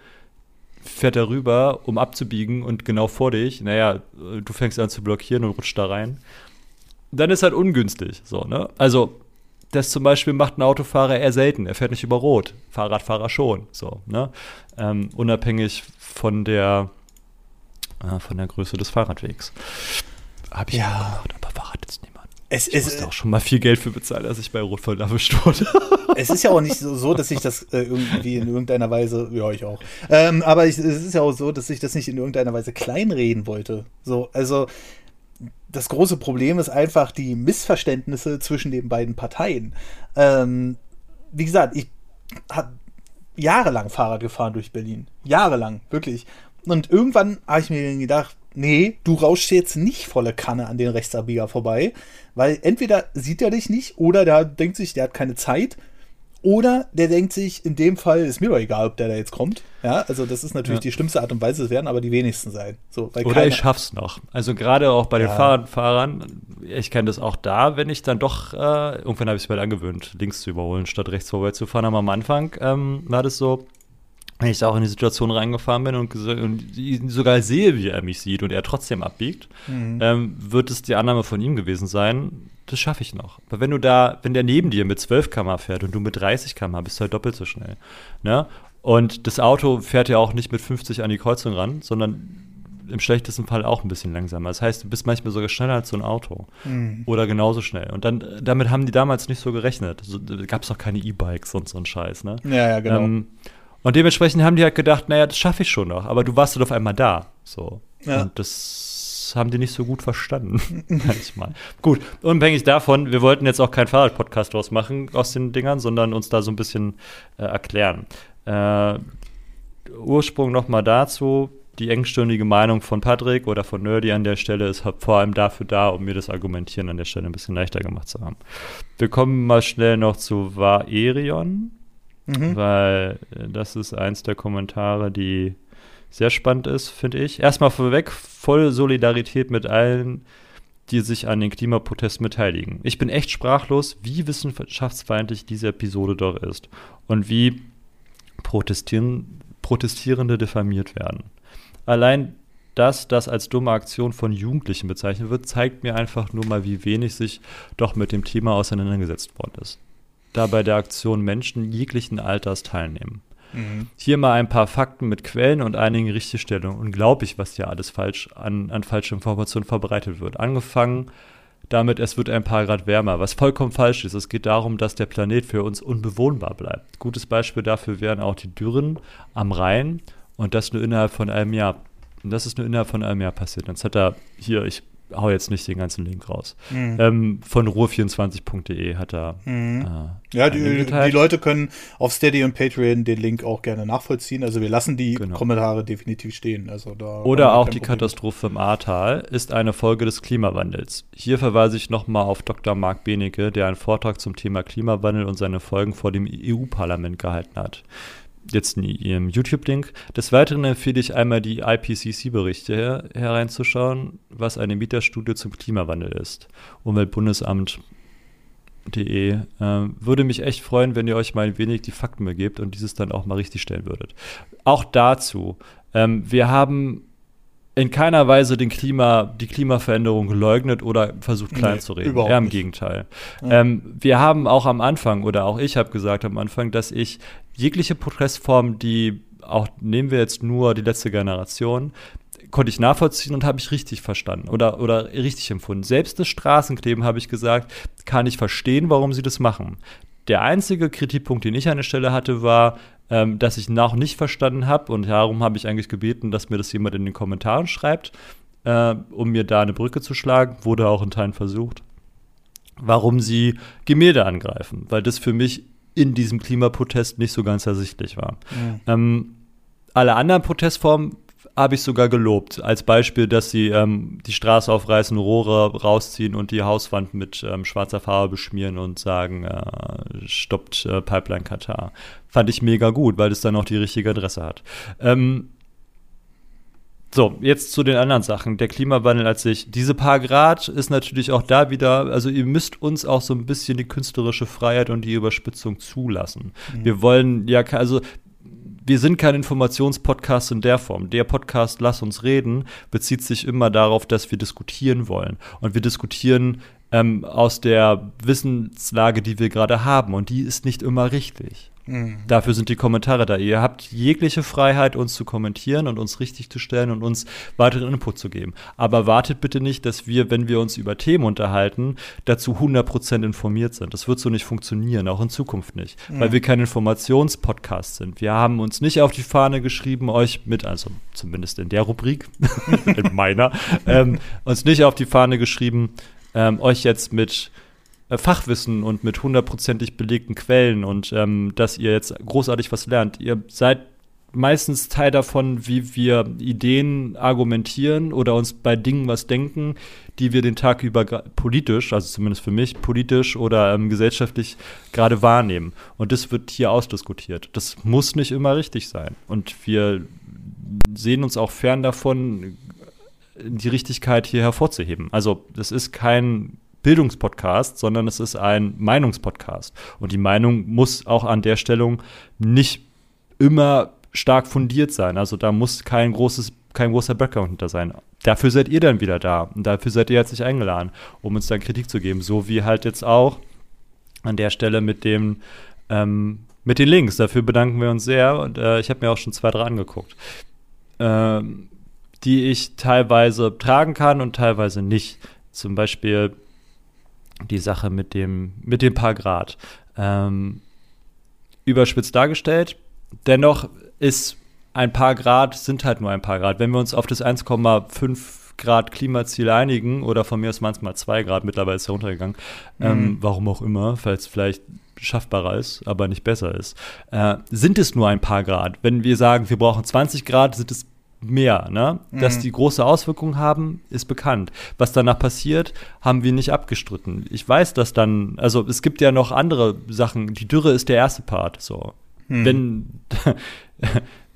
fährt da rüber, um abzubiegen und genau vor dich, naja, du fängst an zu blockieren und rutscht da rein. Dann ist halt ungünstig, so, ne? Also, das zum Beispiel macht ein Autofahrer eher selten. Er fährt nicht über Rot. Fahrradfahrer schon. So, ne? Ähm, unabhängig von der, äh, von der Größe des Fahrradwegs. Habe ich ja gemacht, aber verratet jetzt niemand. Es, ich es, musste auch schon mal viel Geld für bezahlen, als ich bei Rot voll erwischt wurde. Es ist ja auch nicht so, so dass ich das äh, irgendwie in irgendeiner Weise, ja, ich auch. Ähm, aber ich, es ist ja auch so, dass ich das nicht in irgendeiner Weise kleinreden wollte. So, also das große Problem ist einfach die Missverständnisse zwischen den beiden Parteien. Ähm, wie gesagt, ich habe jahrelang Fahrrad gefahren durch Berlin. Jahrelang, wirklich. Und irgendwann habe ich mir gedacht, nee, du rauschst jetzt nicht volle Kanne an den Rechtsabbieger vorbei, weil entweder sieht er dich nicht oder der denkt sich, der hat keine Zeit oder der denkt sich, in dem Fall ist mir doch egal, ob der da jetzt kommt. Ja, also das ist natürlich ja. die schlimmste Art und Weise, es werden aber die wenigsten sein. So, Oder ich schaff's noch. Also gerade auch bei den ja. Fahrradfahrern, ich kenne das auch da, wenn ich dann doch, äh, irgendwann habe ich es mir angewöhnt, links zu überholen, statt rechts vorbeizufahren. Aber am Anfang ähm, war das so, wenn ich da auch in die Situation reingefahren bin und, und sogar sehe, wie er mich sieht und er trotzdem abbiegt, mhm. ähm, wird es die Annahme von ihm gewesen sein, das schaffe ich noch. Aber wenn du da, wenn der neben dir mit 12 km fährt und du mit 30 km bist du halt doppelt so schnell. Ne? Und das Auto fährt ja auch nicht mit 50 an die Kreuzung ran, sondern im schlechtesten Fall auch ein bisschen langsamer. Das heißt, du bist manchmal sogar schneller als so ein Auto. Mhm. Oder genauso schnell. Und dann, damit haben die damals nicht so gerechnet. So, da gab es noch keine E-Bikes und so ein Scheiß, ne? Ja, ja, genau. Ähm, und dementsprechend haben die halt gedacht, naja, das schaffe ich schon noch. Aber du warst halt auf einmal da. So. Ja. Und das haben die nicht so gut verstanden. manchmal. Gut, unabhängig davon, wir wollten jetzt auch keinen Fahrrad-Podcast draus machen aus den Dingern, sondern uns da so ein bisschen äh, erklären. Äh, Ursprung nochmal dazu. Die engstirnige Meinung von Patrick oder von Nerdy an der Stelle ist vor allem dafür da, um mir das Argumentieren an der Stelle ein bisschen leichter gemacht zu haben. Wir kommen mal schnell noch zu Vaerion. Mhm. Weil äh, das ist eins der Kommentare, die sehr spannend ist, finde ich. Erstmal vorweg, voll Solidarität mit allen, die sich an den Klimaprotest beteiligen. Ich bin echt sprachlos, wie wissenschaftsfeindlich diese Episode doch ist und wie Protestieren, Protestierende diffamiert werden. Allein dass das als dumme Aktion von Jugendlichen bezeichnet wird, zeigt mir einfach nur mal, wie wenig sich doch mit dem Thema auseinandergesetzt worden ist da bei der Aktion Menschen jeglichen Alters teilnehmen. Mhm. Hier mal ein paar Fakten mit Quellen und einigen Richtigstellungen. Unglaublich, was hier alles falsch an, an falsche Informationen verbreitet wird. Angefangen damit, es wird ein paar Grad wärmer, was vollkommen falsch ist. Es geht darum, dass der Planet für uns unbewohnbar bleibt. Gutes Beispiel dafür wären auch die Dürren am Rhein und das nur innerhalb von einem Jahr. Und das ist nur innerhalb von einem Jahr passiert. Jetzt hat er hier, ich hau jetzt nicht den ganzen Link raus. Mhm. Ähm, von ruhr24.de hat er. Mhm. Äh, ja, die, die, Leute können auf Steady und Patreon den Link auch gerne nachvollziehen. Also wir lassen die genau. Kommentare definitiv stehen. Also da Oder auch die Problem. Katastrophe im Ahrtal ist eine Folge des Klimawandels. Hier verweise ich nochmal auf Dr. Marc Benecke, der einen Vortrag zum Thema Klimawandel und seine Folgen vor dem EU-Parlament gehalten hat jetzt in ihrem YouTube-Link. Des Weiteren empfehle ich einmal die IPCC-Berichte her, hereinzuschauen, was eine Mieterstudie zum Klimawandel ist. Umweltbundesamt.de. Äh, würde mich echt freuen, wenn ihr euch mal ein wenig die Fakten begebt und dieses dann auch mal richtig stellen würdet. Auch dazu, ähm, wir haben in keiner Weise den Klima, die Klimaveränderung geleugnet oder versucht klein nee, zu reden. Eher im nicht. Gegenteil. Ja. Ähm, wir haben auch am Anfang, oder auch ich habe gesagt am Anfang, dass ich jegliche Protestform, die auch nehmen wir jetzt nur die letzte Generation, konnte ich nachvollziehen und habe ich richtig verstanden oder, oder richtig empfunden. Selbst das Straßenkleben, habe ich gesagt, kann ich verstehen, warum sie das machen. Der einzige Kritikpunkt, den ich an der Stelle hatte, war, ähm, dass ich noch nicht verstanden habe. Und darum habe ich eigentlich gebeten, dass mir das jemand in den Kommentaren schreibt, äh, um mir da eine Brücke zu schlagen. Wurde auch in Teilen versucht. Warum sie Gemälde angreifen, weil das für mich in diesem Klimaprotest nicht so ganz ersichtlich war. Ja. Ähm, alle anderen Protestformen habe ich sogar gelobt. Als Beispiel, dass sie ähm, die Straße aufreißen, Rohre rausziehen und die Hauswand mit ähm, schwarzer Farbe beschmieren und sagen, äh, stoppt äh, Pipeline Katar. Fand ich mega gut, weil es dann auch die richtige Adresse hat. Ähm, so, jetzt zu den anderen Sachen. Der Klimawandel als sich. Diese paar Grad ist natürlich auch da wieder, also ihr müsst uns auch so ein bisschen die künstlerische Freiheit und die Überspitzung zulassen. Mhm. Wir wollen ja, also wir sind kein Informationspodcast in der Form. Der Podcast Lass uns reden bezieht sich immer darauf, dass wir diskutieren wollen. Und wir diskutieren ähm, aus der Wissenslage, die wir gerade haben. Und die ist nicht immer richtig. Mhm. Dafür sind die Kommentare da. Ihr habt jegliche Freiheit, uns zu kommentieren und uns richtig zu stellen und uns weiteren Input zu geben. Aber wartet bitte nicht, dass wir, wenn wir uns über Themen unterhalten, dazu 100% informiert sind. Das wird so nicht funktionieren, auch in Zukunft nicht, mhm. weil wir kein Informationspodcast sind. Wir haben uns nicht auf die Fahne geschrieben, euch mit, also zumindest in der Rubrik, in meiner, ähm, uns nicht auf die Fahne geschrieben, ähm, euch jetzt mit äh, Fachwissen und mit hundertprozentig belegten Quellen und ähm, dass ihr jetzt großartig was lernt. Ihr seid meistens Teil davon, wie wir Ideen argumentieren oder uns bei Dingen was denken, die wir den Tag über politisch, also zumindest für mich, politisch oder ähm, gesellschaftlich gerade wahrnehmen. Und das wird hier ausdiskutiert. Das muss nicht immer richtig sein. Und wir sehen uns auch fern davon, die Richtigkeit hier hervorzuheben. Also das ist kein Bildungspodcast, sondern es ist ein Meinungspodcast. Und die Meinung muss auch an der Stellung nicht immer stark fundiert sein. Also da muss kein großes, kein großer Background hinter sein. Dafür seid ihr dann wieder da. Und dafür seid ihr herzlich eingeladen, um uns dann Kritik zu geben. So wie halt jetzt auch an der Stelle mit dem, ähm, mit den Links. Dafür bedanken wir uns sehr. Und äh, ich habe mir auch schon zwei, drei angeguckt. Ähm, die ich teilweise tragen kann und teilweise nicht. Zum Beispiel die Sache mit dem, mit dem paar Grad. Ähm, überspitzt dargestellt. Dennoch ist ein paar Grad, sind halt nur ein paar Grad. Wenn wir uns auf das 1,5 Grad Klimaziel einigen, oder von mir aus manchmal 2 Grad, mittlerweile ist er runtergegangen, ähm, mhm. ähm, warum auch immer, falls vielleicht schaffbarer ist, aber nicht besser ist, äh, sind es nur ein paar Grad. Wenn wir sagen, wir brauchen 20 Grad, sind es mehr. Ne? Mhm. Dass die große Auswirkungen haben, ist bekannt. Was danach passiert, haben wir nicht abgestritten. Ich weiß, dass dann, also es gibt ja noch andere Sachen. Die Dürre ist der erste Part. So. Mhm. Wenn,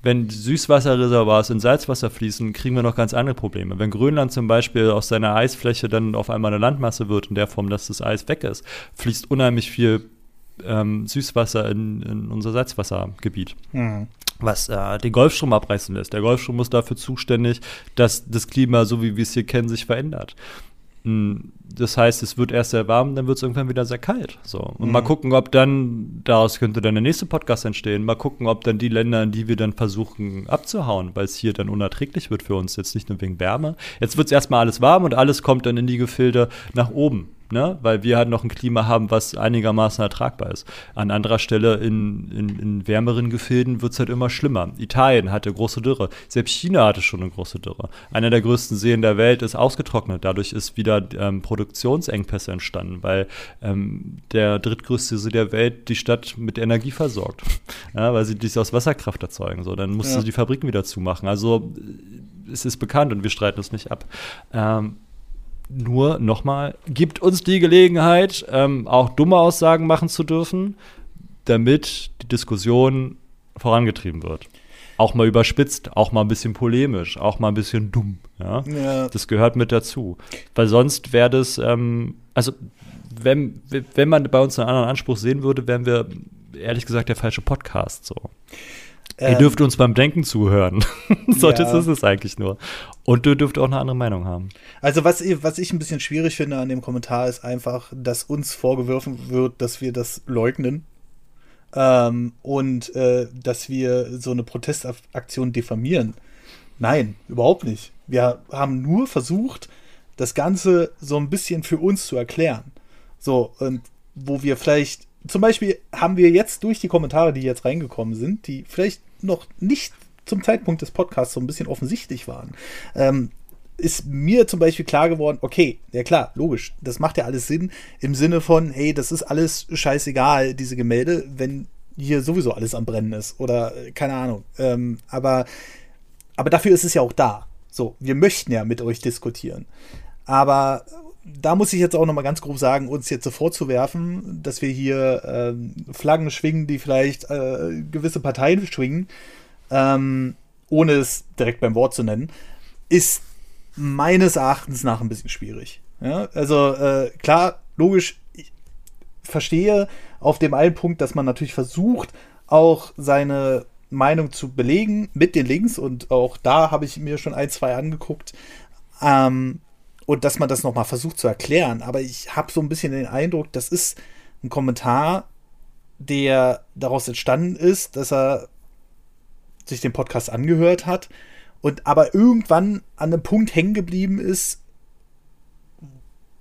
wenn Süßwasserreservoirs in Salzwasser fließen, kriegen wir noch ganz andere Probleme. Wenn Grönland zum Beispiel aus seiner Eisfläche dann auf einmal eine Landmasse wird, in der Form, dass das Eis weg ist, fließt unheimlich viel ähm, Süßwasser in, in, unser Salzwassergebiet. Mhm was äh, den Golfstrom abreißen lässt. Der Golfstrom ist dafür zuständig, dass das Klima, so wie wir es hier kennen, sich verändert. Hm, das heißt, es wird erst sehr warm, dann wird es irgendwann wieder sehr kalt. So. Und mhm. mal gucken, ob dann, daraus könnte dann der nächste Podcast entstehen, mal gucken, ob dann die Länder, in die wir dann versuchen abzuhauen, weil es hier dann unerträglich wird für uns, jetzt nicht nur wegen Wärme. Jetzt wird es erstmal alles warm und alles kommt dann in die Gefilde nach oben ne? weil wir halt noch ein Klima haben, was einigermaßen ertragbar ist. An anderer Stelle in, in, in wärmeren Gefilden wird es halt immer schlimmer. Italien hatte große Dürre. Selbst China hatte schon eine große Dürre. Einer der größten Seen der Welt ist ausgetrocknet. Dadurch ist wieder ähm, Produktionsengpässe entstanden, weil ähm, der drittgrößte See der Welt die Stadt mit Energie versorgt. ja, weil sie dies aus Wasserkraft erzeugen. So, dann mussten ja. sie die Fabriken wieder zumachen. Also es ist bekannt und wir streiten es nicht ab. Ähm, nur nochmal, gibt uns die Gelegenheit, ähm, auch dumme Aussagen machen zu dürfen, damit die Diskussion vorangetrieben wird. Auch mal überspitzt, auch mal ein bisschen polemisch, auch mal ein bisschen dumm. Ja? ja. Das gehört mit dazu. Weil sonst wäre das, ähm, also wenn, wenn man bei uns einen anderen Anspruch sehen würde, wären wir ehrlich gesagt der falsche Podcast so. Ähm, Ihr dürft uns beim Denken zuhören. so, ja. das ist es eigentlich nur. Und du dürft auch eine andere Meinung haben. Also, was, was ich ein bisschen schwierig finde an dem Kommentar, ist einfach, dass uns vorgeworfen wird, dass wir das leugnen. Ähm, und äh, dass wir so eine Protestaktion diffamieren. Nein, überhaupt nicht. Wir haben nur versucht, das Ganze so ein bisschen für uns zu erklären. So, und wo wir vielleicht zum Beispiel haben wir jetzt durch die Kommentare, die jetzt reingekommen sind, die vielleicht noch nicht zum Zeitpunkt des Podcasts so ein bisschen offensichtlich waren, ähm, ist mir zum Beispiel klar geworden, okay, ja klar, logisch, das macht ja alles Sinn im Sinne von, hey, das ist alles scheißegal, diese Gemälde, wenn hier sowieso alles am Brennen ist oder äh, keine Ahnung. Ähm, aber, aber dafür ist es ja auch da. So, wir möchten ja mit euch diskutieren. Aber da muss ich jetzt auch noch mal ganz grob sagen, uns jetzt so vorzuwerfen, dass wir hier äh, Flaggen schwingen, die vielleicht äh, gewisse Parteien schwingen, ähm, ohne es direkt beim Wort zu nennen, ist meines Erachtens nach ein bisschen schwierig. Ja? Also äh, klar, logisch, ich verstehe auf dem einen Punkt, dass man natürlich versucht, auch seine Meinung zu belegen mit den Links und auch da habe ich mir schon ein, zwei angeguckt. Ähm, und dass man das nochmal versucht zu erklären. Aber ich habe so ein bisschen den Eindruck, das ist ein Kommentar, der daraus entstanden ist, dass er sich den Podcast angehört hat und aber irgendwann an einem Punkt hängen geblieben ist,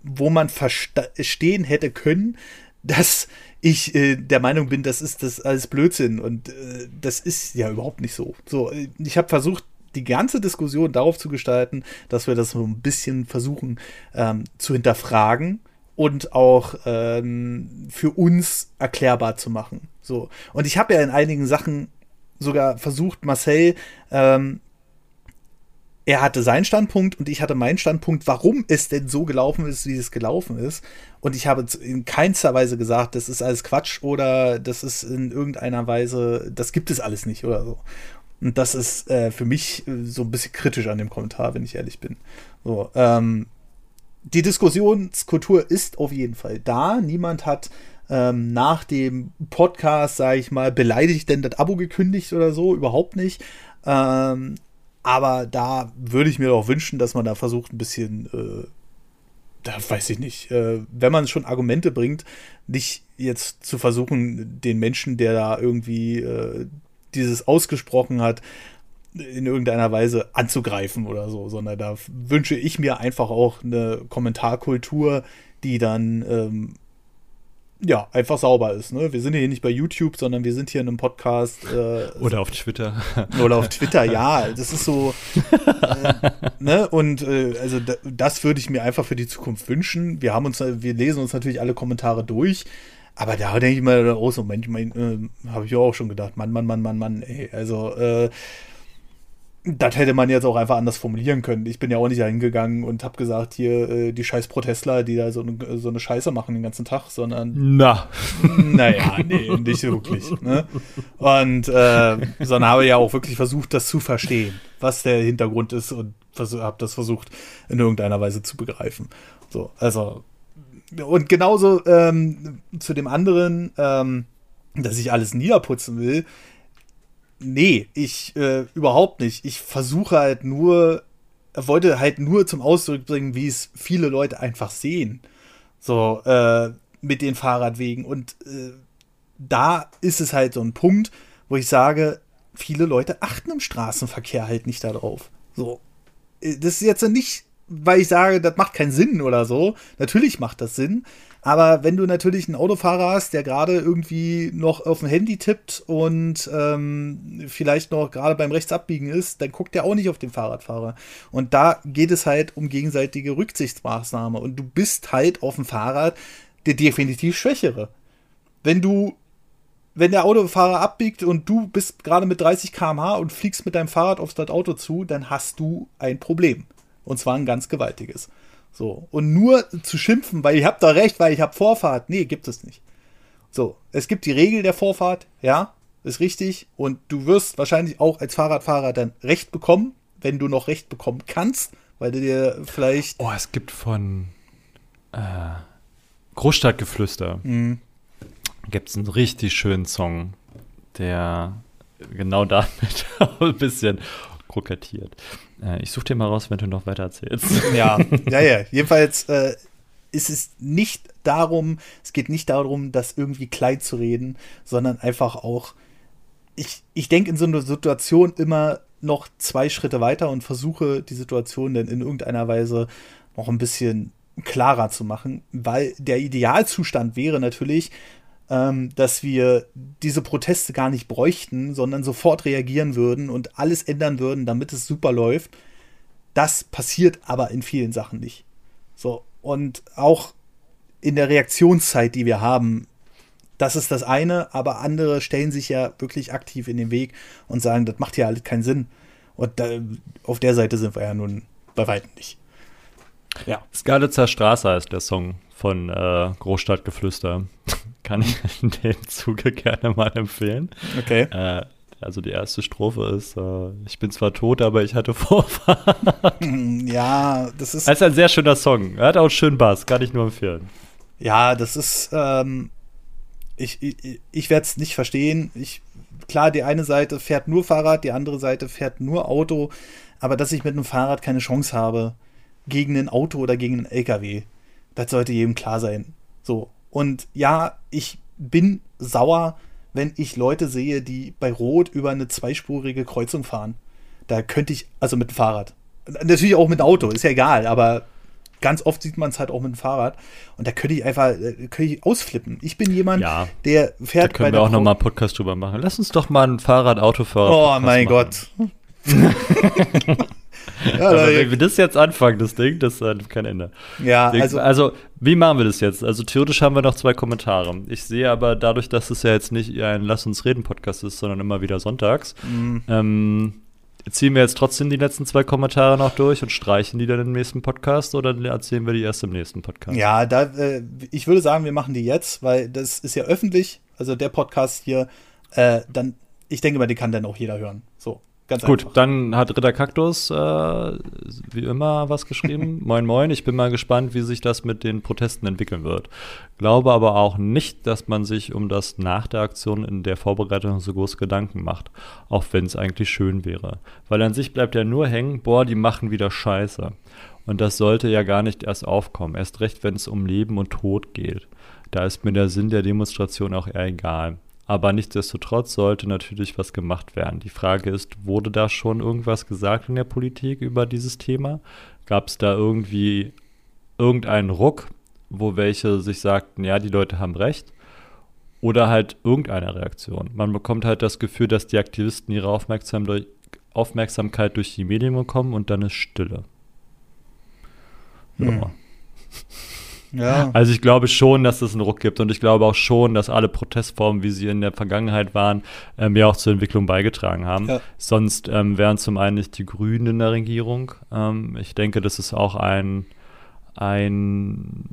wo man verstehen hätte können, dass ich äh, der Meinung bin, das ist das alles Blödsinn und äh, das ist ja überhaupt nicht so. So, äh, ich habe versucht, die ganze Diskussion darauf zu gestalten, dass wir das so ein bisschen versuchen ähm, zu hinterfragen und auch ähm, für uns erklärbar zu machen. So. Und ich habe ja in einigen Sachen sogar versucht, Marcel, ähm, er hatte seinen Standpunkt und ich hatte meinen Standpunkt, warum es denn so gelaufen ist, wie es gelaufen ist. Und ich habe in keinster Weise gesagt, das ist alles Quatsch oder das ist in irgendeiner Weise, das gibt es alles nicht oder so. Und das ist äh, für mich äh, so ein bisschen kritisch an dem Kommentar, wenn ich ehrlich bin. So, ähm, die Diskussionskultur ist auf jeden Fall da. Niemand hat ähm, nach dem Podcast, sage ich mal, beleidigt denn das Abo gekündigt oder so. Überhaupt nicht. Ähm, aber da würde ich mir doch wünschen, dass man da versucht, ein bisschen, äh, da weiß ich nicht, äh, wenn man schon Argumente bringt, nicht jetzt zu versuchen, den Menschen, der da irgendwie äh, dieses ausgesprochen hat, in irgendeiner Weise anzugreifen oder so, sondern da wünsche ich mir einfach auch eine Kommentarkultur, die dann ähm, ja einfach sauber ist. Ne? Wir sind hier nicht bei YouTube, sondern wir sind hier in einem Podcast. Äh, oder auf Twitter. Oder auf Twitter, ja. Das ist so. Äh, ne? Und äh, also da, das würde ich mir einfach für die Zukunft wünschen. Wir haben uns, wir lesen uns natürlich alle Kommentare durch. Aber da denke ich mal, oh, so Mensch, mein, äh, habe ich auch schon gedacht, Mann, Mann, Mann, Mann, Mann, ey, also, äh, das hätte man jetzt auch einfach anders formulieren können. Ich bin ja auch nicht hingegangen und habe gesagt, hier äh, die scheiß Protestler, die da so, ne, so eine Scheiße machen den ganzen Tag, sondern. Na. Naja, nee, nicht wirklich. Ne? Und äh, sondern habe ja auch wirklich versucht, das zu verstehen, was der Hintergrund ist und habe das versucht, in irgendeiner Weise zu begreifen. So, also und genauso ähm, zu dem anderen, ähm, dass ich alles niederputzen will. Nee, ich äh, überhaupt nicht. Ich versuche halt nur, wollte halt nur zum Ausdruck bringen, wie es viele Leute einfach sehen. So, äh, mit den Fahrradwegen. Und äh, da ist es halt so ein Punkt, wo ich sage, viele Leute achten im Straßenverkehr halt nicht darauf. So. Äh, das ist jetzt nicht weil ich sage, das macht keinen Sinn oder so. Natürlich macht das Sinn. Aber wenn du natürlich einen Autofahrer hast, der gerade irgendwie noch auf dem Handy tippt und ähm, vielleicht noch gerade beim Rechtsabbiegen ist, dann guckt der auch nicht auf den Fahrradfahrer. Und da geht es halt um gegenseitige Rücksichtsmaßnahme. Und du bist halt auf dem Fahrrad der definitiv Schwächere. Wenn du wenn der Autofahrer abbiegt und du bist gerade mit 30 km/h und fliegst mit deinem Fahrrad auf das Auto zu, dann hast du ein Problem. Und zwar ein ganz gewaltiges. So. Und nur zu schimpfen, weil ich hab da recht, weil ich hab Vorfahrt, nee, gibt es nicht. So. Es gibt die Regel der Vorfahrt, ja, ist richtig. Und du wirst wahrscheinlich auch als Fahrradfahrer dann Recht bekommen, wenn du noch Recht bekommen kannst, weil du dir vielleicht. Oh, es gibt von äh, Großstadtgeflüster. Mhm gibt es einen richtig schönen Song, der genau damit ein bisschen krokettiert. Äh, ich suche dir mal raus, wenn du noch weiter erzählst. Ja, ja, ja. Jedenfalls äh, ist es nicht darum, es geht nicht darum, das irgendwie klein zu reden, sondern einfach auch, ich, ich denke in so einer Situation immer noch zwei Schritte weiter und versuche die Situation dann in irgendeiner Weise noch ein bisschen klarer zu machen, weil der Idealzustand wäre natürlich, dass wir diese Proteste gar nicht bräuchten, sondern sofort reagieren würden und alles ändern würden, damit es super läuft. Das passiert aber in vielen Sachen nicht. So, und auch in der Reaktionszeit, die wir haben, das ist das eine, aber andere stellen sich ja wirklich aktiv in den Weg und sagen, das macht ja alles keinen Sinn. Und da, auf der Seite sind wir ja nun bei weitem nicht. Ja. Skalitzer Straße heißt der Song von äh, Großstadtgeflüster. Kann ich in dem Zuge gerne mal empfehlen. Okay. Äh, also die erste Strophe ist, äh, ich bin zwar tot, aber ich hatte Vorfahrt. Ja, das ist. Das ist ein sehr schöner Song. Er hat auch einen schönen Bass, kann ich nur empfehlen. Ja, das ist, ähm, ich, ich, ich werde es nicht verstehen. Ich, klar, die eine Seite fährt nur Fahrrad, die andere Seite fährt nur Auto, aber dass ich mit einem Fahrrad keine Chance habe gegen ein Auto oder gegen einen LKW, das sollte jedem klar sein. So. Und ja, ich bin sauer, wenn ich Leute sehe, die bei Rot über eine zweispurige Kreuzung fahren. Da könnte ich, also mit dem Fahrrad. Natürlich auch mit dem Auto, ist ja egal, aber ganz oft sieht man es halt auch mit dem Fahrrad. Und da könnte ich einfach, äh, könnte ich ausflippen. Ich bin jemand, ja, der fährt. Da können wir auch nochmal einen Podcast drüber machen. Lass uns doch mal ein Fahrrad-Autofahrer. Oh mein machen. Gott. ja, Aber wenn wir das jetzt anfangen, das Ding, das hat kein Ende. Ja, also, also, wie machen wir das jetzt? Also, theoretisch haben wir noch zwei Kommentare. Ich sehe aber dadurch, dass es ja jetzt nicht ein Lass uns reden Podcast ist, sondern immer wieder sonntags, mhm. ähm, ziehen wir jetzt trotzdem die letzten zwei Kommentare noch durch und streichen die dann im nächsten Podcast oder erzählen wir die erst im nächsten Podcast? Ja, da, äh, ich würde sagen, wir machen die jetzt, weil das ist ja öffentlich. Also, der Podcast hier, äh, dann, ich denke mal, den kann dann auch jeder hören. So. Ganz Gut, einfach. dann hat Ritter Kaktus äh, wie immer was geschrieben. moin, moin. Ich bin mal gespannt, wie sich das mit den Protesten entwickeln wird. Glaube aber auch nicht, dass man sich um das nach der Aktion in der Vorbereitung so groß Gedanken macht. Auch wenn es eigentlich schön wäre. Weil an sich bleibt ja nur hängen, boah, die machen wieder Scheiße. Und das sollte ja gar nicht erst aufkommen. Erst recht, wenn es um Leben und Tod geht. Da ist mir der Sinn der Demonstration auch eher egal. Aber nichtsdestotrotz sollte natürlich was gemacht werden. Die Frage ist, wurde da schon irgendwas gesagt in der Politik über dieses Thema? Gab es da irgendwie irgendeinen Ruck, wo welche sich sagten, ja, die Leute haben recht? Oder halt irgendeine Reaktion. Man bekommt halt das Gefühl, dass die Aktivisten ihre Aufmerksam durch, Aufmerksamkeit durch die Medien bekommen und dann ist Stille. Ja. Hm. Ja. Also ich glaube schon, dass es einen Ruck gibt und ich glaube auch schon, dass alle Protestformen, wie sie in der Vergangenheit waren, ähm, ja auch zur Entwicklung beigetragen haben. Ja. Sonst ähm, wären zum einen nicht die Grünen in der Regierung. Ähm, ich denke, das ist auch ein, ein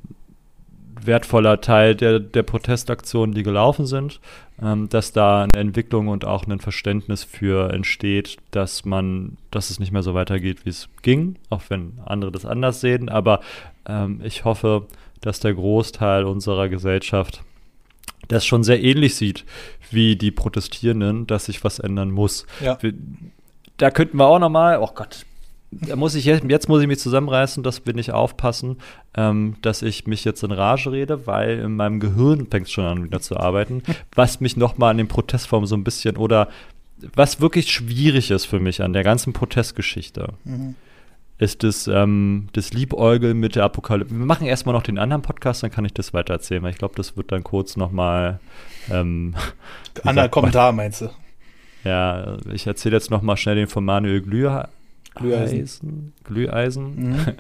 wertvoller Teil der, der Protestaktionen, die gelaufen sind, ähm, dass da eine Entwicklung und auch ein Verständnis für entsteht, dass man, dass es nicht mehr so weitergeht, wie es ging, auch wenn andere das anders sehen. Aber ähm, ich hoffe, dass der Großteil unserer Gesellschaft das schon sehr ähnlich sieht wie die Protestierenden, dass sich was ändern muss. Ja. Da könnten wir auch noch mal, oh Gott, da muss ich jetzt, jetzt muss ich mich zusammenreißen, dass wir nicht aufpassen, ähm, dass ich mich jetzt in Rage rede, weil in meinem Gehirn fängt es schon an wieder zu arbeiten, was mich noch mal an den Protestformen so ein bisschen oder was wirklich schwierig ist für mich an der ganzen Protestgeschichte. Mhm ist das, ähm, das Liebäugeln mit der Apokalypse. Wir machen erstmal noch den anderen Podcast, dann kann ich das weiter erzählen, weil ich glaube, das wird dann kurz nochmal. Ähm, Anderer Kommentar meinst du? Ja, ich erzähle jetzt nochmal schnell den von Manuel Glüher. Glüheisen. Eisen, Glüheisen. Mhm.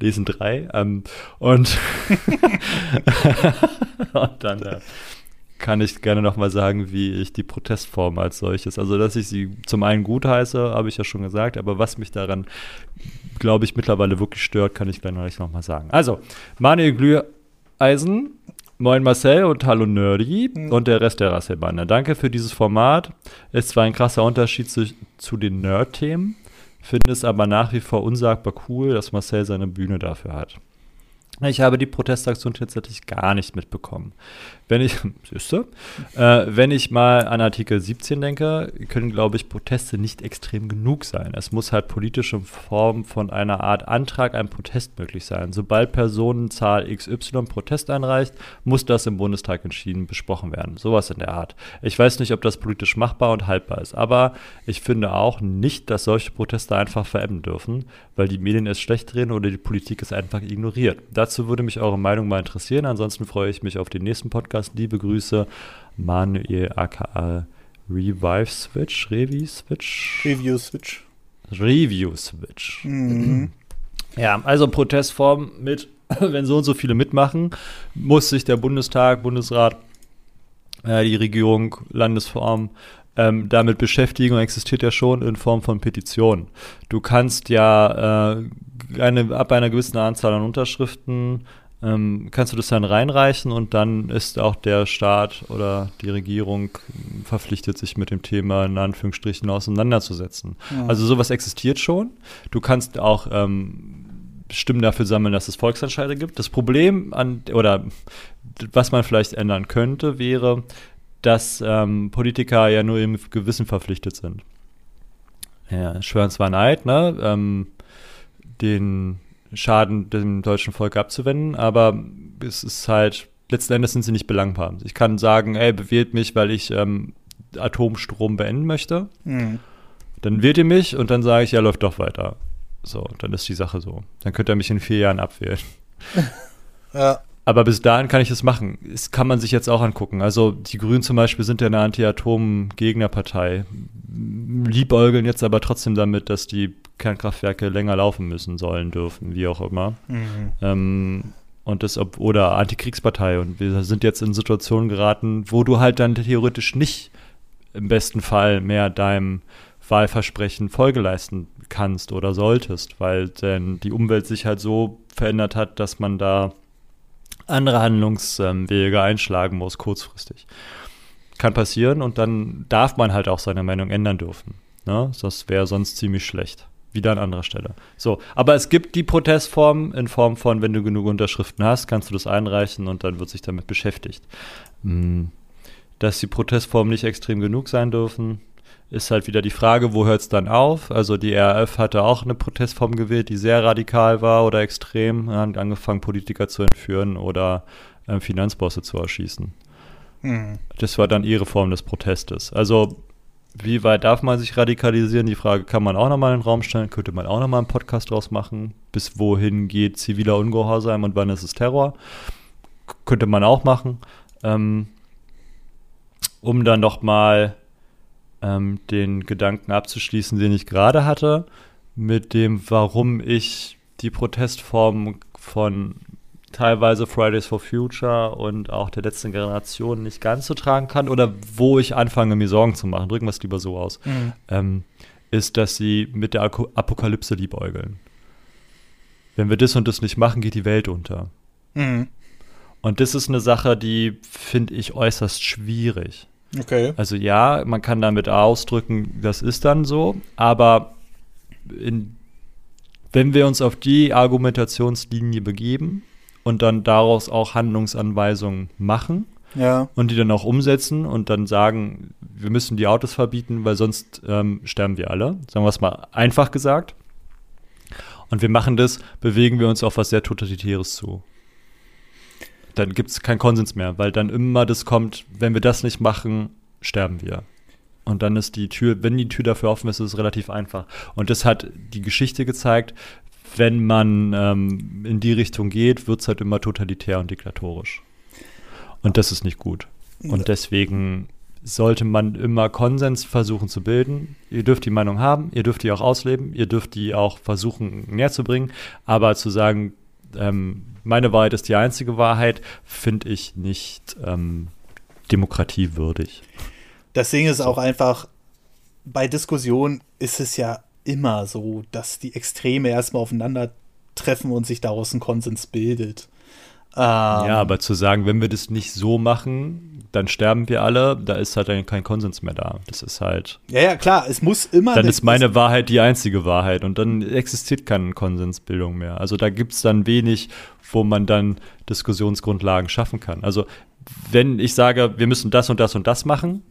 Lesen drei. Ähm, und, und dann äh, kann ich gerne nochmal sagen, wie ich die Protestform als solches, also dass ich sie zum einen gut heiße, habe ich ja schon gesagt, aber was mich daran, glaube ich, mittlerweile wirklich stört, kann ich gleich nochmal sagen. Also, Manuel Glüheisen, Moin Marcel und Hallo Nerdy Mhm. und der Rest der Rasselbande. Danke für dieses Format. Ist zwar ein krasser Unterschied zu, zu den Nerd-Themen, finde es aber nach wie vor unsagbar cool, dass Marcel seine Bühne dafür hat. Ich habe die Protestaktion tatsächlich gar nicht mitbekommen. Wenn ich, siehst du, äh, wenn ich mal an Artikel 17 denke, können, glaube ich, Proteste nicht extrem genug sein. Es muss halt politische Form von einer Art Antrag, ein Protest möglich sein. Sobald Personenzahl XY Protest einreicht, muss das im Bundestag entschieden besprochen werden. Sowas in der Art. Ich weiß nicht, ob das politisch machbar und haltbar ist, aber ich finde auch nicht, dass solche Proteste einfach verebben dürfen, weil die Medien es schlecht drehen oder die Politik es einfach ignoriert. Dazu würde mich eure Meinung mal interessieren. Ansonsten freue ich mich auf den nächsten Podcast. Liebe Grüße, Manuel aka Revive Switch, Revi Switch, Review Switch. Review Switch. Mhm. Ja, also Protestform mit, wenn so und so viele mitmachen, muss sich der Bundestag, Bundesrat, äh, die Regierung, Landesform ähm, damit beschäftigen und existiert ja schon in Form von Petitionen. Du kannst ja äh, eine, ab einer gewissen Anzahl an Unterschriften ähm, kannst du das dann reinreichen und dann ist auch der Staat oder die Regierung verpflichtet, sich mit dem Thema in Anführungsstrichen auseinanderzusetzen. Ja. Also sowas existiert schon. Du kannst auch ähm, Stimmen dafür sammeln, dass es Volksentscheide gibt. Das Problem an oder was man vielleicht ändern könnte, wäre, dass ähm, Politiker ja nur im Gewissen verpflichtet sind. Ja, schwören zwar Neid, ne? Ähm, den Schaden dem deutschen Volk abzuwenden, aber es ist halt, letzten Endes sind sie nicht belangbar. Ich kann sagen, ey, bewählt mich, weil ich ähm, Atomstrom beenden möchte. Mhm. Dann wählt ihr mich und dann sage ich, ja, läuft doch weiter. So, dann ist die Sache so. Dann könnt ihr mich in vier Jahren abwählen. Ja. Aber bis dahin kann ich es machen. Das kann man sich jetzt auch angucken. Also die Grünen zum Beispiel sind ja eine Anti-Atom-Gegnerpartei. Liebäugeln jetzt aber trotzdem damit, dass die Kernkraftwerke länger laufen müssen, sollen, dürfen, wie auch immer. Mhm. Ähm, und das, ob, oder Antikriegspartei. Und wir sind jetzt in Situationen geraten, wo du halt dann theoretisch nicht im besten Fall mehr deinem Wahlversprechen Folge leisten kannst oder solltest, weil denn die Umwelt sich halt so verändert hat, dass man da andere Handlungswege einschlagen muss, kurzfristig. Kann passieren und dann darf man halt auch seine Meinung ändern dürfen. Ne? Das wäre sonst ziemlich schlecht. Wieder an anderer Stelle. So, aber es gibt die Protestform in Form von, wenn du genug Unterschriften hast, kannst du das einreichen und dann wird sich damit beschäftigt. Hm. Dass die Protestformen nicht extrem genug sein dürfen, ist halt wieder die Frage, wo hört es dann auf? Also die RAF hatte auch eine Protestform gewählt, die sehr radikal war oder extrem, hat angefangen, Politiker zu entführen oder äh, Finanzbosse zu erschießen. Mhm. Das war dann ihre Form des Protestes. Also wie weit darf man sich radikalisieren? Die Frage kann man auch nochmal in den Raum stellen, könnte man auch nochmal einen Podcast draus machen. Bis wohin geht ziviler Ungehorsam und wann ist es Terror? K könnte man auch machen. Ähm, um dann nochmal ähm, den Gedanken abzuschließen, den ich gerade hatte, mit dem, warum ich die Protestform von teilweise Fridays for Future und auch der letzten Generation nicht ganz so tragen kann oder wo ich anfange, mir Sorgen zu machen, drücken wir es lieber so aus, Mhm. ähm, ist, dass sie mit der Apokalypse liebäugeln. Wenn wir das und das nicht machen, geht die Welt unter. Mhm. Und das ist eine Sache, die finde ich äußerst schwierig. Okay. Also ja, man kann damit ausdrücken, das ist dann so, aber in, wenn wir uns auf die Argumentationslinie begeben und dann daraus auch Handlungsanweisungen machen Ja. und die dann auch umsetzen und dann sagen, wir müssen die Autos verbieten, weil sonst ähm, sterben wir alle, sagen wir es mal einfach gesagt. Und wir machen das, bewegen wir uns auf was sehr Totalitäres zu. Dann gibt es keinen Konsens mehr, weil dann immer das kommt, wenn wir das nicht machen, sterben wir. Und dann ist die Tür, wenn die Tür dafür offen ist, ist es relativ einfach. Und das hat die Geschichte gezeigt, wenn man ähm, in die Richtung geht, wird es halt immer totalitär und diktatorisch. Und das ist nicht gut. Und deswegen sollte man immer Konsens versuchen zu bilden. Ihr dürft die Meinung haben, ihr dürft die auch ausleben, ihr dürft die auch versuchen näher zu bringen, aber zu sagen, ähm, meine Wahrheit ist die einzige Wahrheit, finde ich nicht ähm, demokratiewürdig. Das Ding ist auch einfach, bei Diskussionen ist es ja immer so, dass die Extreme erstmal aufeinandertreffen und sich daraus ein Konsens bildet. Ähm, ja, aber zu sagen, wenn wir das nicht so machen, dann sterben wir alle, da ist halt dann kein Konsens mehr da. Das ist halt. Ja, ja, klar, es muss immer. Dann ist meine Wahrheit die einzige Wahrheit und dann existiert keine Konsensbildung mehr. Also da gibt es dann wenig, wo man dann Diskussionsgrundlagen schaffen kann. Also wenn ich sage, wir müssen das und das und das machen,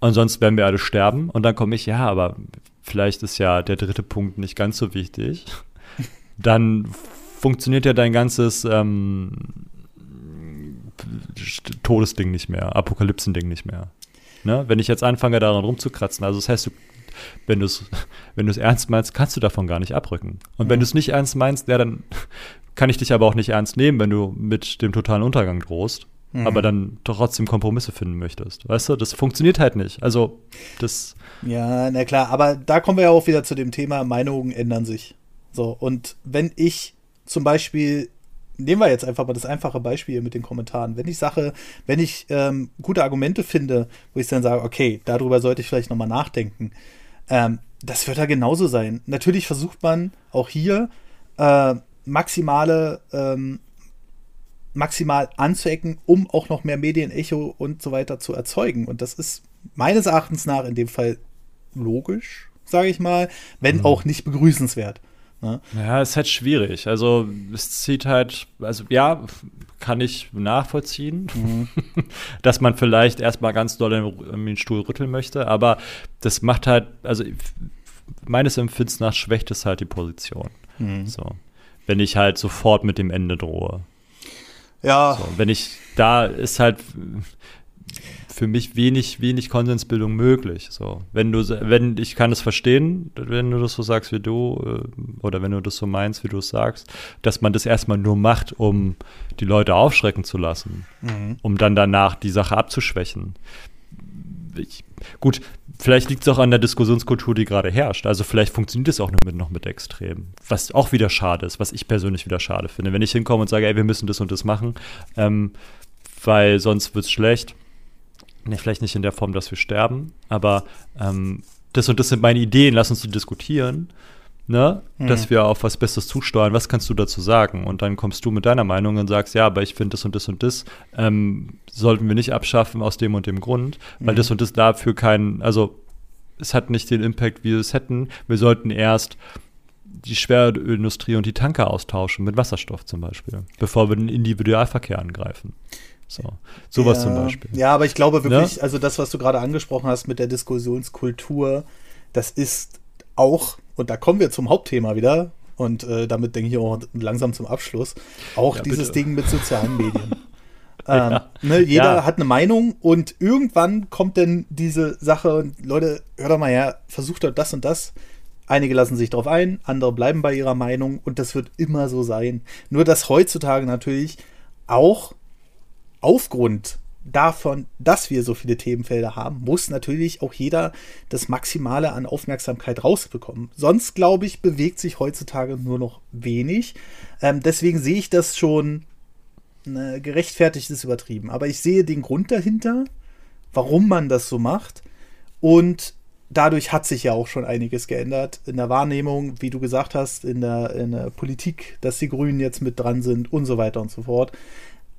und sonst werden wir alle sterben, und dann komme ich, ja, aber vielleicht ist ja der dritte Punkt nicht ganz so wichtig, dann funktioniert ja dein ganzes ähm, Todesding nicht mehr, Apokalypsending nicht mehr. Ne? Wenn ich jetzt anfange, daran rumzukratzen, also das heißt, du, wenn du es wenn ernst meinst, kannst du davon gar nicht abrücken. Und mhm. wenn du es nicht ernst meinst, ja, dann kann ich dich aber auch nicht ernst nehmen, wenn du mit dem totalen Untergang drohst, mhm. aber dann trotzdem Kompromisse finden möchtest. Weißt du, das funktioniert halt nicht. Also, das. Ja, na klar, aber da kommen wir ja auch wieder zu dem Thema, Meinungen ändern sich. So, und wenn ich zum Beispiel, nehmen wir jetzt einfach mal das einfache Beispiel mit den Kommentaren. Wenn ich sage, wenn ich ähm, gute Argumente finde, wo ich dann sage, okay, darüber sollte ich vielleicht nochmal nachdenken, ähm, das wird da genauso sein. Natürlich versucht man auch hier äh, maximale, ähm, maximal anzuecken, um auch noch mehr Medienecho und so weiter zu erzeugen. Und das ist meines Erachtens nach in dem Fall logisch, sage ich mal, wenn mhm. auch nicht begrüßenswert. Ne? Ja, ist halt schwierig. Also es zieht halt, also ja, kann ich nachvollziehen, mhm. dass man vielleicht erstmal ganz doll in den Stuhl rütteln möchte, aber das macht halt, also meines Empfindens nach schwächt es halt die Position. Mhm. So. Wenn ich halt sofort mit dem Ende drohe. Ja. So, wenn ich, da ist halt, für mich wenig, wenig Konsensbildung möglich. So, wenn du, wenn ich kann es verstehen, wenn du das so sagst wie du, äh, oder wenn du das so meinst, wie du es sagst, dass man das erstmal nur macht, um die Leute aufschrecken zu lassen, mhm. um dann danach die Sache abzuschwächen. Ich, gut, vielleicht liegt es auch an der Diskussionskultur, die gerade herrscht. Also vielleicht funktioniert es auch nur mit, noch mit Extremen. Was auch wieder schade ist, was ich persönlich wieder schade finde. Wenn ich hinkomme und sage, ey, wir müssen das und das machen, ähm, weil sonst wird es schlecht ne, vielleicht nicht in der Form, dass wir sterben, aber ähm, das und das sind meine Ideen, lass uns die diskutieren, ne? Mhm. Dass wir auf was Besseres zusteuern, was kannst du dazu sagen? Und dann kommst du mit deiner Meinung und sagst, ja, aber ich finde das und das und das ähm, sollten wir nicht abschaffen aus dem und dem Grund, weil mhm. das und das dafür keinen, also es hat nicht den Impact, wie wir es hätten. Wir sollten erst die Schwerölindustrie und die Tanker austauschen mit Wasserstoff zum Beispiel, bevor wir den Individualverkehr angreifen. So, sowas ja, zum Beispiel. Ja, aber ich glaube wirklich, ja? also das, was du gerade angesprochen hast mit der Diskussionskultur, das ist auch, und da kommen wir zum Hauptthema wieder, und äh, damit denke ich auch langsam zum Abschluss, auch ja, dieses bitte. Ding mit sozialen Medien. ähm, ne, jeder hat eine Meinung und irgendwann kommt dann diese Sache und Leute, hör doch mal her, versucht doch das und das. Einige lassen sich darauf ein, andere bleiben bei ihrer Meinung und das wird immer so sein. Nur dass heutzutage natürlich auch aufgrund davon, dass wir so viele Themenfelder haben, muss natürlich auch jeder das Maximale an Aufmerksamkeit rausbekommen. Sonst, glaube ich, bewegt sich heutzutage nur noch wenig. Ähm, deswegen sehe ich das schon ne, gerechtfertigt ist übertrieben. Aber ich sehe den Grund dahinter, warum man das so macht. Und dadurch hat sich ja auch schon einiges geändert in der Wahrnehmung, wie du gesagt hast, in der, in der Politik, dass die Grünen jetzt mit dran sind und so weiter und so fort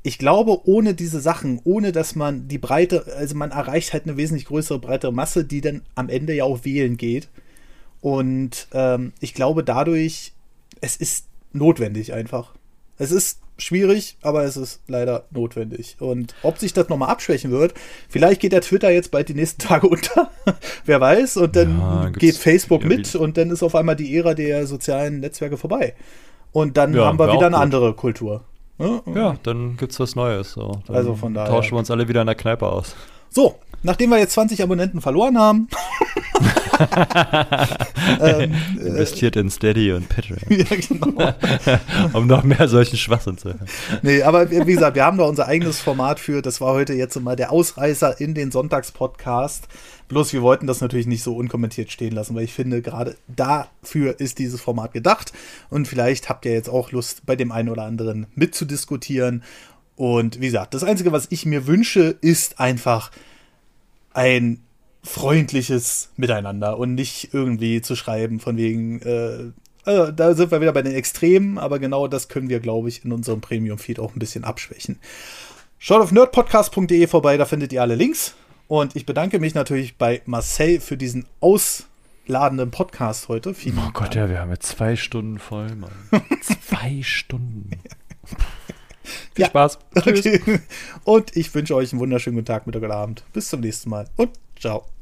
ich glaube, ohne diese Sachen, ohne dass man die Breite, also man erreicht halt eine wesentlich größere, breitere Masse, die dann am Ende ja auch wählen geht. Und ähm, ich glaube dadurch, es ist notwendig einfach. Es ist schwierig, aber es ist leider notwendig. Und ob sich das nochmal abschwächen wird, vielleicht geht der Twitter jetzt bald die nächsten Tage unter. Wer weiß. Und dann ja, geht Facebook mit und dann ist auf einmal die Ära der sozialen Netzwerke vorbei. Und dann ja, haben wir wieder eine andere Kultur. Ja, dann gibt es was Neues. So. also von daher. Tauschen wir uns alle wieder in der Kneipe aus. So, nachdem wir jetzt 20 Abonnenten verloren haben. ähm, äh, Investiert äh, in Steady und Patreon. ja, genau. um noch mehr solchen Schwachsinn zu hören. Nee, aber wie gesagt, wir haben da unser eigenes Format für. Das war heute jetzt mal der Ausreißer in den Sonntagspodcast. Bloß wir wollten das natürlich nicht so unkommentiert stehen lassen, weil ich finde, gerade dafür ist dieses Format gedacht. Und vielleicht habt ihr jetzt auch Lust, bei dem einen oder anderen mitzudiskutieren. Und wie gesagt, das Einzige, was ich mir wünsche, ist einfach ein freundliches Miteinander und nicht irgendwie zu schreiben von wegen, äh, also da sind wir wieder bei den Extremen, aber genau das können wir, glaube ich, in unserem Premium-Feed auch ein bisschen abschwächen. Schaut auf nerdpodcast.de vorbei, da findet ihr alle Links. Und ich bedanke mich natürlich bei Marcel für diesen ausladenden Podcast heute. Vielen oh Gott, Dank. ja, wir haben jetzt zwei Stunden voll, Mann. zwei Stunden. Viel ja. Spaß. Okay. Und ich wünsche euch einen wunderschönen guten Tag, Mittag oder Abend. Bis zum nächsten Mal und ciao.